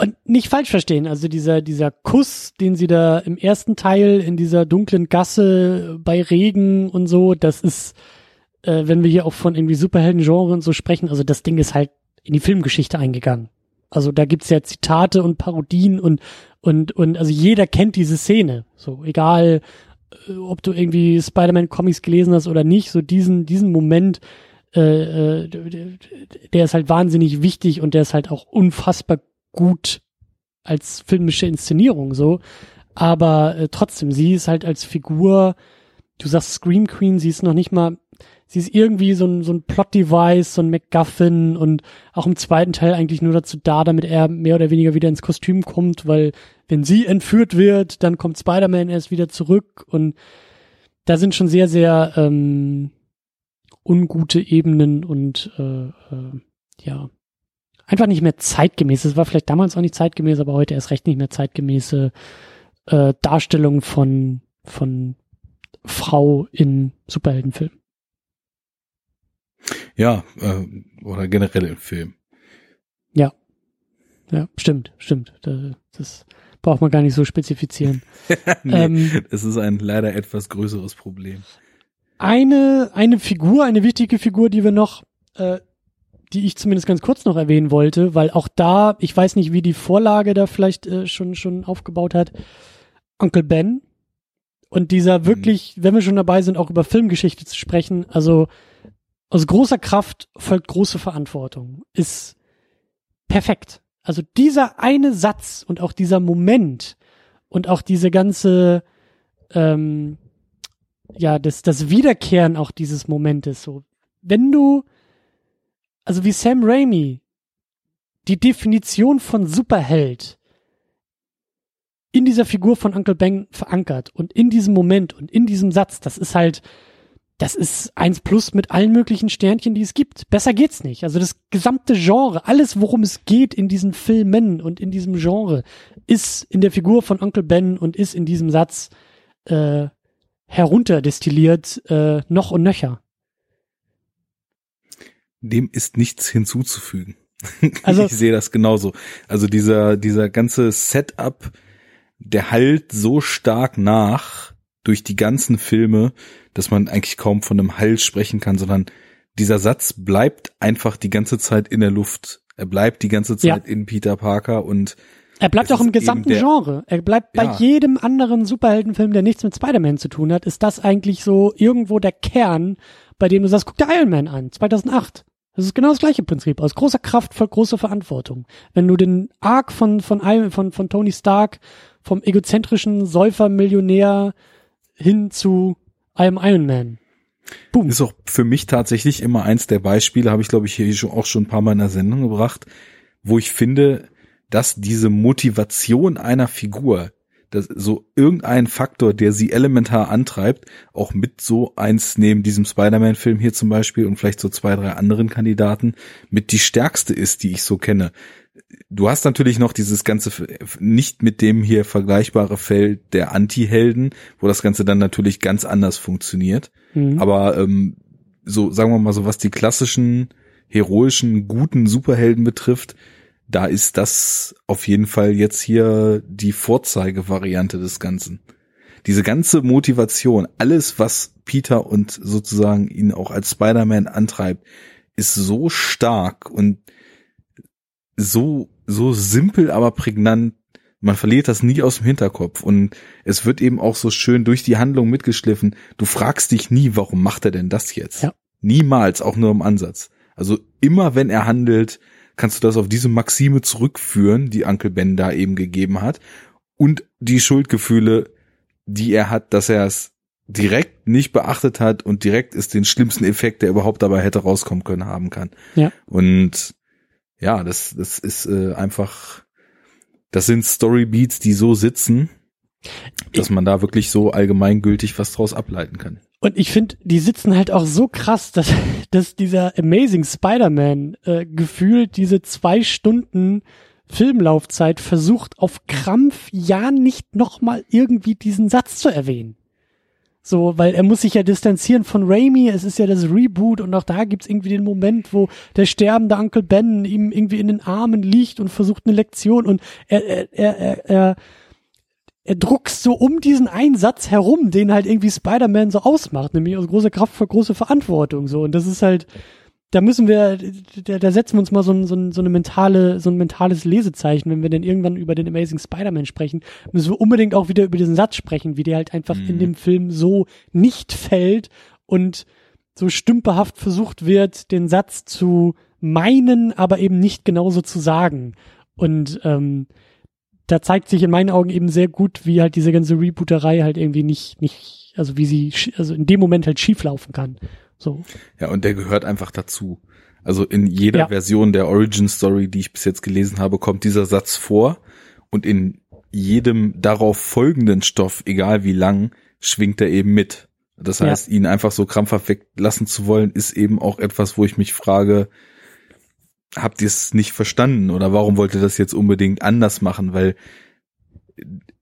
Und nicht falsch verstehen, also dieser, dieser Kuss, den sie da im ersten Teil in dieser dunklen Gasse bei Regen und so, das ist, äh, wenn wir hier auch von irgendwie Superhelden-Genre und so sprechen, also das Ding ist halt in die Filmgeschichte eingegangen. Also da gibt's ja Zitate und Parodien und, und, und, also jeder kennt diese Szene. So, egal, äh, ob du irgendwie Spider-Man-Comics gelesen hast oder nicht, so diesen, diesen Moment, äh, äh der ist halt wahnsinnig wichtig und der ist halt auch unfassbar gut als filmische Inszenierung so. Aber äh, trotzdem, sie ist halt als Figur, du sagst Scream Queen, sie ist noch nicht mal, sie ist irgendwie so ein, so ein Plot-Device, so ein MacGuffin und auch im zweiten Teil eigentlich nur dazu da, damit er mehr oder weniger wieder ins Kostüm kommt, weil wenn sie entführt wird, dann kommt Spider-Man erst wieder zurück und da sind schon sehr, sehr ähm, ungute Ebenen und äh, äh, ja, einfach nicht mehr zeitgemäß. Es war vielleicht damals auch nicht zeitgemäß, aber heute erst recht nicht mehr zeitgemäße äh, Darstellung von, von Frau in Superheldenfilmen. Ja, äh, oder generell im Film. Ja. Ja, stimmt, stimmt. Das braucht man gar nicht so spezifizieren. [LAUGHS] nee, ähm, es ist ein leider etwas größeres Problem. Eine, eine Figur, eine wichtige Figur, die wir noch äh, die ich zumindest ganz kurz noch erwähnen wollte, weil auch da, ich weiß nicht, wie die Vorlage da vielleicht äh, schon schon aufgebaut hat. Onkel Ben und dieser mhm. wirklich, wenn wir schon dabei sind, auch über Filmgeschichte zu sprechen, also aus großer Kraft folgt große Verantwortung, ist perfekt. Also dieser eine Satz und auch dieser Moment und auch diese ganze, ähm, ja, das, das Wiederkehren auch dieses Momentes, so, wenn du also wie Sam Raimi die Definition von Superheld in dieser Figur von Uncle Ben verankert und in diesem Moment und in diesem Satz, das ist halt, das ist eins plus mit allen möglichen Sternchen, die es gibt. Besser geht's nicht. Also das gesamte Genre, alles worum es geht in diesen Filmen und in diesem Genre, ist in der Figur von Uncle Ben und ist in diesem Satz äh, herunterdestilliert äh, noch und nöcher. Dem ist nichts hinzuzufügen. [LAUGHS] Also ich sehe das genauso. Also dieser dieser ganze Setup, der halt so stark nach durch die ganzen Filme, dass man eigentlich kaum von einem Hall sprechen kann, sondern dieser Satz bleibt einfach die ganze Zeit in der Luft. Er bleibt die ganze Zeit ja. in Peter Parker und er bleibt auch im gesamten der, Genre. Er bleibt bei ja. jedem anderen Superheldenfilm, der nichts mit Spider-Man zu tun hat, ist das eigentlich so irgendwo der Kern, bei dem du sagst, guck dir Iron Man an, 2008. Das ist genau das gleiche Prinzip. Aus großer Kraft voll große Verantwortung. Wenn du den Arc von, von, von, von Tony Stark vom egozentrischen Säufer-Millionär hin zu am Iron Man. Boom. Ist auch für mich tatsächlich immer eins der Beispiele, habe ich glaube ich hier auch schon ein paar Mal in der Sendung gebracht, wo ich finde, dass diese Motivation einer Figur, dass so irgendein Faktor, der sie elementar antreibt, auch mit so eins neben diesem Spider-Man-Film hier zum Beispiel und vielleicht so zwei, drei anderen Kandidaten mit die stärkste ist, die ich so kenne du hast natürlich noch dieses ganze nicht mit dem hier vergleichbare Feld der Anti-Helden, wo das Ganze dann natürlich ganz anders funktioniert. Mhm. Aber ähm, so sagen wir mal so, was die klassischen heroischen guten Superhelden betrifft, da ist das auf jeden Fall jetzt hier die Vorzeigevariante des Ganzen. Diese ganze Motivation, alles was Peter und sozusagen ihn auch als Spider-Man antreibt, ist so stark und so, so simpel, aber prägnant. Man verliert das nie aus dem Hinterkopf und es wird eben auch so schön durch die Handlung mitgeschliffen. Du fragst dich nie, warum macht er denn das jetzt? Ja. Niemals, auch nur im Ansatz. Also immer wenn er handelt, kannst du das auf diese Maxime zurückführen, die Uncle Ben da eben gegeben hat und die Schuldgefühle, die er hat, dass er es direkt nicht beachtet hat und direkt ist den schlimmsten Effekt, der überhaupt dabei hätte rauskommen können, haben kann. Ja. Und ja, das, das ist äh, einfach, das sind Storybeats, die so sitzen, dass man da wirklich so allgemeingültig was draus ableiten kann. Und ich finde, die sitzen halt auch so krass, dass, dass dieser Amazing Spider-Man äh, gefühlt diese zwei Stunden Filmlaufzeit versucht auf Krampf ja nicht nochmal irgendwie diesen Satz zu erwähnen. So, weil er muss sich ja distanzieren von Raimi, es ist ja das Reboot und auch da gibt's irgendwie den Moment, wo der sterbende Uncle Ben ihm irgendwie in den Armen liegt und versucht eine Lektion und er, er, er, er, er druckst so um diesen Einsatz herum, den halt irgendwie Spider-Man so ausmacht, nämlich aus großer Kraft für große Verantwortung, so. Und das ist halt, da müssen wir, da, da setzen wir uns mal so, ein, so, ein, so eine mentale, so ein mentales Lesezeichen, wenn wir denn irgendwann über den Amazing Spider-Man sprechen, müssen wir unbedingt auch wieder über diesen Satz sprechen, wie der halt einfach mhm. in dem Film so nicht fällt und so stümperhaft versucht wird, den Satz zu meinen, aber eben nicht genauso zu sagen. Und ähm, da zeigt sich in meinen Augen eben sehr gut, wie halt diese ganze Rebooterei halt irgendwie nicht, nicht, also wie sie, also in dem Moment halt schieflaufen kann. So. Ja, und der gehört einfach dazu. Also in jeder ja. Version der Origin Story, die ich bis jetzt gelesen habe, kommt dieser Satz vor und in jedem darauf folgenden Stoff, egal wie lang, schwingt er eben mit. Das heißt, ja. ihn einfach so krampfhaft weglassen zu wollen, ist eben auch etwas, wo ich mich frage, habt ihr es nicht verstanden oder warum wollt ihr das jetzt unbedingt anders machen? Weil,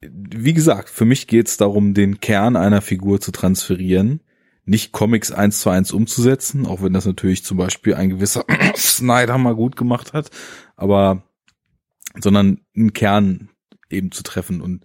wie gesagt, für mich geht es darum, den Kern einer Figur zu transferieren nicht Comics eins zu eins umzusetzen, auch wenn das natürlich zum Beispiel ein gewisser [COUGHS] Snyder mal gut gemacht hat, aber sondern einen Kern eben zu treffen und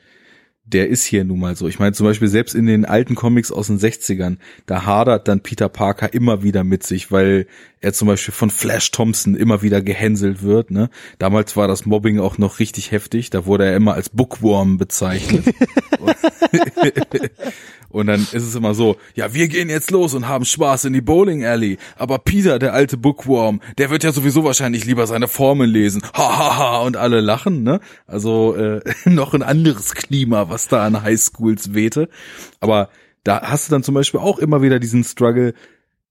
der ist hier nun mal so. Ich meine zum Beispiel selbst in den alten Comics aus den 60ern, da hadert dann Peter Parker immer wieder mit sich, weil er zum Beispiel von Flash Thompson immer wieder gehänselt wird. Ne? Damals war das Mobbing auch noch richtig heftig, da wurde er immer als Bookworm bezeichnet. [LAUGHS] Und dann ist es immer so, ja, wir gehen jetzt los und haben Spaß in die Bowling Alley. Aber Peter, der alte Bookworm, der wird ja sowieso wahrscheinlich lieber seine Formeln lesen. Ha, ha, ha. Und alle lachen, ne? Also äh, [LAUGHS] noch ein anderes Klima, was da an Highschools wehte. Aber da hast du dann zum Beispiel auch immer wieder diesen Struggle,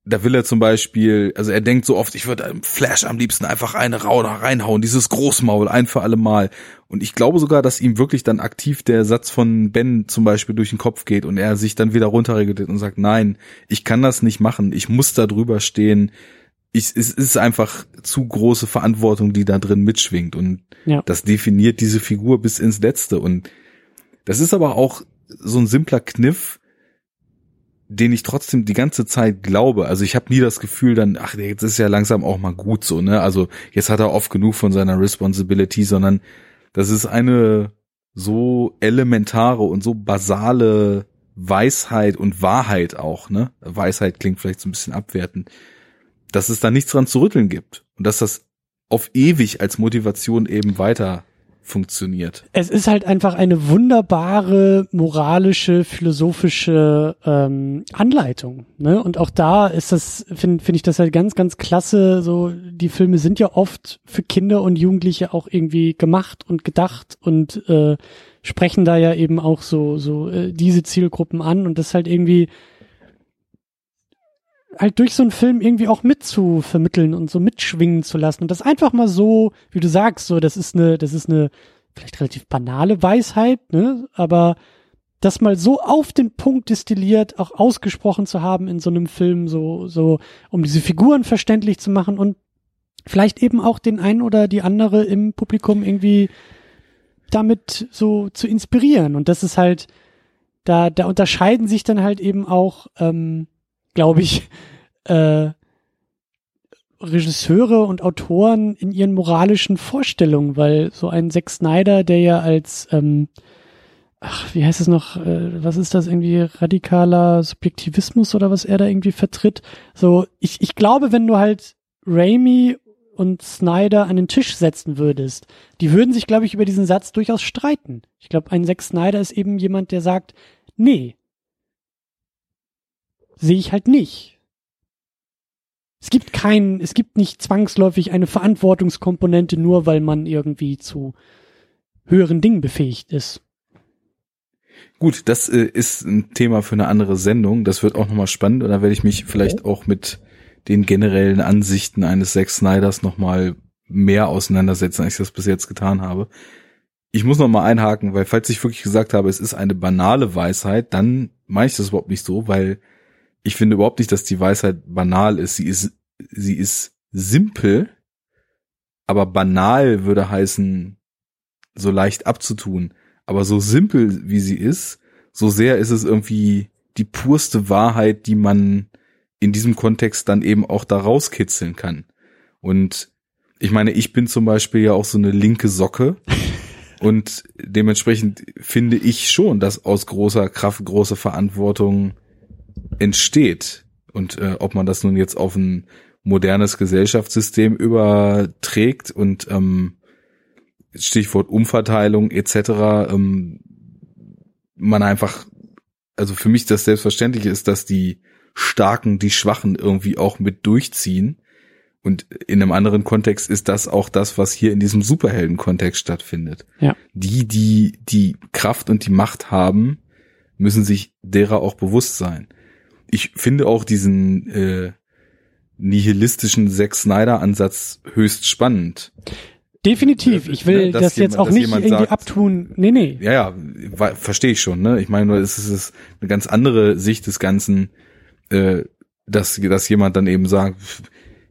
da will er zum Beispiel, also er denkt so oft, ich würde einem Flash am liebsten einfach eine Rauner reinhauen, dieses Großmaul ein für alle Mal. Und ich glaube sogar, dass ihm wirklich dann aktiv der Satz von Ben zum Beispiel durch den Kopf geht und er sich dann wieder runterregelt und sagt, nein, ich kann das nicht machen, ich muss da drüber stehen. Ich, es ist einfach zu große Verantwortung, die da drin mitschwingt und ja. das definiert diese Figur bis ins Letzte und das ist aber auch so ein simpler Kniff, den ich trotzdem die ganze Zeit glaube. Also ich habe nie das Gefühl dann, ach, jetzt ist ja langsam auch mal gut so, ne? Also jetzt hat er oft genug von seiner Responsibility, sondern das ist eine so elementare und so basale Weisheit und Wahrheit auch, ne? Weisheit klingt vielleicht so ein bisschen abwertend, dass es da nichts dran zu rütteln gibt und dass das auf ewig als Motivation eben weiter funktioniert. Es ist halt einfach eine wunderbare moralische, philosophische ähm, Anleitung. Ne? Und auch da ist das, finde find ich das halt ganz, ganz klasse. So, die Filme sind ja oft für Kinder und Jugendliche auch irgendwie gemacht und gedacht und äh, sprechen da ja eben auch so, so äh, diese Zielgruppen an und das halt irgendwie halt durch so einen Film irgendwie auch mitzuvermitteln und so mitschwingen zu lassen und das einfach mal so, wie du sagst, so das ist eine, das ist eine vielleicht relativ banale Weisheit, ne, aber das mal so auf den Punkt destilliert, auch ausgesprochen zu haben in so einem Film, so so um diese Figuren verständlich zu machen und vielleicht eben auch den einen oder die andere im Publikum irgendwie damit so zu inspirieren und das ist halt da da unterscheiden sich dann halt eben auch ähm, glaube ich, äh, Regisseure und Autoren in ihren moralischen Vorstellungen, weil so ein Zack Snyder, der ja als, ähm, ach, wie heißt es noch, äh, was ist das irgendwie, radikaler Subjektivismus oder was er da irgendwie vertritt, so, ich, ich glaube, wenn du halt Raimi und Snyder an den Tisch setzen würdest, die würden sich, glaube ich, über diesen Satz durchaus streiten. Ich glaube, ein Zack Snyder ist eben jemand, der sagt, nee, sehe ich halt nicht. Es gibt keinen, es gibt nicht zwangsläufig eine Verantwortungskomponente, nur weil man irgendwie zu höheren Dingen befähigt ist. Gut, das äh, ist ein Thema für eine andere Sendung. Das wird auch nochmal spannend und da werde ich mich vielleicht auch mit den generellen Ansichten eines Zack Snyders nochmal mehr auseinandersetzen, als ich das bis jetzt getan habe. Ich muss nochmal einhaken, weil falls ich wirklich gesagt habe, es ist eine banale Weisheit, dann meine ich das überhaupt nicht so, weil ich finde überhaupt nicht, dass die Weisheit banal ist. Sie ist, sie ist simpel, aber banal würde heißen, so leicht abzutun. Aber so simpel wie sie ist, so sehr ist es irgendwie die purste Wahrheit, die man in diesem Kontext dann eben auch da rauskitzeln kann. Und ich meine, ich bin zum Beispiel ja auch so eine linke Socke. [LAUGHS] Und dementsprechend finde ich schon, dass aus großer Kraft große Verantwortung entsteht und äh, ob man das nun jetzt auf ein modernes Gesellschaftssystem überträgt und ähm, Stichwort Umverteilung etc. Ähm, man einfach, also für mich das Selbstverständliche ist, dass die Starken die Schwachen irgendwie auch mit durchziehen. Und in einem anderen Kontext ist das auch das, was hier in diesem Superhelden-Kontext stattfindet. Ja. Die, die die Kraft und die Macht haben, müssen sich derer auch bewusst sein ich finde auch diesen äh, nihilistischen Zack Snyder-Ansatz höchst spannend. Definitiv. Ich will ne, das jetzt auch nicht irgendwie sagt, abtun. Nee, nee. Ja, ja, verstehe ich schon. Ne? Ich meine, es ist eine ganz andere Sicht des Ganzen, äh, dass, dass jemand dann eben sagt,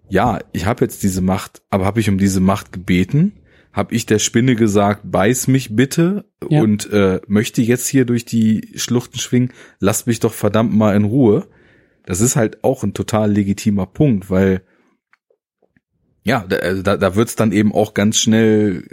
ja, ich habe jetzt diese Macht, aber habe ich um diese Macht gebeten? Habe ich der Spinne gesagt, beiß mich bitte ja. und äh, möchte jetzt hier durch die Schluchten schwingen? Lass mich doch verdammt mal in Ruhe. Das ist halt auch ein total legitimer Punkt, weil ja, da, also da, da wird's dann eben auch ganz schnell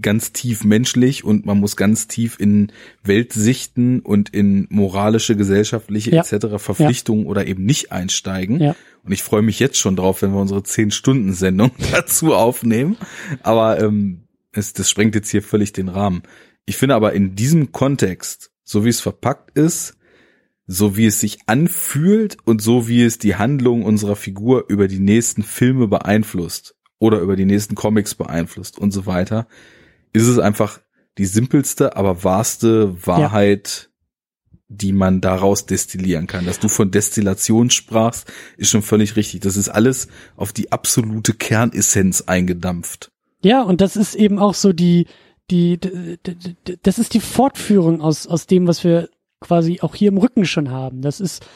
ganz tief menschlich und man muss ganz tief in Weltsichten und in moralische, gesellschaftliche ja. etc. Verpflichtungen ja. oder eben nicht einsteigen. Ja. Und ich freue mich jetzt schon drauf, wenn wir unsere zehn Stunden Sendung [LAUGHS] dazu aufnehmen. Aber ähm, es, das sprengt jetzt hier völlig den Rahmen. Ich finde aber in diesem Kontext, so wie es verpackt ist, so wie es sich anfühlt und so wie es die Handlung unserer Figur über die nächsten Filme beeinflusst oder über die nächsten Comics beeinflusst und so weiter, ist es einfach die simpelste, aber wahrste Wahrheit, ja. die man daraus destillieren kann. Dass du von Destillation sprachst, ist schon völlig richtig. Das ist alles auf die absolute Kernessenz eingedampft. Ja, und das ist eben auch so die, die, das ist die Fortführung aus, aus dem, was wir quasi auch hier im Rücken schon haben. Das ist,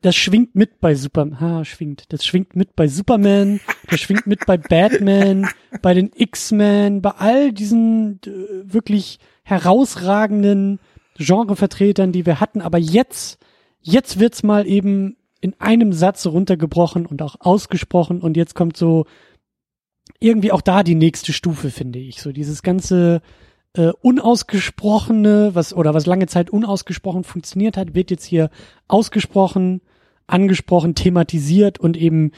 das schwingt mit bei Superman, ha, schwingt, das schwingt mit bei Superman, das schwingt mit bei Batman, [LAUGHS] bei den X-Men, bei all diesen äh, wirklich herausragenden Genrevertretern, die wir hatten. Aber jetzt, jetzt wird's mal eben in einem Satz runtergebrochen und auch ausgesprochen und jetzt kommt so irgendwie auch da die nächste Stufe, finde ich. So dieses ganze äh, unausgesprochene, was oder was lange Zeit unausgesprochen funktioniert hat, wird jetzt hier ausgesprochen, angesprochen, thematisiert und eben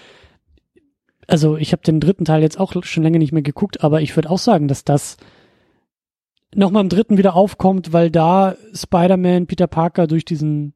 also ich habe den dritten Teil jetzt auch schon länger nicht mehr geguckt, aber ich würde auch sagen, dass das nochmal im dritten wieder aufkommt, weil da Spider-Man, Peter Parker durch diesen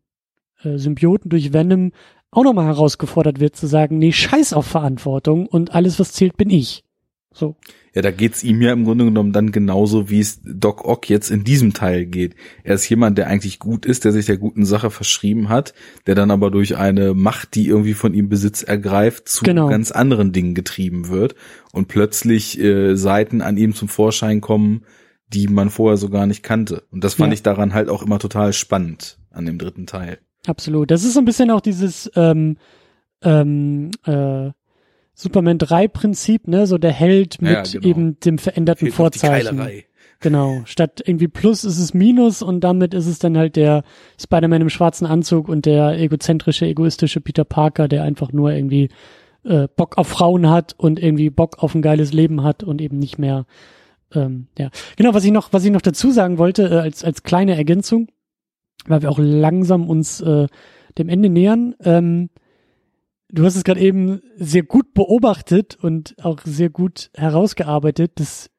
äh, Symbioten, durch Venom auch nochmal herausgefordert wird zu sagen, nee, scheiß auf Verantwortung und alles, was zählt, bin ich. So. Ja, da geht's ihm ja im Grunde genommen dann genauso, wie es Doc Ock jetzt in diesem Teil geht. Er ist jemand, der eigentlich gut ist, der sich der guten Sache verschrieben hat, der dann aber durch eine Macht, die irgendwie von ihm Besitz ergreift, zu genau. ganz anderen Dingen getrieben wird und plötzlich äh, Seiten an ihm zum Vorschein kommen, die man vorher so gar nicht kannte. Und das fand ja. ich daran halt auch immer total spannend an dem dritten Teil. Absolut. Das ist so ein bisschen auch dieses ähm, ähm, äh, Superman 3 Prinzip, ne, so der Held mit ja, genau. eben dem veränderten Fehlt Vorzeichen. Genau. Statt irgendwie Plus ist es Minus und damit ist es dann halt der Spider-Man im schwarzen Anzug und der egozentrische, egoistische Peter Parker, der einfach nur irgendwie äh, Bock auf Frauen hat und irgendwie Bock auf ein geiles Leben hat und eben nicht mehr ähm, ja, genau, was ich noch, was ich noch dazu sagen wollte, äh, als, als kleine Ergänzung, weil wir auch langsam uns äh, dem Ende nähern. Ähm, du hast es gerade eben sehr gut beobachtet und auch sehr gut herausgearbeitet. Das,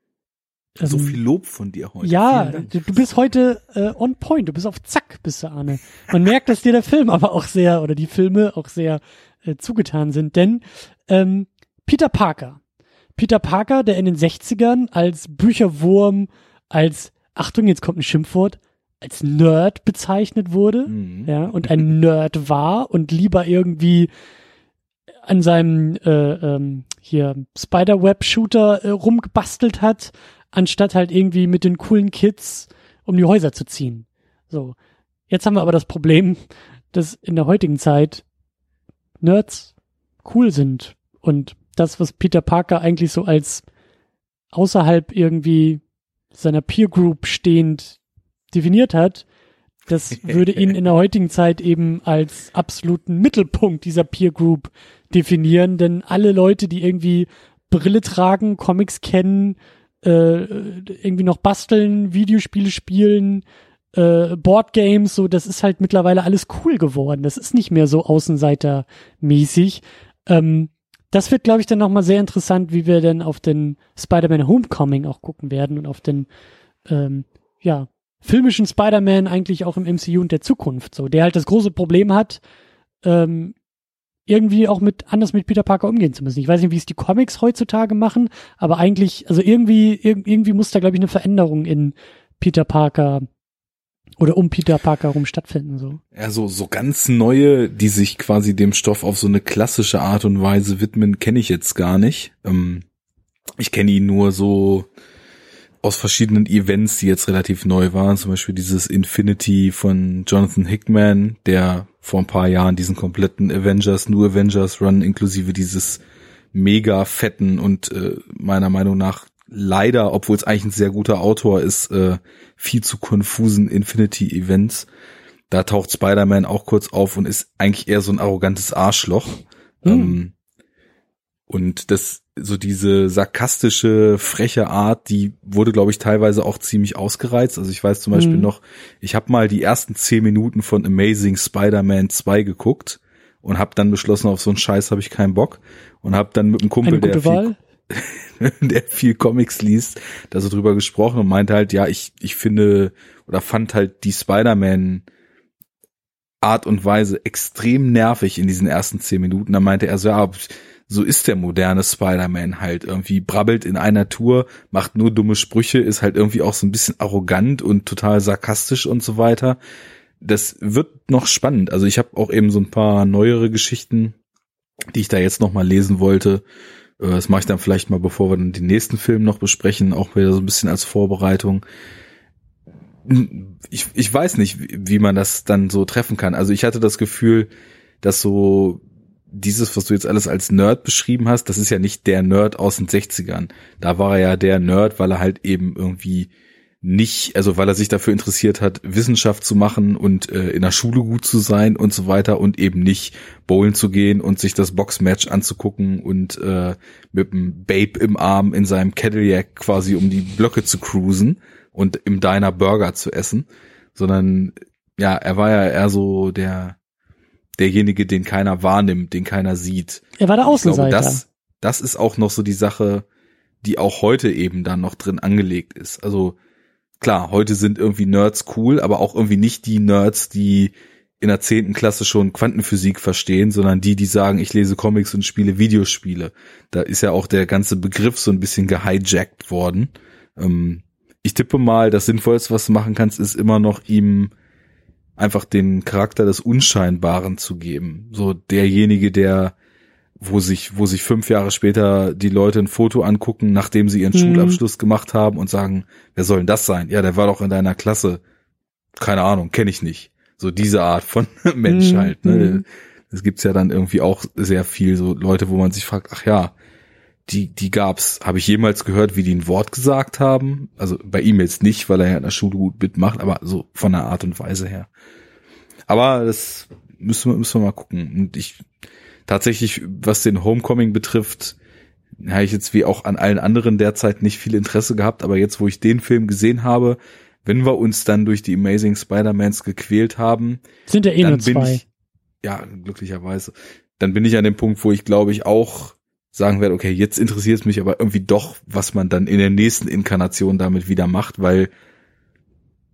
ähm, so viel Lob von dir heute. Ja, du, du, bist heute äh, on point, du bist auf Zack, bist du, Arne. Man merkt, dass dir der Film [LAUGHS] aber auch sehr, oder die Filme auch sehr äh, zugetan sind, denn ähm, Peter Parker Peter Parker, der in den 60ern als Bücherwurm, als, Achtung, jetzt kommt ein Schimpfwort, als Nerd bezeichnet wurde, mhm. ja, und ein Nerd war und lieber irgendwie an seinem äh, ähm, hier Spider-Web-Shooter äh, rumgebastelt hat, anstatt halt irgendwie mit den coolen Kids um die Häuser zu ziehen. So. Jetzt haben wir aber das Problem, [LAUGHS] dass in der heutigen Zeit Nerds cool sind und das, was Peter Parker eigentlich so als außerhalb irgendwie seiner Peer Group stehend definiert hat, das [LAUGHS] würde ihn in der heutigen Zeit eben als absoluten Mittelpunkt dieser Peer Group definieren, denn alle Leute, die irgendwie Brille tragen, Comics kennen, äh, irgendwie noch basteln, Videospiele spielen, äh, Boardgames, so, das ist halt mittlerweile alles cool geworden. Das ist nicht mehr so Außenseitermäßig. Ähm, das wird, glaube ich, dann nochmal sehr interessant, wie wir denn auf den Spider-Man Homecoming auch gucken werden und auf den, ähm, ja, filmischen Spider-Man eigentlich auch im MCU und der Zukunft, so, der halt das große Problem hat, ähm, irgendwie auch mit anders mit Peter Parker umgehen zu müssen. Ich weiß nicht, wie es die Comics heutzutage machen, aber eigentlich, also irgendwie, irgendwie muss da, glaube ich, eine Veränderung in Peter Parker oder um Peter Parker rum stattfinden, so. Ja, so, so ganz neue, die sich quasi dem Stoff auf so eine klassische Art und Weise widmen, kenne ich jetzt gar nicht. Ähm, ich kenne ihn nur so aus verschiedenen Events, die jetzt relativ neu waren, zum Beispiel dieses Infinity von Jonathan Hickman, der vor ein paar Jahren diesen kompletten Avengers, New Avengers Run inklusive dieses mega fetten und äh, meiner Meinung nach leider, obwohl es eigentlich ein sehr guter Autor ist, äh, viel zu konfusen Infinity Events. Da taucht Spider-Man auch kurz auf und ist eigentlich eher so ein arrogantes Arschloch. Mhm. Ähm, und das, so diese sarkastische, freche Art, die wurde, glaube ich, teilweise auch ziemlich ausgereizt. Also ich weiß zum Beispiel mhm. noch, ich habe mal die ersten zehn Minuten von Amazing Spider-Man 2 geguckt und habe dann beschlossen, auf so einen Scheiß habe ich keinen Bock und habe dann mit einem Kumpel, der viel, [LAUGHS] der viel Comics liest, da so drüber gesprochen und meinte halt, ja, ich, ich finde oder fand halt die Spider-Man Art und Weise extrem nervig in diesen ersten zehn Minuten. Da meinte er so, ja, so ist der moderne Spider-Man halt irgendwie, brabbelt in einer Tour, macht nur dumme Sprüche, ist halt irgendwie auch so ein bisschen arrogant und total sarkastisch und so weiter. das wird noch spannend. Also ich habe auch eben so ein paar neuere Geschichten, die ich da jetzt noch mal lesen wollte. Äh, das mache ich dann vielleicht mal, bevor wir dann den nächsten Film noch besprechen, auch wieder so ein bisschen als Vorbereitung. Ich, ich weiß nicht, wie man das dann so treffen kann. Also ich hatte das Gefühl, dass so dieses, was du jetzt alles als Nerd beschrieben hast, das ist ja nicht der Nerd aus den 60ern. Da war er ja der Nerd, weil er halt eben irgendwie nicht, also weil er sich dafür interessiert hat, Wissenschaft zu machen und äh, in der Schule gut zu sein und so weiter und eben nicht bowlen zu gehen und sich das Boxmatch anzugucken und äh, mit dem Babe im Arm in seinem Cadillac quasi um die Blöcke zu cruisen und im Diner Burger zu essen, sondern ja, er war ja eher so der derjenige, den keiner wahrnimmt, den keiner sieht. Er war der Außenseiter. Glaube, das, das ist auch noch so die Sache, die auch heute eben dann noch drin angelegt ist. Also klar, heute sind irgendwie Nerds cool, aber auch irgendwie nicht die Nerds, die in der zehnten Klasse schon Quantenphysik verstehen, sondern die, die sagen, ich lese Comics und spiele Videospiele. Da ist ja auch der ganze Begriff so ein bisschen gehijackt worden. Ähm, ich tippe mal, das Sinnvollste, was du machen kannst, ist immer noch ihm einfach den Charakter des Unscheinbaren zu geben. So derjenige, der wo sich, wo sich fünf Jahre später die Leute ein Foto angucken, nachdem sie ihren mhm. Schulabschluss gemacht haben und sagen, wer soll denn das sein? Ja, der war doch in deiner Klasse. Keine Ahnung, kenne ich nicht. So diese Art von [LAUGHS] Mensch mhm. halt. Ne? Mhm. Es gibt's ja dann irgendwie auch sehr viel so Leute, wo man sich fragt, ach ja, die, die gab's. Habe ich jemals gehört, wie die ein Wort gesagt haben? Also bei ihm jetzt nicht, weil er ja in der Schule gut mitmacht, aber so von der Art und Weise her. Aber das müssen wir, müssen wir mal gucken. Und ich tatsächlich, was den Homecoming betrifft, habe ich jetzt wie auch an allen anderen derzeit nicht viel Interesse gehabt, aber jetzt, wo ich den Film gesehen habe, wenn wir uns dann durch die Amazing Spider-Mans gequält haben, sind ja eh nur zwei. Ich, ja, glücklicherweise. Dann bin ich an dem Punkt, wo ich glaube ich auch sagen werde, okay, jetzt interessiert es mich aber irgendwie doch, was man dann in der nächsten Inkarnation damit wieder macht, weil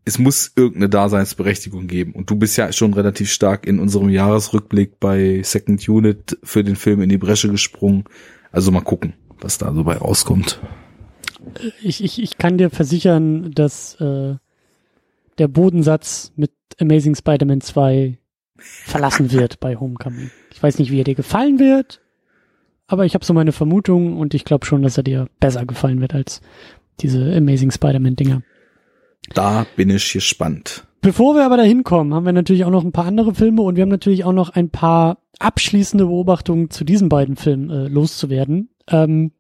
es muss irgendeine Daseinsberechtigung geben. Und du bist ja schon relativ stark in unserem Jahresrückblick bei Second Unit für den Film in die Bresche gesprungen. Also mal gucken, was da so bei rauskommt. Ich, ich, ich kann dir versichern, dass äh, der Bodensatz mit Amazing Spider-Man 2 verlassen wird bei Homecoming. Ich weiß nicht, wie er dir gefallen wird, aber ich habe so meine Vermutung und ich glaube schon, dass er dir besser gefallen wird als diese Amazing Spider-Man-Dinger. Da bin ich gespannt. Bevor wir aber dahin kommen, haben wir natürlich auch noch ein paar andere Filme und wir haben natürlich auch noch ein paar abschließende Beobachtungen zu diesen beiden Filmen äh, loszuwerden. Ähm,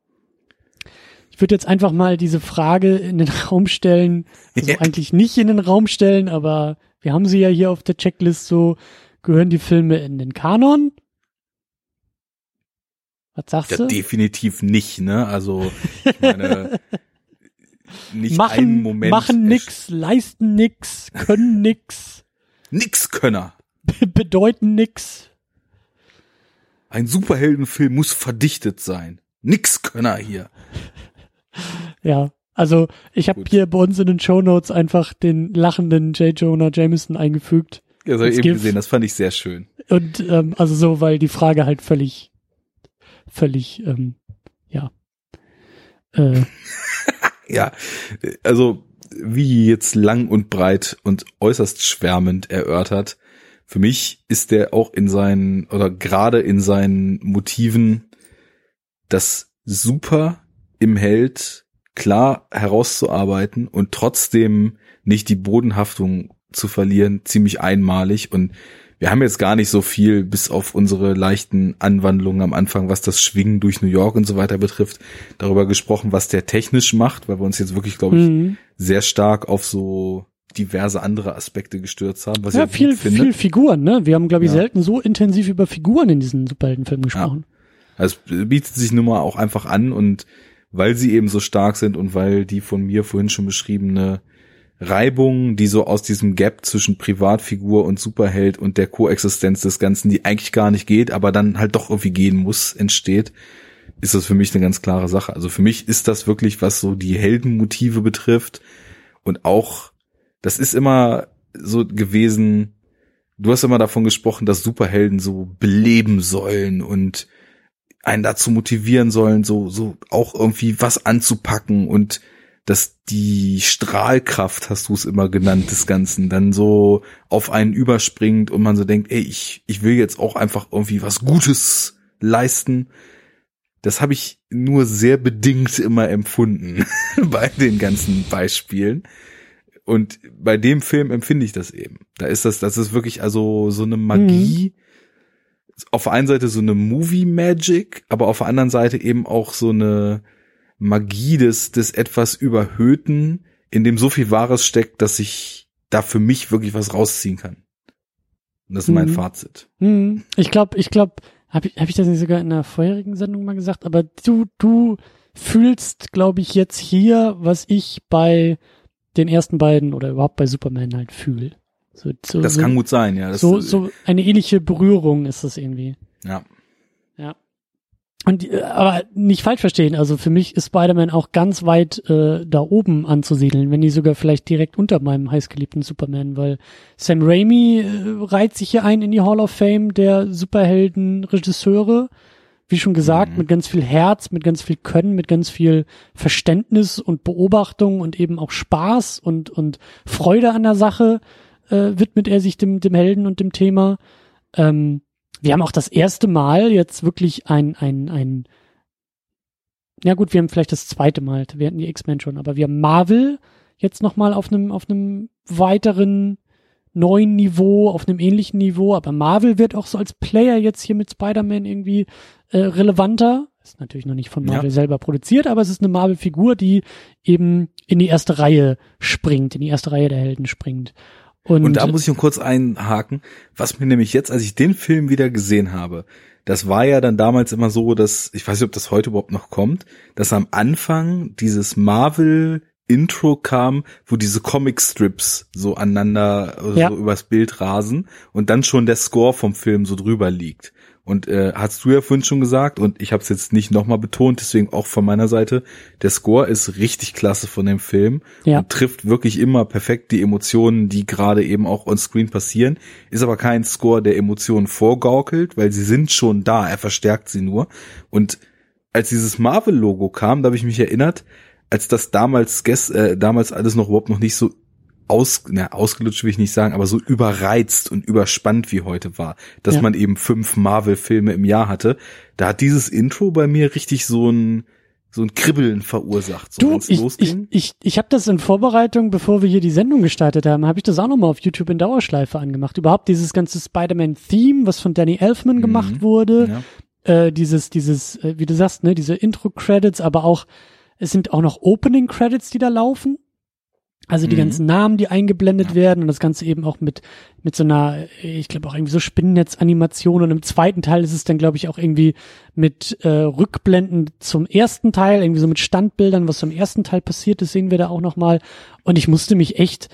ich würde jetzt einfach mal diese Frage in den [LAUGHS] Raum stellen, also ja. eigentlich nicht in den Raum stellen, aber wir haben sie ja hier auf der Checklist so, gehören die Filme in den Kanon? Was sagst ja, du? Definitiv nicht, ne? Also, ich meine, [LAUGHS] nicht machen, einen Moment. Machen nix, leisten nix, können nix. nix Könner. [LAUGHS] bedeuten nix. Ein Superheldenfilm muss verdichtet sein. Nix Könner hier. [LAUGHS] Ja, also ich habe hier bei uns in den Show Notes einfach den lachenden J. Jonah Jameson eingefügt. Ja, das habe ich eben gesehen, das fand ich sehr schön. Und ähm, also so, weil die Frage halt völlig, völlig, ähm, ja. Äh, [LAUGHS] ja, also wie jetzt lang und breit und äußerst schwärmend erörtert. Für mich ist der auch in seinen oder gerade in seinen Motiven das super im Held klar herauszuarbeiten und trotzdem nicht die Bodenhaftung zu verlieren, ziemlich einmalig und wir haben jetzt gar nicht so viel, bis auf unsere leichten Anwandlungen am Anfang, was das Schwingen durch New York und so weiter betrifft, darüber gesprochen, was der technisch macht, weil wir uns jetzt wirklich, glaube ich, mhm. sehr stark auf so diverse andere Aspekte gestürzt haben. Was ja, viel, viel Figuren, ne? Wir haben, glaube ich, ja. selten so intensiv über Figuren in diesen Superheldenfilmen gesprochen. Ja. Also es bietet sich nun mal auch einfach an und weil sie eben so stark sind und weil die von mir vorhin schon beschriebene Reibung, die so aus diesem Gap zwischen Privatfigur und Superheld und der Koexistenz des Ganzen, die eigentlich gar nicht geht, aber dann halt doch irgendwie gehen muss, entsteht, ist das für mich eine ganz klare Sache. Also für mich ist das wirklich, was so die Heldenmotive betrifft und auch, das ist immer so gewesen, du hast immer davon gesprochen, dass Superhelden so beleben sollen und einen dazu motivieren sollen, so, so auch irgendwie was anzupacken und dass die Strahlkraft, hast du es immer genannt, des Ganzen, dann so auf einen überspringt und man so denkt, ey, ich, ich will jetzt auch einfach irgendwie was Gutes leisten. Das habe ich nur sehr bedingt immer empfunden [LAUGHS] bei den ganzen Beispielen. Und bei dem Film empfinde ich das eben. Da ist das, das ist wirklich also so eine Magie. Mhm. Auf der einen Seite so eine Movie Magic, aber auf der anderen Seite eben auch so eine Magie des, des etwas überhöhten, in dem so viel Wahres steckt, dass ich da für mich wirklich was rausziehen kann. Und das ist mhm. mein Fazit. Mhm. Ich glaube, ich glaube, habe ich, hab ich das nicht sogar in einer vorherigen Sendung mal gesagt, aber du, du fühlst, glaube ich, jetzt hier, was ich bei den ersten beiden oder überhaupt bei Superman halt fühle. So, so, das kann gut sein, ja. so, so eine ähnliche Berührung ist das irgendwie. Ja. Und äh, aber nicht falsch verstehen, also für mich ist Spider-Man auch ganz weit äh, da oben anzusiedeln, wenn nicht sogar vielleicht direkt unter meinem heißgeliebten Superman, weil Sam Raimi äh, reiht sich hier ein in die Hall of Fame der Superhelden-Regisseure wie schon gesagt, mhm. mit ganz viel Herz, mit ganz viel Können, mit ganz viel Verständnis und Beobachtung und eben auch Spaß und, und Freude an der Sache äh, widmet er sich dem, dem Helden und dem Thema. Ähm, wir haben auch das erste Mal jetzt wirklich ein, ein, ein, ja gut, wir haben vielleicht das zweite Mal, wir hatten die X-Men schon, aber wir haben Marvel jetzt nochmal auf einem, auf einem weiteren neuen Niveau, auf einem ähnlichen Niveau, aber Marvel wird auch so als Player jetzt hier mit Spider-Man irgendwie äh, relevanter. Ist natürlich noch nicht von Marvel ja. selber produziert, aber es ist eine Marvel-Figur, die eben in die erste Reihe springt, in die erste Reihe der Helden springt. Und, und da muss ich noch kurz einhaken, was mir nämlich jetzt, als ich den Film wieder gesehen habe, das war ja dann damals immer so, dass, ich weiß nicht, ob das heute überhaupt noch kommt, dass am Anfang dieses Marvel Intro kam, wo diese Comic-Strips so aneinander ja. so übers Bild rasen und dann schon der Score vom Film so drüber liegt. Und äh, hast du ja vorhin schon gesagt, und ich habe es jetzt nicht nochmal betont, deswegen auch von meiner Seite, der Score ist richtig klasse von dem Film ja. und trifft wirklich immer perfekt die Emotionen, die gerade eben auch on screen passieren. Ist aber kein Score, der Emotionen vorgaukelt, weil sie sind schon da, er verstärkt sie nur. Und als dieses Marvel-Logo kam, da habe ich mich erinnert, als das damals, äh, damals alles noch überhaupt noch nicht so aus, na, ausgelutscht will ich nicht sagen, aber so überreizt und überspannt wie heute war, dass ja. man eben fünf Marvel-Filme im Jahr hatte. Da hat dieses Intro bei mir richtig so ein so ein Kribbeln verursacht. So du, ich, ich, ich, ich habe das in Vorbereitung, bevor wir hier die Sendung gestartet haben, habe ich das auch nochmal auf YouTube in Dauerschleife angemacht. Überhaupt dieses ganze Spider-Man-Theme, was von Danny Elfman mhm. gemacht wurde, ja. äh, dieses, dieses, äh, wie du sagst, ne, diese Intro-Credits, aber auch, es sind auch noch Opening-Credits, die da laufen. Also die mhm. ganzen Namen, die eingeblendet ja. werden und das Ganze eben auch mit mit so einer, ich glaube auch irgendwie so Spinnennetz-Animation und im zweiten Teil ist es dann glaube ich auch irgendwie mit äh, Rückblenden zum ersten Teil, irgendwie so mit Standbildern, was zum ersten Teil passiert ist, sehen wir da auch nochmal. Und ich musste mich echt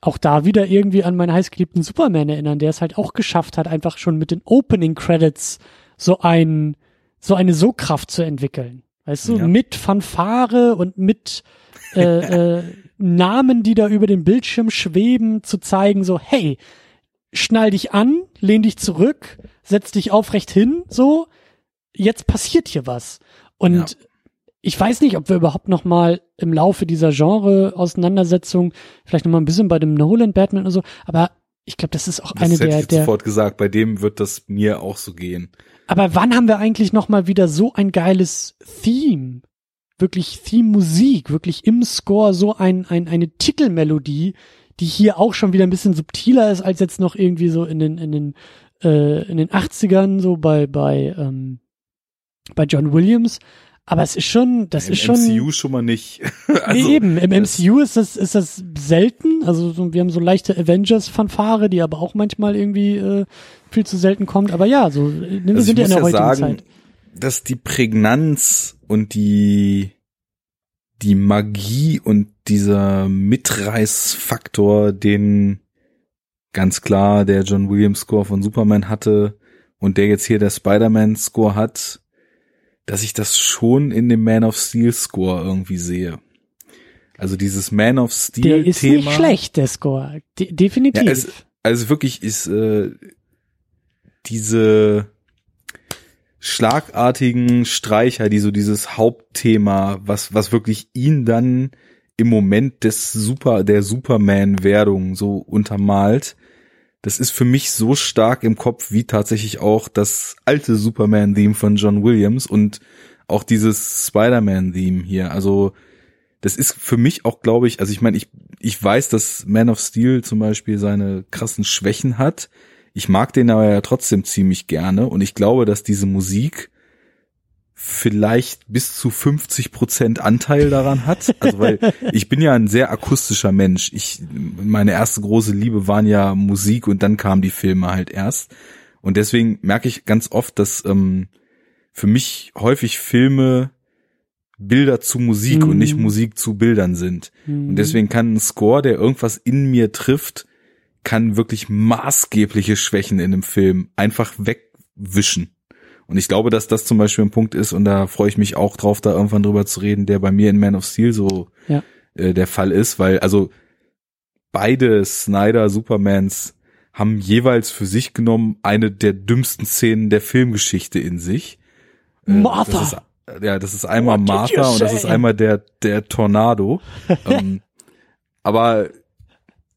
auch da wieder irgendwie an meinen heißgeliebten Superman erinnern, der es halt auch geschafft hat, einfach schon mit den Opening Credits so ein so eine So-Kraft zu entwickeln. Weißt du, ja. mit Fanfare und mit äh, [LAUGHS] äh, Namen, die da über den Bildschirm schweben, zu zeigen, so, hey, schnall dich an, lehn dich zurück, setz dich aufrecht hin, so, jetzt passiert hier was. Und ja. ich weiß nicht, ob wir überhaupt noch mal im Laufe dieser Genre-Auseinandersetzung, vielleicht noch mal ein bisschen bei dem Nolan Batman oder so, aber ich glaube, das ist auch das eine der, ich der. sofort gesagt, bei dem wird das mir auch so gehen. Aber wann haben wir eigentlich noch mal wieder so ein geiles Theme? Wirklich Theme-Musik, wirklich im Score so ein, ein, eine Titelmelodie, die hier auch schon wieder ein bisschen subtiler ist als jetzt noch irgendwie so in den, in den, äh, in den 80ern, so bei, bei, ähm, bei John Williams. Aber es ist schon, das Im ist schon. Im MCU schon mal nicht. [LAUGHS] also, eben, im MCU ist das, ist das selten. Also so, wir haben so leichte Avengers-Fanfare, die aber auch manchmal irgendwie äh, viel zu selten kommt. Aber ja, so wir also sind ja in der ja heutigen sagen, Zeit. Dass die Prägnanz und die, die Magie und dieser Mitreißfaktor, den ganz klar der John Williams Score von Superman hatte und der jetzt hier der Spider-Man Score hat, dass ich das schon in dem Man of Steel Score irgendwie sehe. Also dieses Man of Steel Thema. Der ist Thema, nicht schlecht, der Score. De definitiv. Ja, es, also wirklich ist äh, diese schlagartigen Streicher, die so dieses Hauptthema, was, was wirklich ihn dann im Moment des Super, der Superman-Werdung so untermalt. Das ist für mich so stark im Kopf wie tatsächlich auch das alte Superman-Theme von John Williams und auch dieses Spider-Man-Theme hier. Also, das ist für mich auch, glaube ich, also ich meine, ich, ich weiß, dass Man of Steel zum Beispiel seine krassen Schwächen hat. Ich mag den aber ja trotzdem ziemlich gerne und ich glaube, dass diese Musik vielleicht bis zu 50 Prozent Anteil daran hat. Also weil [LAUGHS] ich bin ja ein sehr akustischer Mensch. Ich, meine erste große Liebe waren ja Musik und dann kamen die Filme halt erst. Und deswegen merke ich ganz oft, dass ähm, für mich häufig Filme Bilder zu Musik mm. und nicht mhm. Musik zu Bildern sind. Mm. Und mhm. deswegen kann ein Score, der irgendwas in mir trifft, kann wirklich maßgebliche Schwächen in einem Film einfach wegwischen. Und ich glaube, dass das zum Beispiel ein Punkt ist, und da freue ich mich auch drauf, da irgendwann drüber zu reden, der bei mir in Man of Steel so ja. äh, der Fall ist, weil also beide Snyder Supermans haben jeweils für sich genommen eine der dümmsten Szenen der Filmgeschichte in sich. Äh, Martha. Das ist, ja, das ist einmal Martha und das ist einmal der der Tornado. [LAUGHS] ähm, aber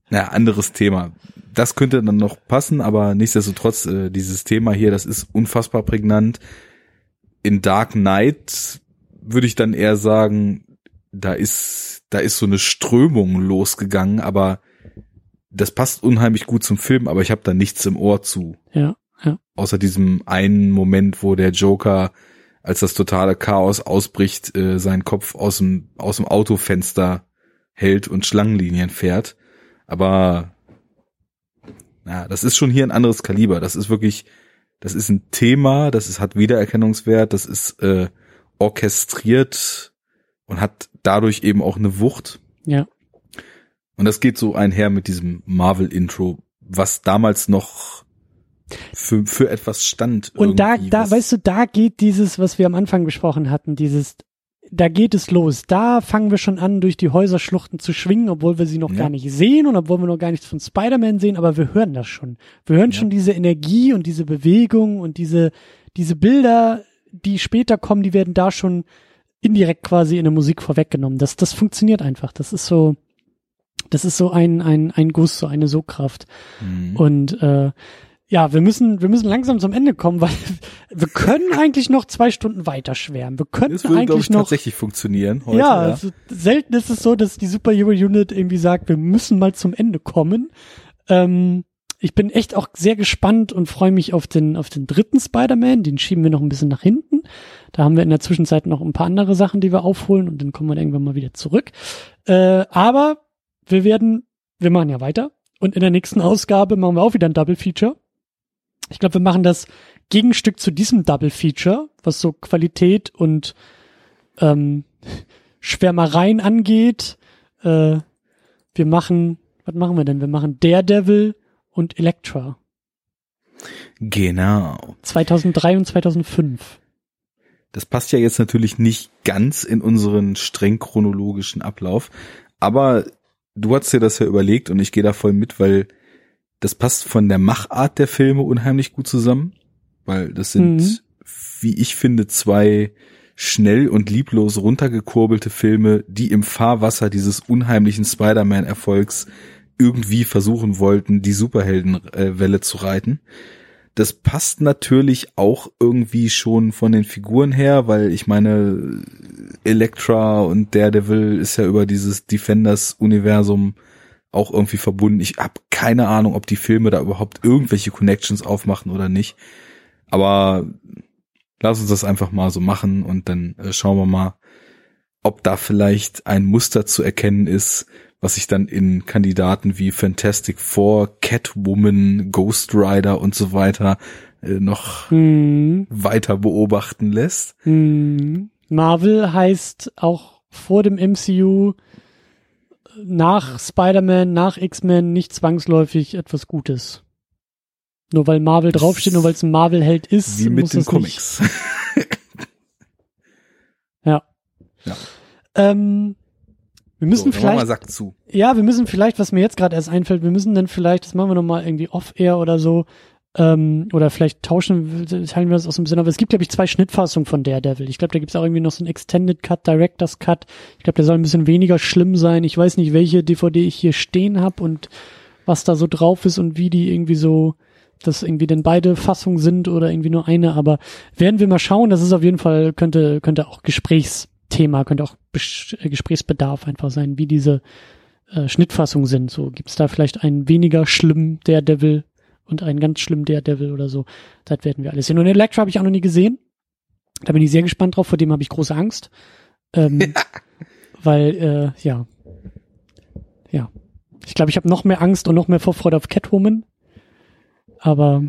naja, anderes Thema das könnte dann noch passen, aber nichtsdestotrotz, äh, dieses Thema hier, das ist unfassbar prägnant. In Dark Knight würde ich dann eher sagen, da ist, da ist so eine Strömung losgegangen, aber das passt unheimlich gut zum Film, aber ich habe da nichts im Ohr zu. Ja, ja. Außer diesem einen Moment, wo der Joker, als das totale Chaos ausbricht, äh, seinen Kopf aus dem, aus dem Autofenster hält und Schlangenlinien fährt. Aber ja, das ist schon hier ein anderes Kaliber. Das ist wirklich, das ist ein Thema, das ist, hat Wiedererkennungswert, das ist äh, orchestriert und hat dadurch eben auch eine Wucht. Ja. Und das geht so einher mit diesem Marvel-Intro, was damals noch für, für etwas stand. Und da, da, weißt du, da geht dieses, was wir am Anfang besprochen hatten, dieses da geht es los. Da fangen wir schon an, durch die Häuserschluchten zu schwingen, obwohl wir sie noch ja. gar nicht sehen und obwohl wir noch gar nichts von Spider-Man sehen, aber wir hören das schon. Wir hören ja. schon diese Energie und diese Bewegung und diese, diese Bilder, die später kommen, die werden da schon indirekt quasi in der Musik vorweggenommen. Das, das funktioniert einfach. Das ist so, das ist so ein, ein, ein Guss, so eine Sogkraft. Mhm. Und äh, ja, wir müssen, wir müssen langsam zum Ende kommen, weil [LAUGHS] wir können eigentlich noch zwei Stunden weiter schwärmen. Wir könnten das würde, eigentlich ich, noch tatsächlich funktionieren. Heute, ja, ja. Also, selten ist es so, dass die Superhero Unit irgendwie sagt, wir müssen mal zum Ende kommen. Ähm, ich bin echt auch sehr gespannt und freue mich auf den auf den dritten Spider-Man. Den schieben wir noch ein bisschen nach hinten. Da haben wir in der Zwischenzeit noch ein paar andere Sachen, die wir aufholen und dann kommen wir irgendwann mal wieder zurück. Äh, aber wir werden, wir machen ja weiter und in der nächsten Ausgabe machen wir auch wieder ein Double Feature. Ich glaube, wir machen das Gegenstück zu diesem Double Feature, was so Qualität und ähm, [LAUGHS] Schwärmereien angeht. Äh, wir machen, was machen wir denn? Wir machen Daredevil und Elektra. Genau. 2003 und 2005. Das passt ja jetzt natürlich nicht ganz in unseren streng chronologischen Ablauf, aber du hast dir das ja überlegt und ich gehe da voll mit, weil das passt von der Machart der Filme unheimlich gut zusammen, weil das sind, mhm. wie ich finde, zwei schnell und lieblos runtergekurbelte Filme, die im Fahrwasser dieses unheimlichen Spider-Man-Erfolgs irgendwie versuchen wollten, die Superheldenwelle zu reiten. Das passt natürlich auch irgendwie schon von den Figuren her, weil ich meine, Elektra und Daredevil ist ja über dieses Defenders-Universum auch irgendwie verbunden. Ich habe keine Ahnung, ob die Filme da überhaupt irgendwelche Connections aufmachen oder nicht. Aber lass uns das einfach mal so machen und dann äh, schauen wir mal, ob da vielleicht ein Muster zu erkennen ist, was sich dann in Kandidaten wie Fantastic Four, Catwoman, Ghost Rider und so weiter äh, noch hm. weiter beobachten lässt. Hm. Marvel heißt auch vor dem MCU nach Spider-Man, nach X-Men nicht zwangsläufig etwas Gutes. Nur weil Marvel draufsteht, nur weil es ein Marvel-Held ist. Wie mit den Comics. [LAUGHS] ja. Ja. Ähm, wir müssen so, vielleicht. Sack zu. Ja, wir müssen vielleicht, was mir jetzt gerade erst einfällt, wir müssen dann vielleicht, das machen wir nochmal irgendwie off-air oder so, Ähm, oder vielleicht tauschen, teilen wir das aus dem Sinn. Aber es gibt, glaube ich, zwei Schnittfassungen von Daredevil. Ich glaube, da gibt es auch irgendwie noch so einen Extended Cut, Director's Cut. Ich glaube, der soll ein bisschen weniger schlimm sein. Ich weiß nicht, welche DVD ich hier stehen habe und was da so drauf ist und wie die irgendwie so, dass irgendwie denn beide Fassungen sind oder irgendwie nur eine. Aber werden wir mal schauen. Das ist auf jeden Fall, könnte, könnte auch Gesprächsthema, könnte auch Bes Gesprächsbedarf einfach sein, wie diese äh, Schnittfassungen sind. So gibt's da vielleicht einen weniger schlimm Daredevil und einen ganz schlimmen Daredevil oder so. Das werden wir alles sehen. Und Elektra habe ich auch noch nie gesehen. Da bin ich sehr gespannt drauf, vor dem habe ich große Angst. Ähm, ja. [LAUGHS] Weil, äh, ja. Ja. Ich glaube, ich habe noch mehr Angst und noch mehr Vorfreude auf Catwoman. Aber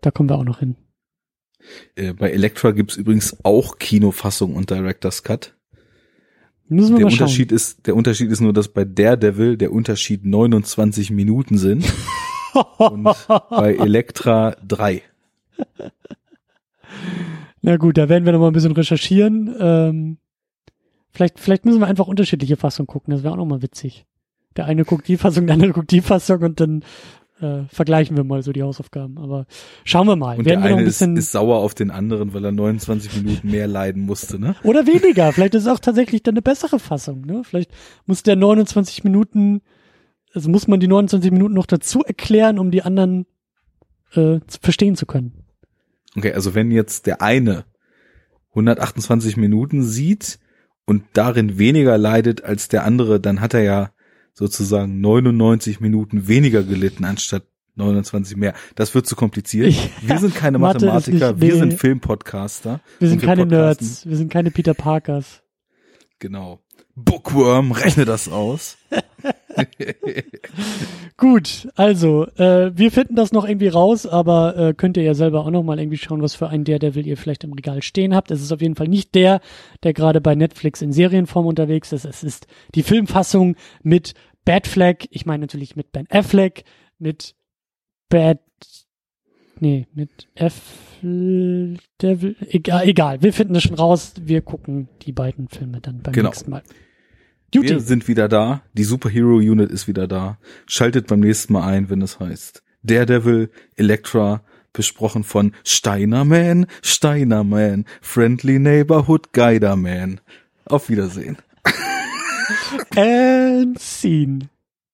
da kommen wir auch noch hin. Äh, bei Elektra gibt's übrigens auch Kinofassung und Director's Cut. Müssen wir der mal Unterschied schauen. ist, der Unterschied ist nur, dass bei Daredevil der Unterschied 29 Minuten sind. [LAUGHS] und bei Elektra drei. Na gut, da werden wir noch mal ein bisschen recherchieren. Ähm, vielleicht, vielleicht müssen wir einfach unterschiedliche Fassungen gucken. Das wäre auch noch mal witzig. Der eine guckt die Fassung, der andere guckt die Fassung und dann äh, vergleichen wir mal so die Hausaufgaben. Aber schauen wir mal. Und werden der eine ein ist, bisschen ist sauer auf den anderen, weil er 29 Minuten mehr leiden musste, ne? oder weniger. Vielleicht ist es auch tatsächlich dann eine bessere Fassung. Ne? Vielleicht muss der 29 Minuten, also muss man die 29 Minuten noch dazu erklären, um die anderen äh, verstehen zu können. Okay, also wenn jetzt der eine 128 Minuten sieht und darin weniger leidet als der andere, dann hat er ja sozusagen 99 Minuten weniger gelitten anstatt 29 mehr. Das wird zu kompliziert. Wir sind keine [LAUGHS] Mathematiker, wir sind Filmpodcaster. Wir sind keine. Nerds, wir sind keine Peter Parkers. Genau. Bookworm, rechne das aus. [LAUGHS] Gut, also äh, wir finden das noch irgendwie raus, aber äh, könnt ihr ja selber auch noch mal irgendwie schauen, was für einen Daredevil ihr vielleicht im Regal stehen habt. Es ist auf jeden Fall nicht der, der gerade bei Netflix in Serienform unterwegs ist. Es ist die Filmfassung mit Bad Flag. Ich meine natürlich mit Ben Affleck, mit Bad, nee, mit F Devil. Egal, egal. Wir finden das schon raus. Wir gucken die beiden Filme dann beim Genau. nächsten Mal. Wir Juti. sind wieder da. Die Superhero Unit ist wieder da. Schaltet beim nächsten Mal ein, wenn es heißt Daredevil, Elektra, besprochen von Steinerman, Steinerman, Friendly Neighborhood Guiderman. Auf Wiedersehen. [LAUGHS] And scene.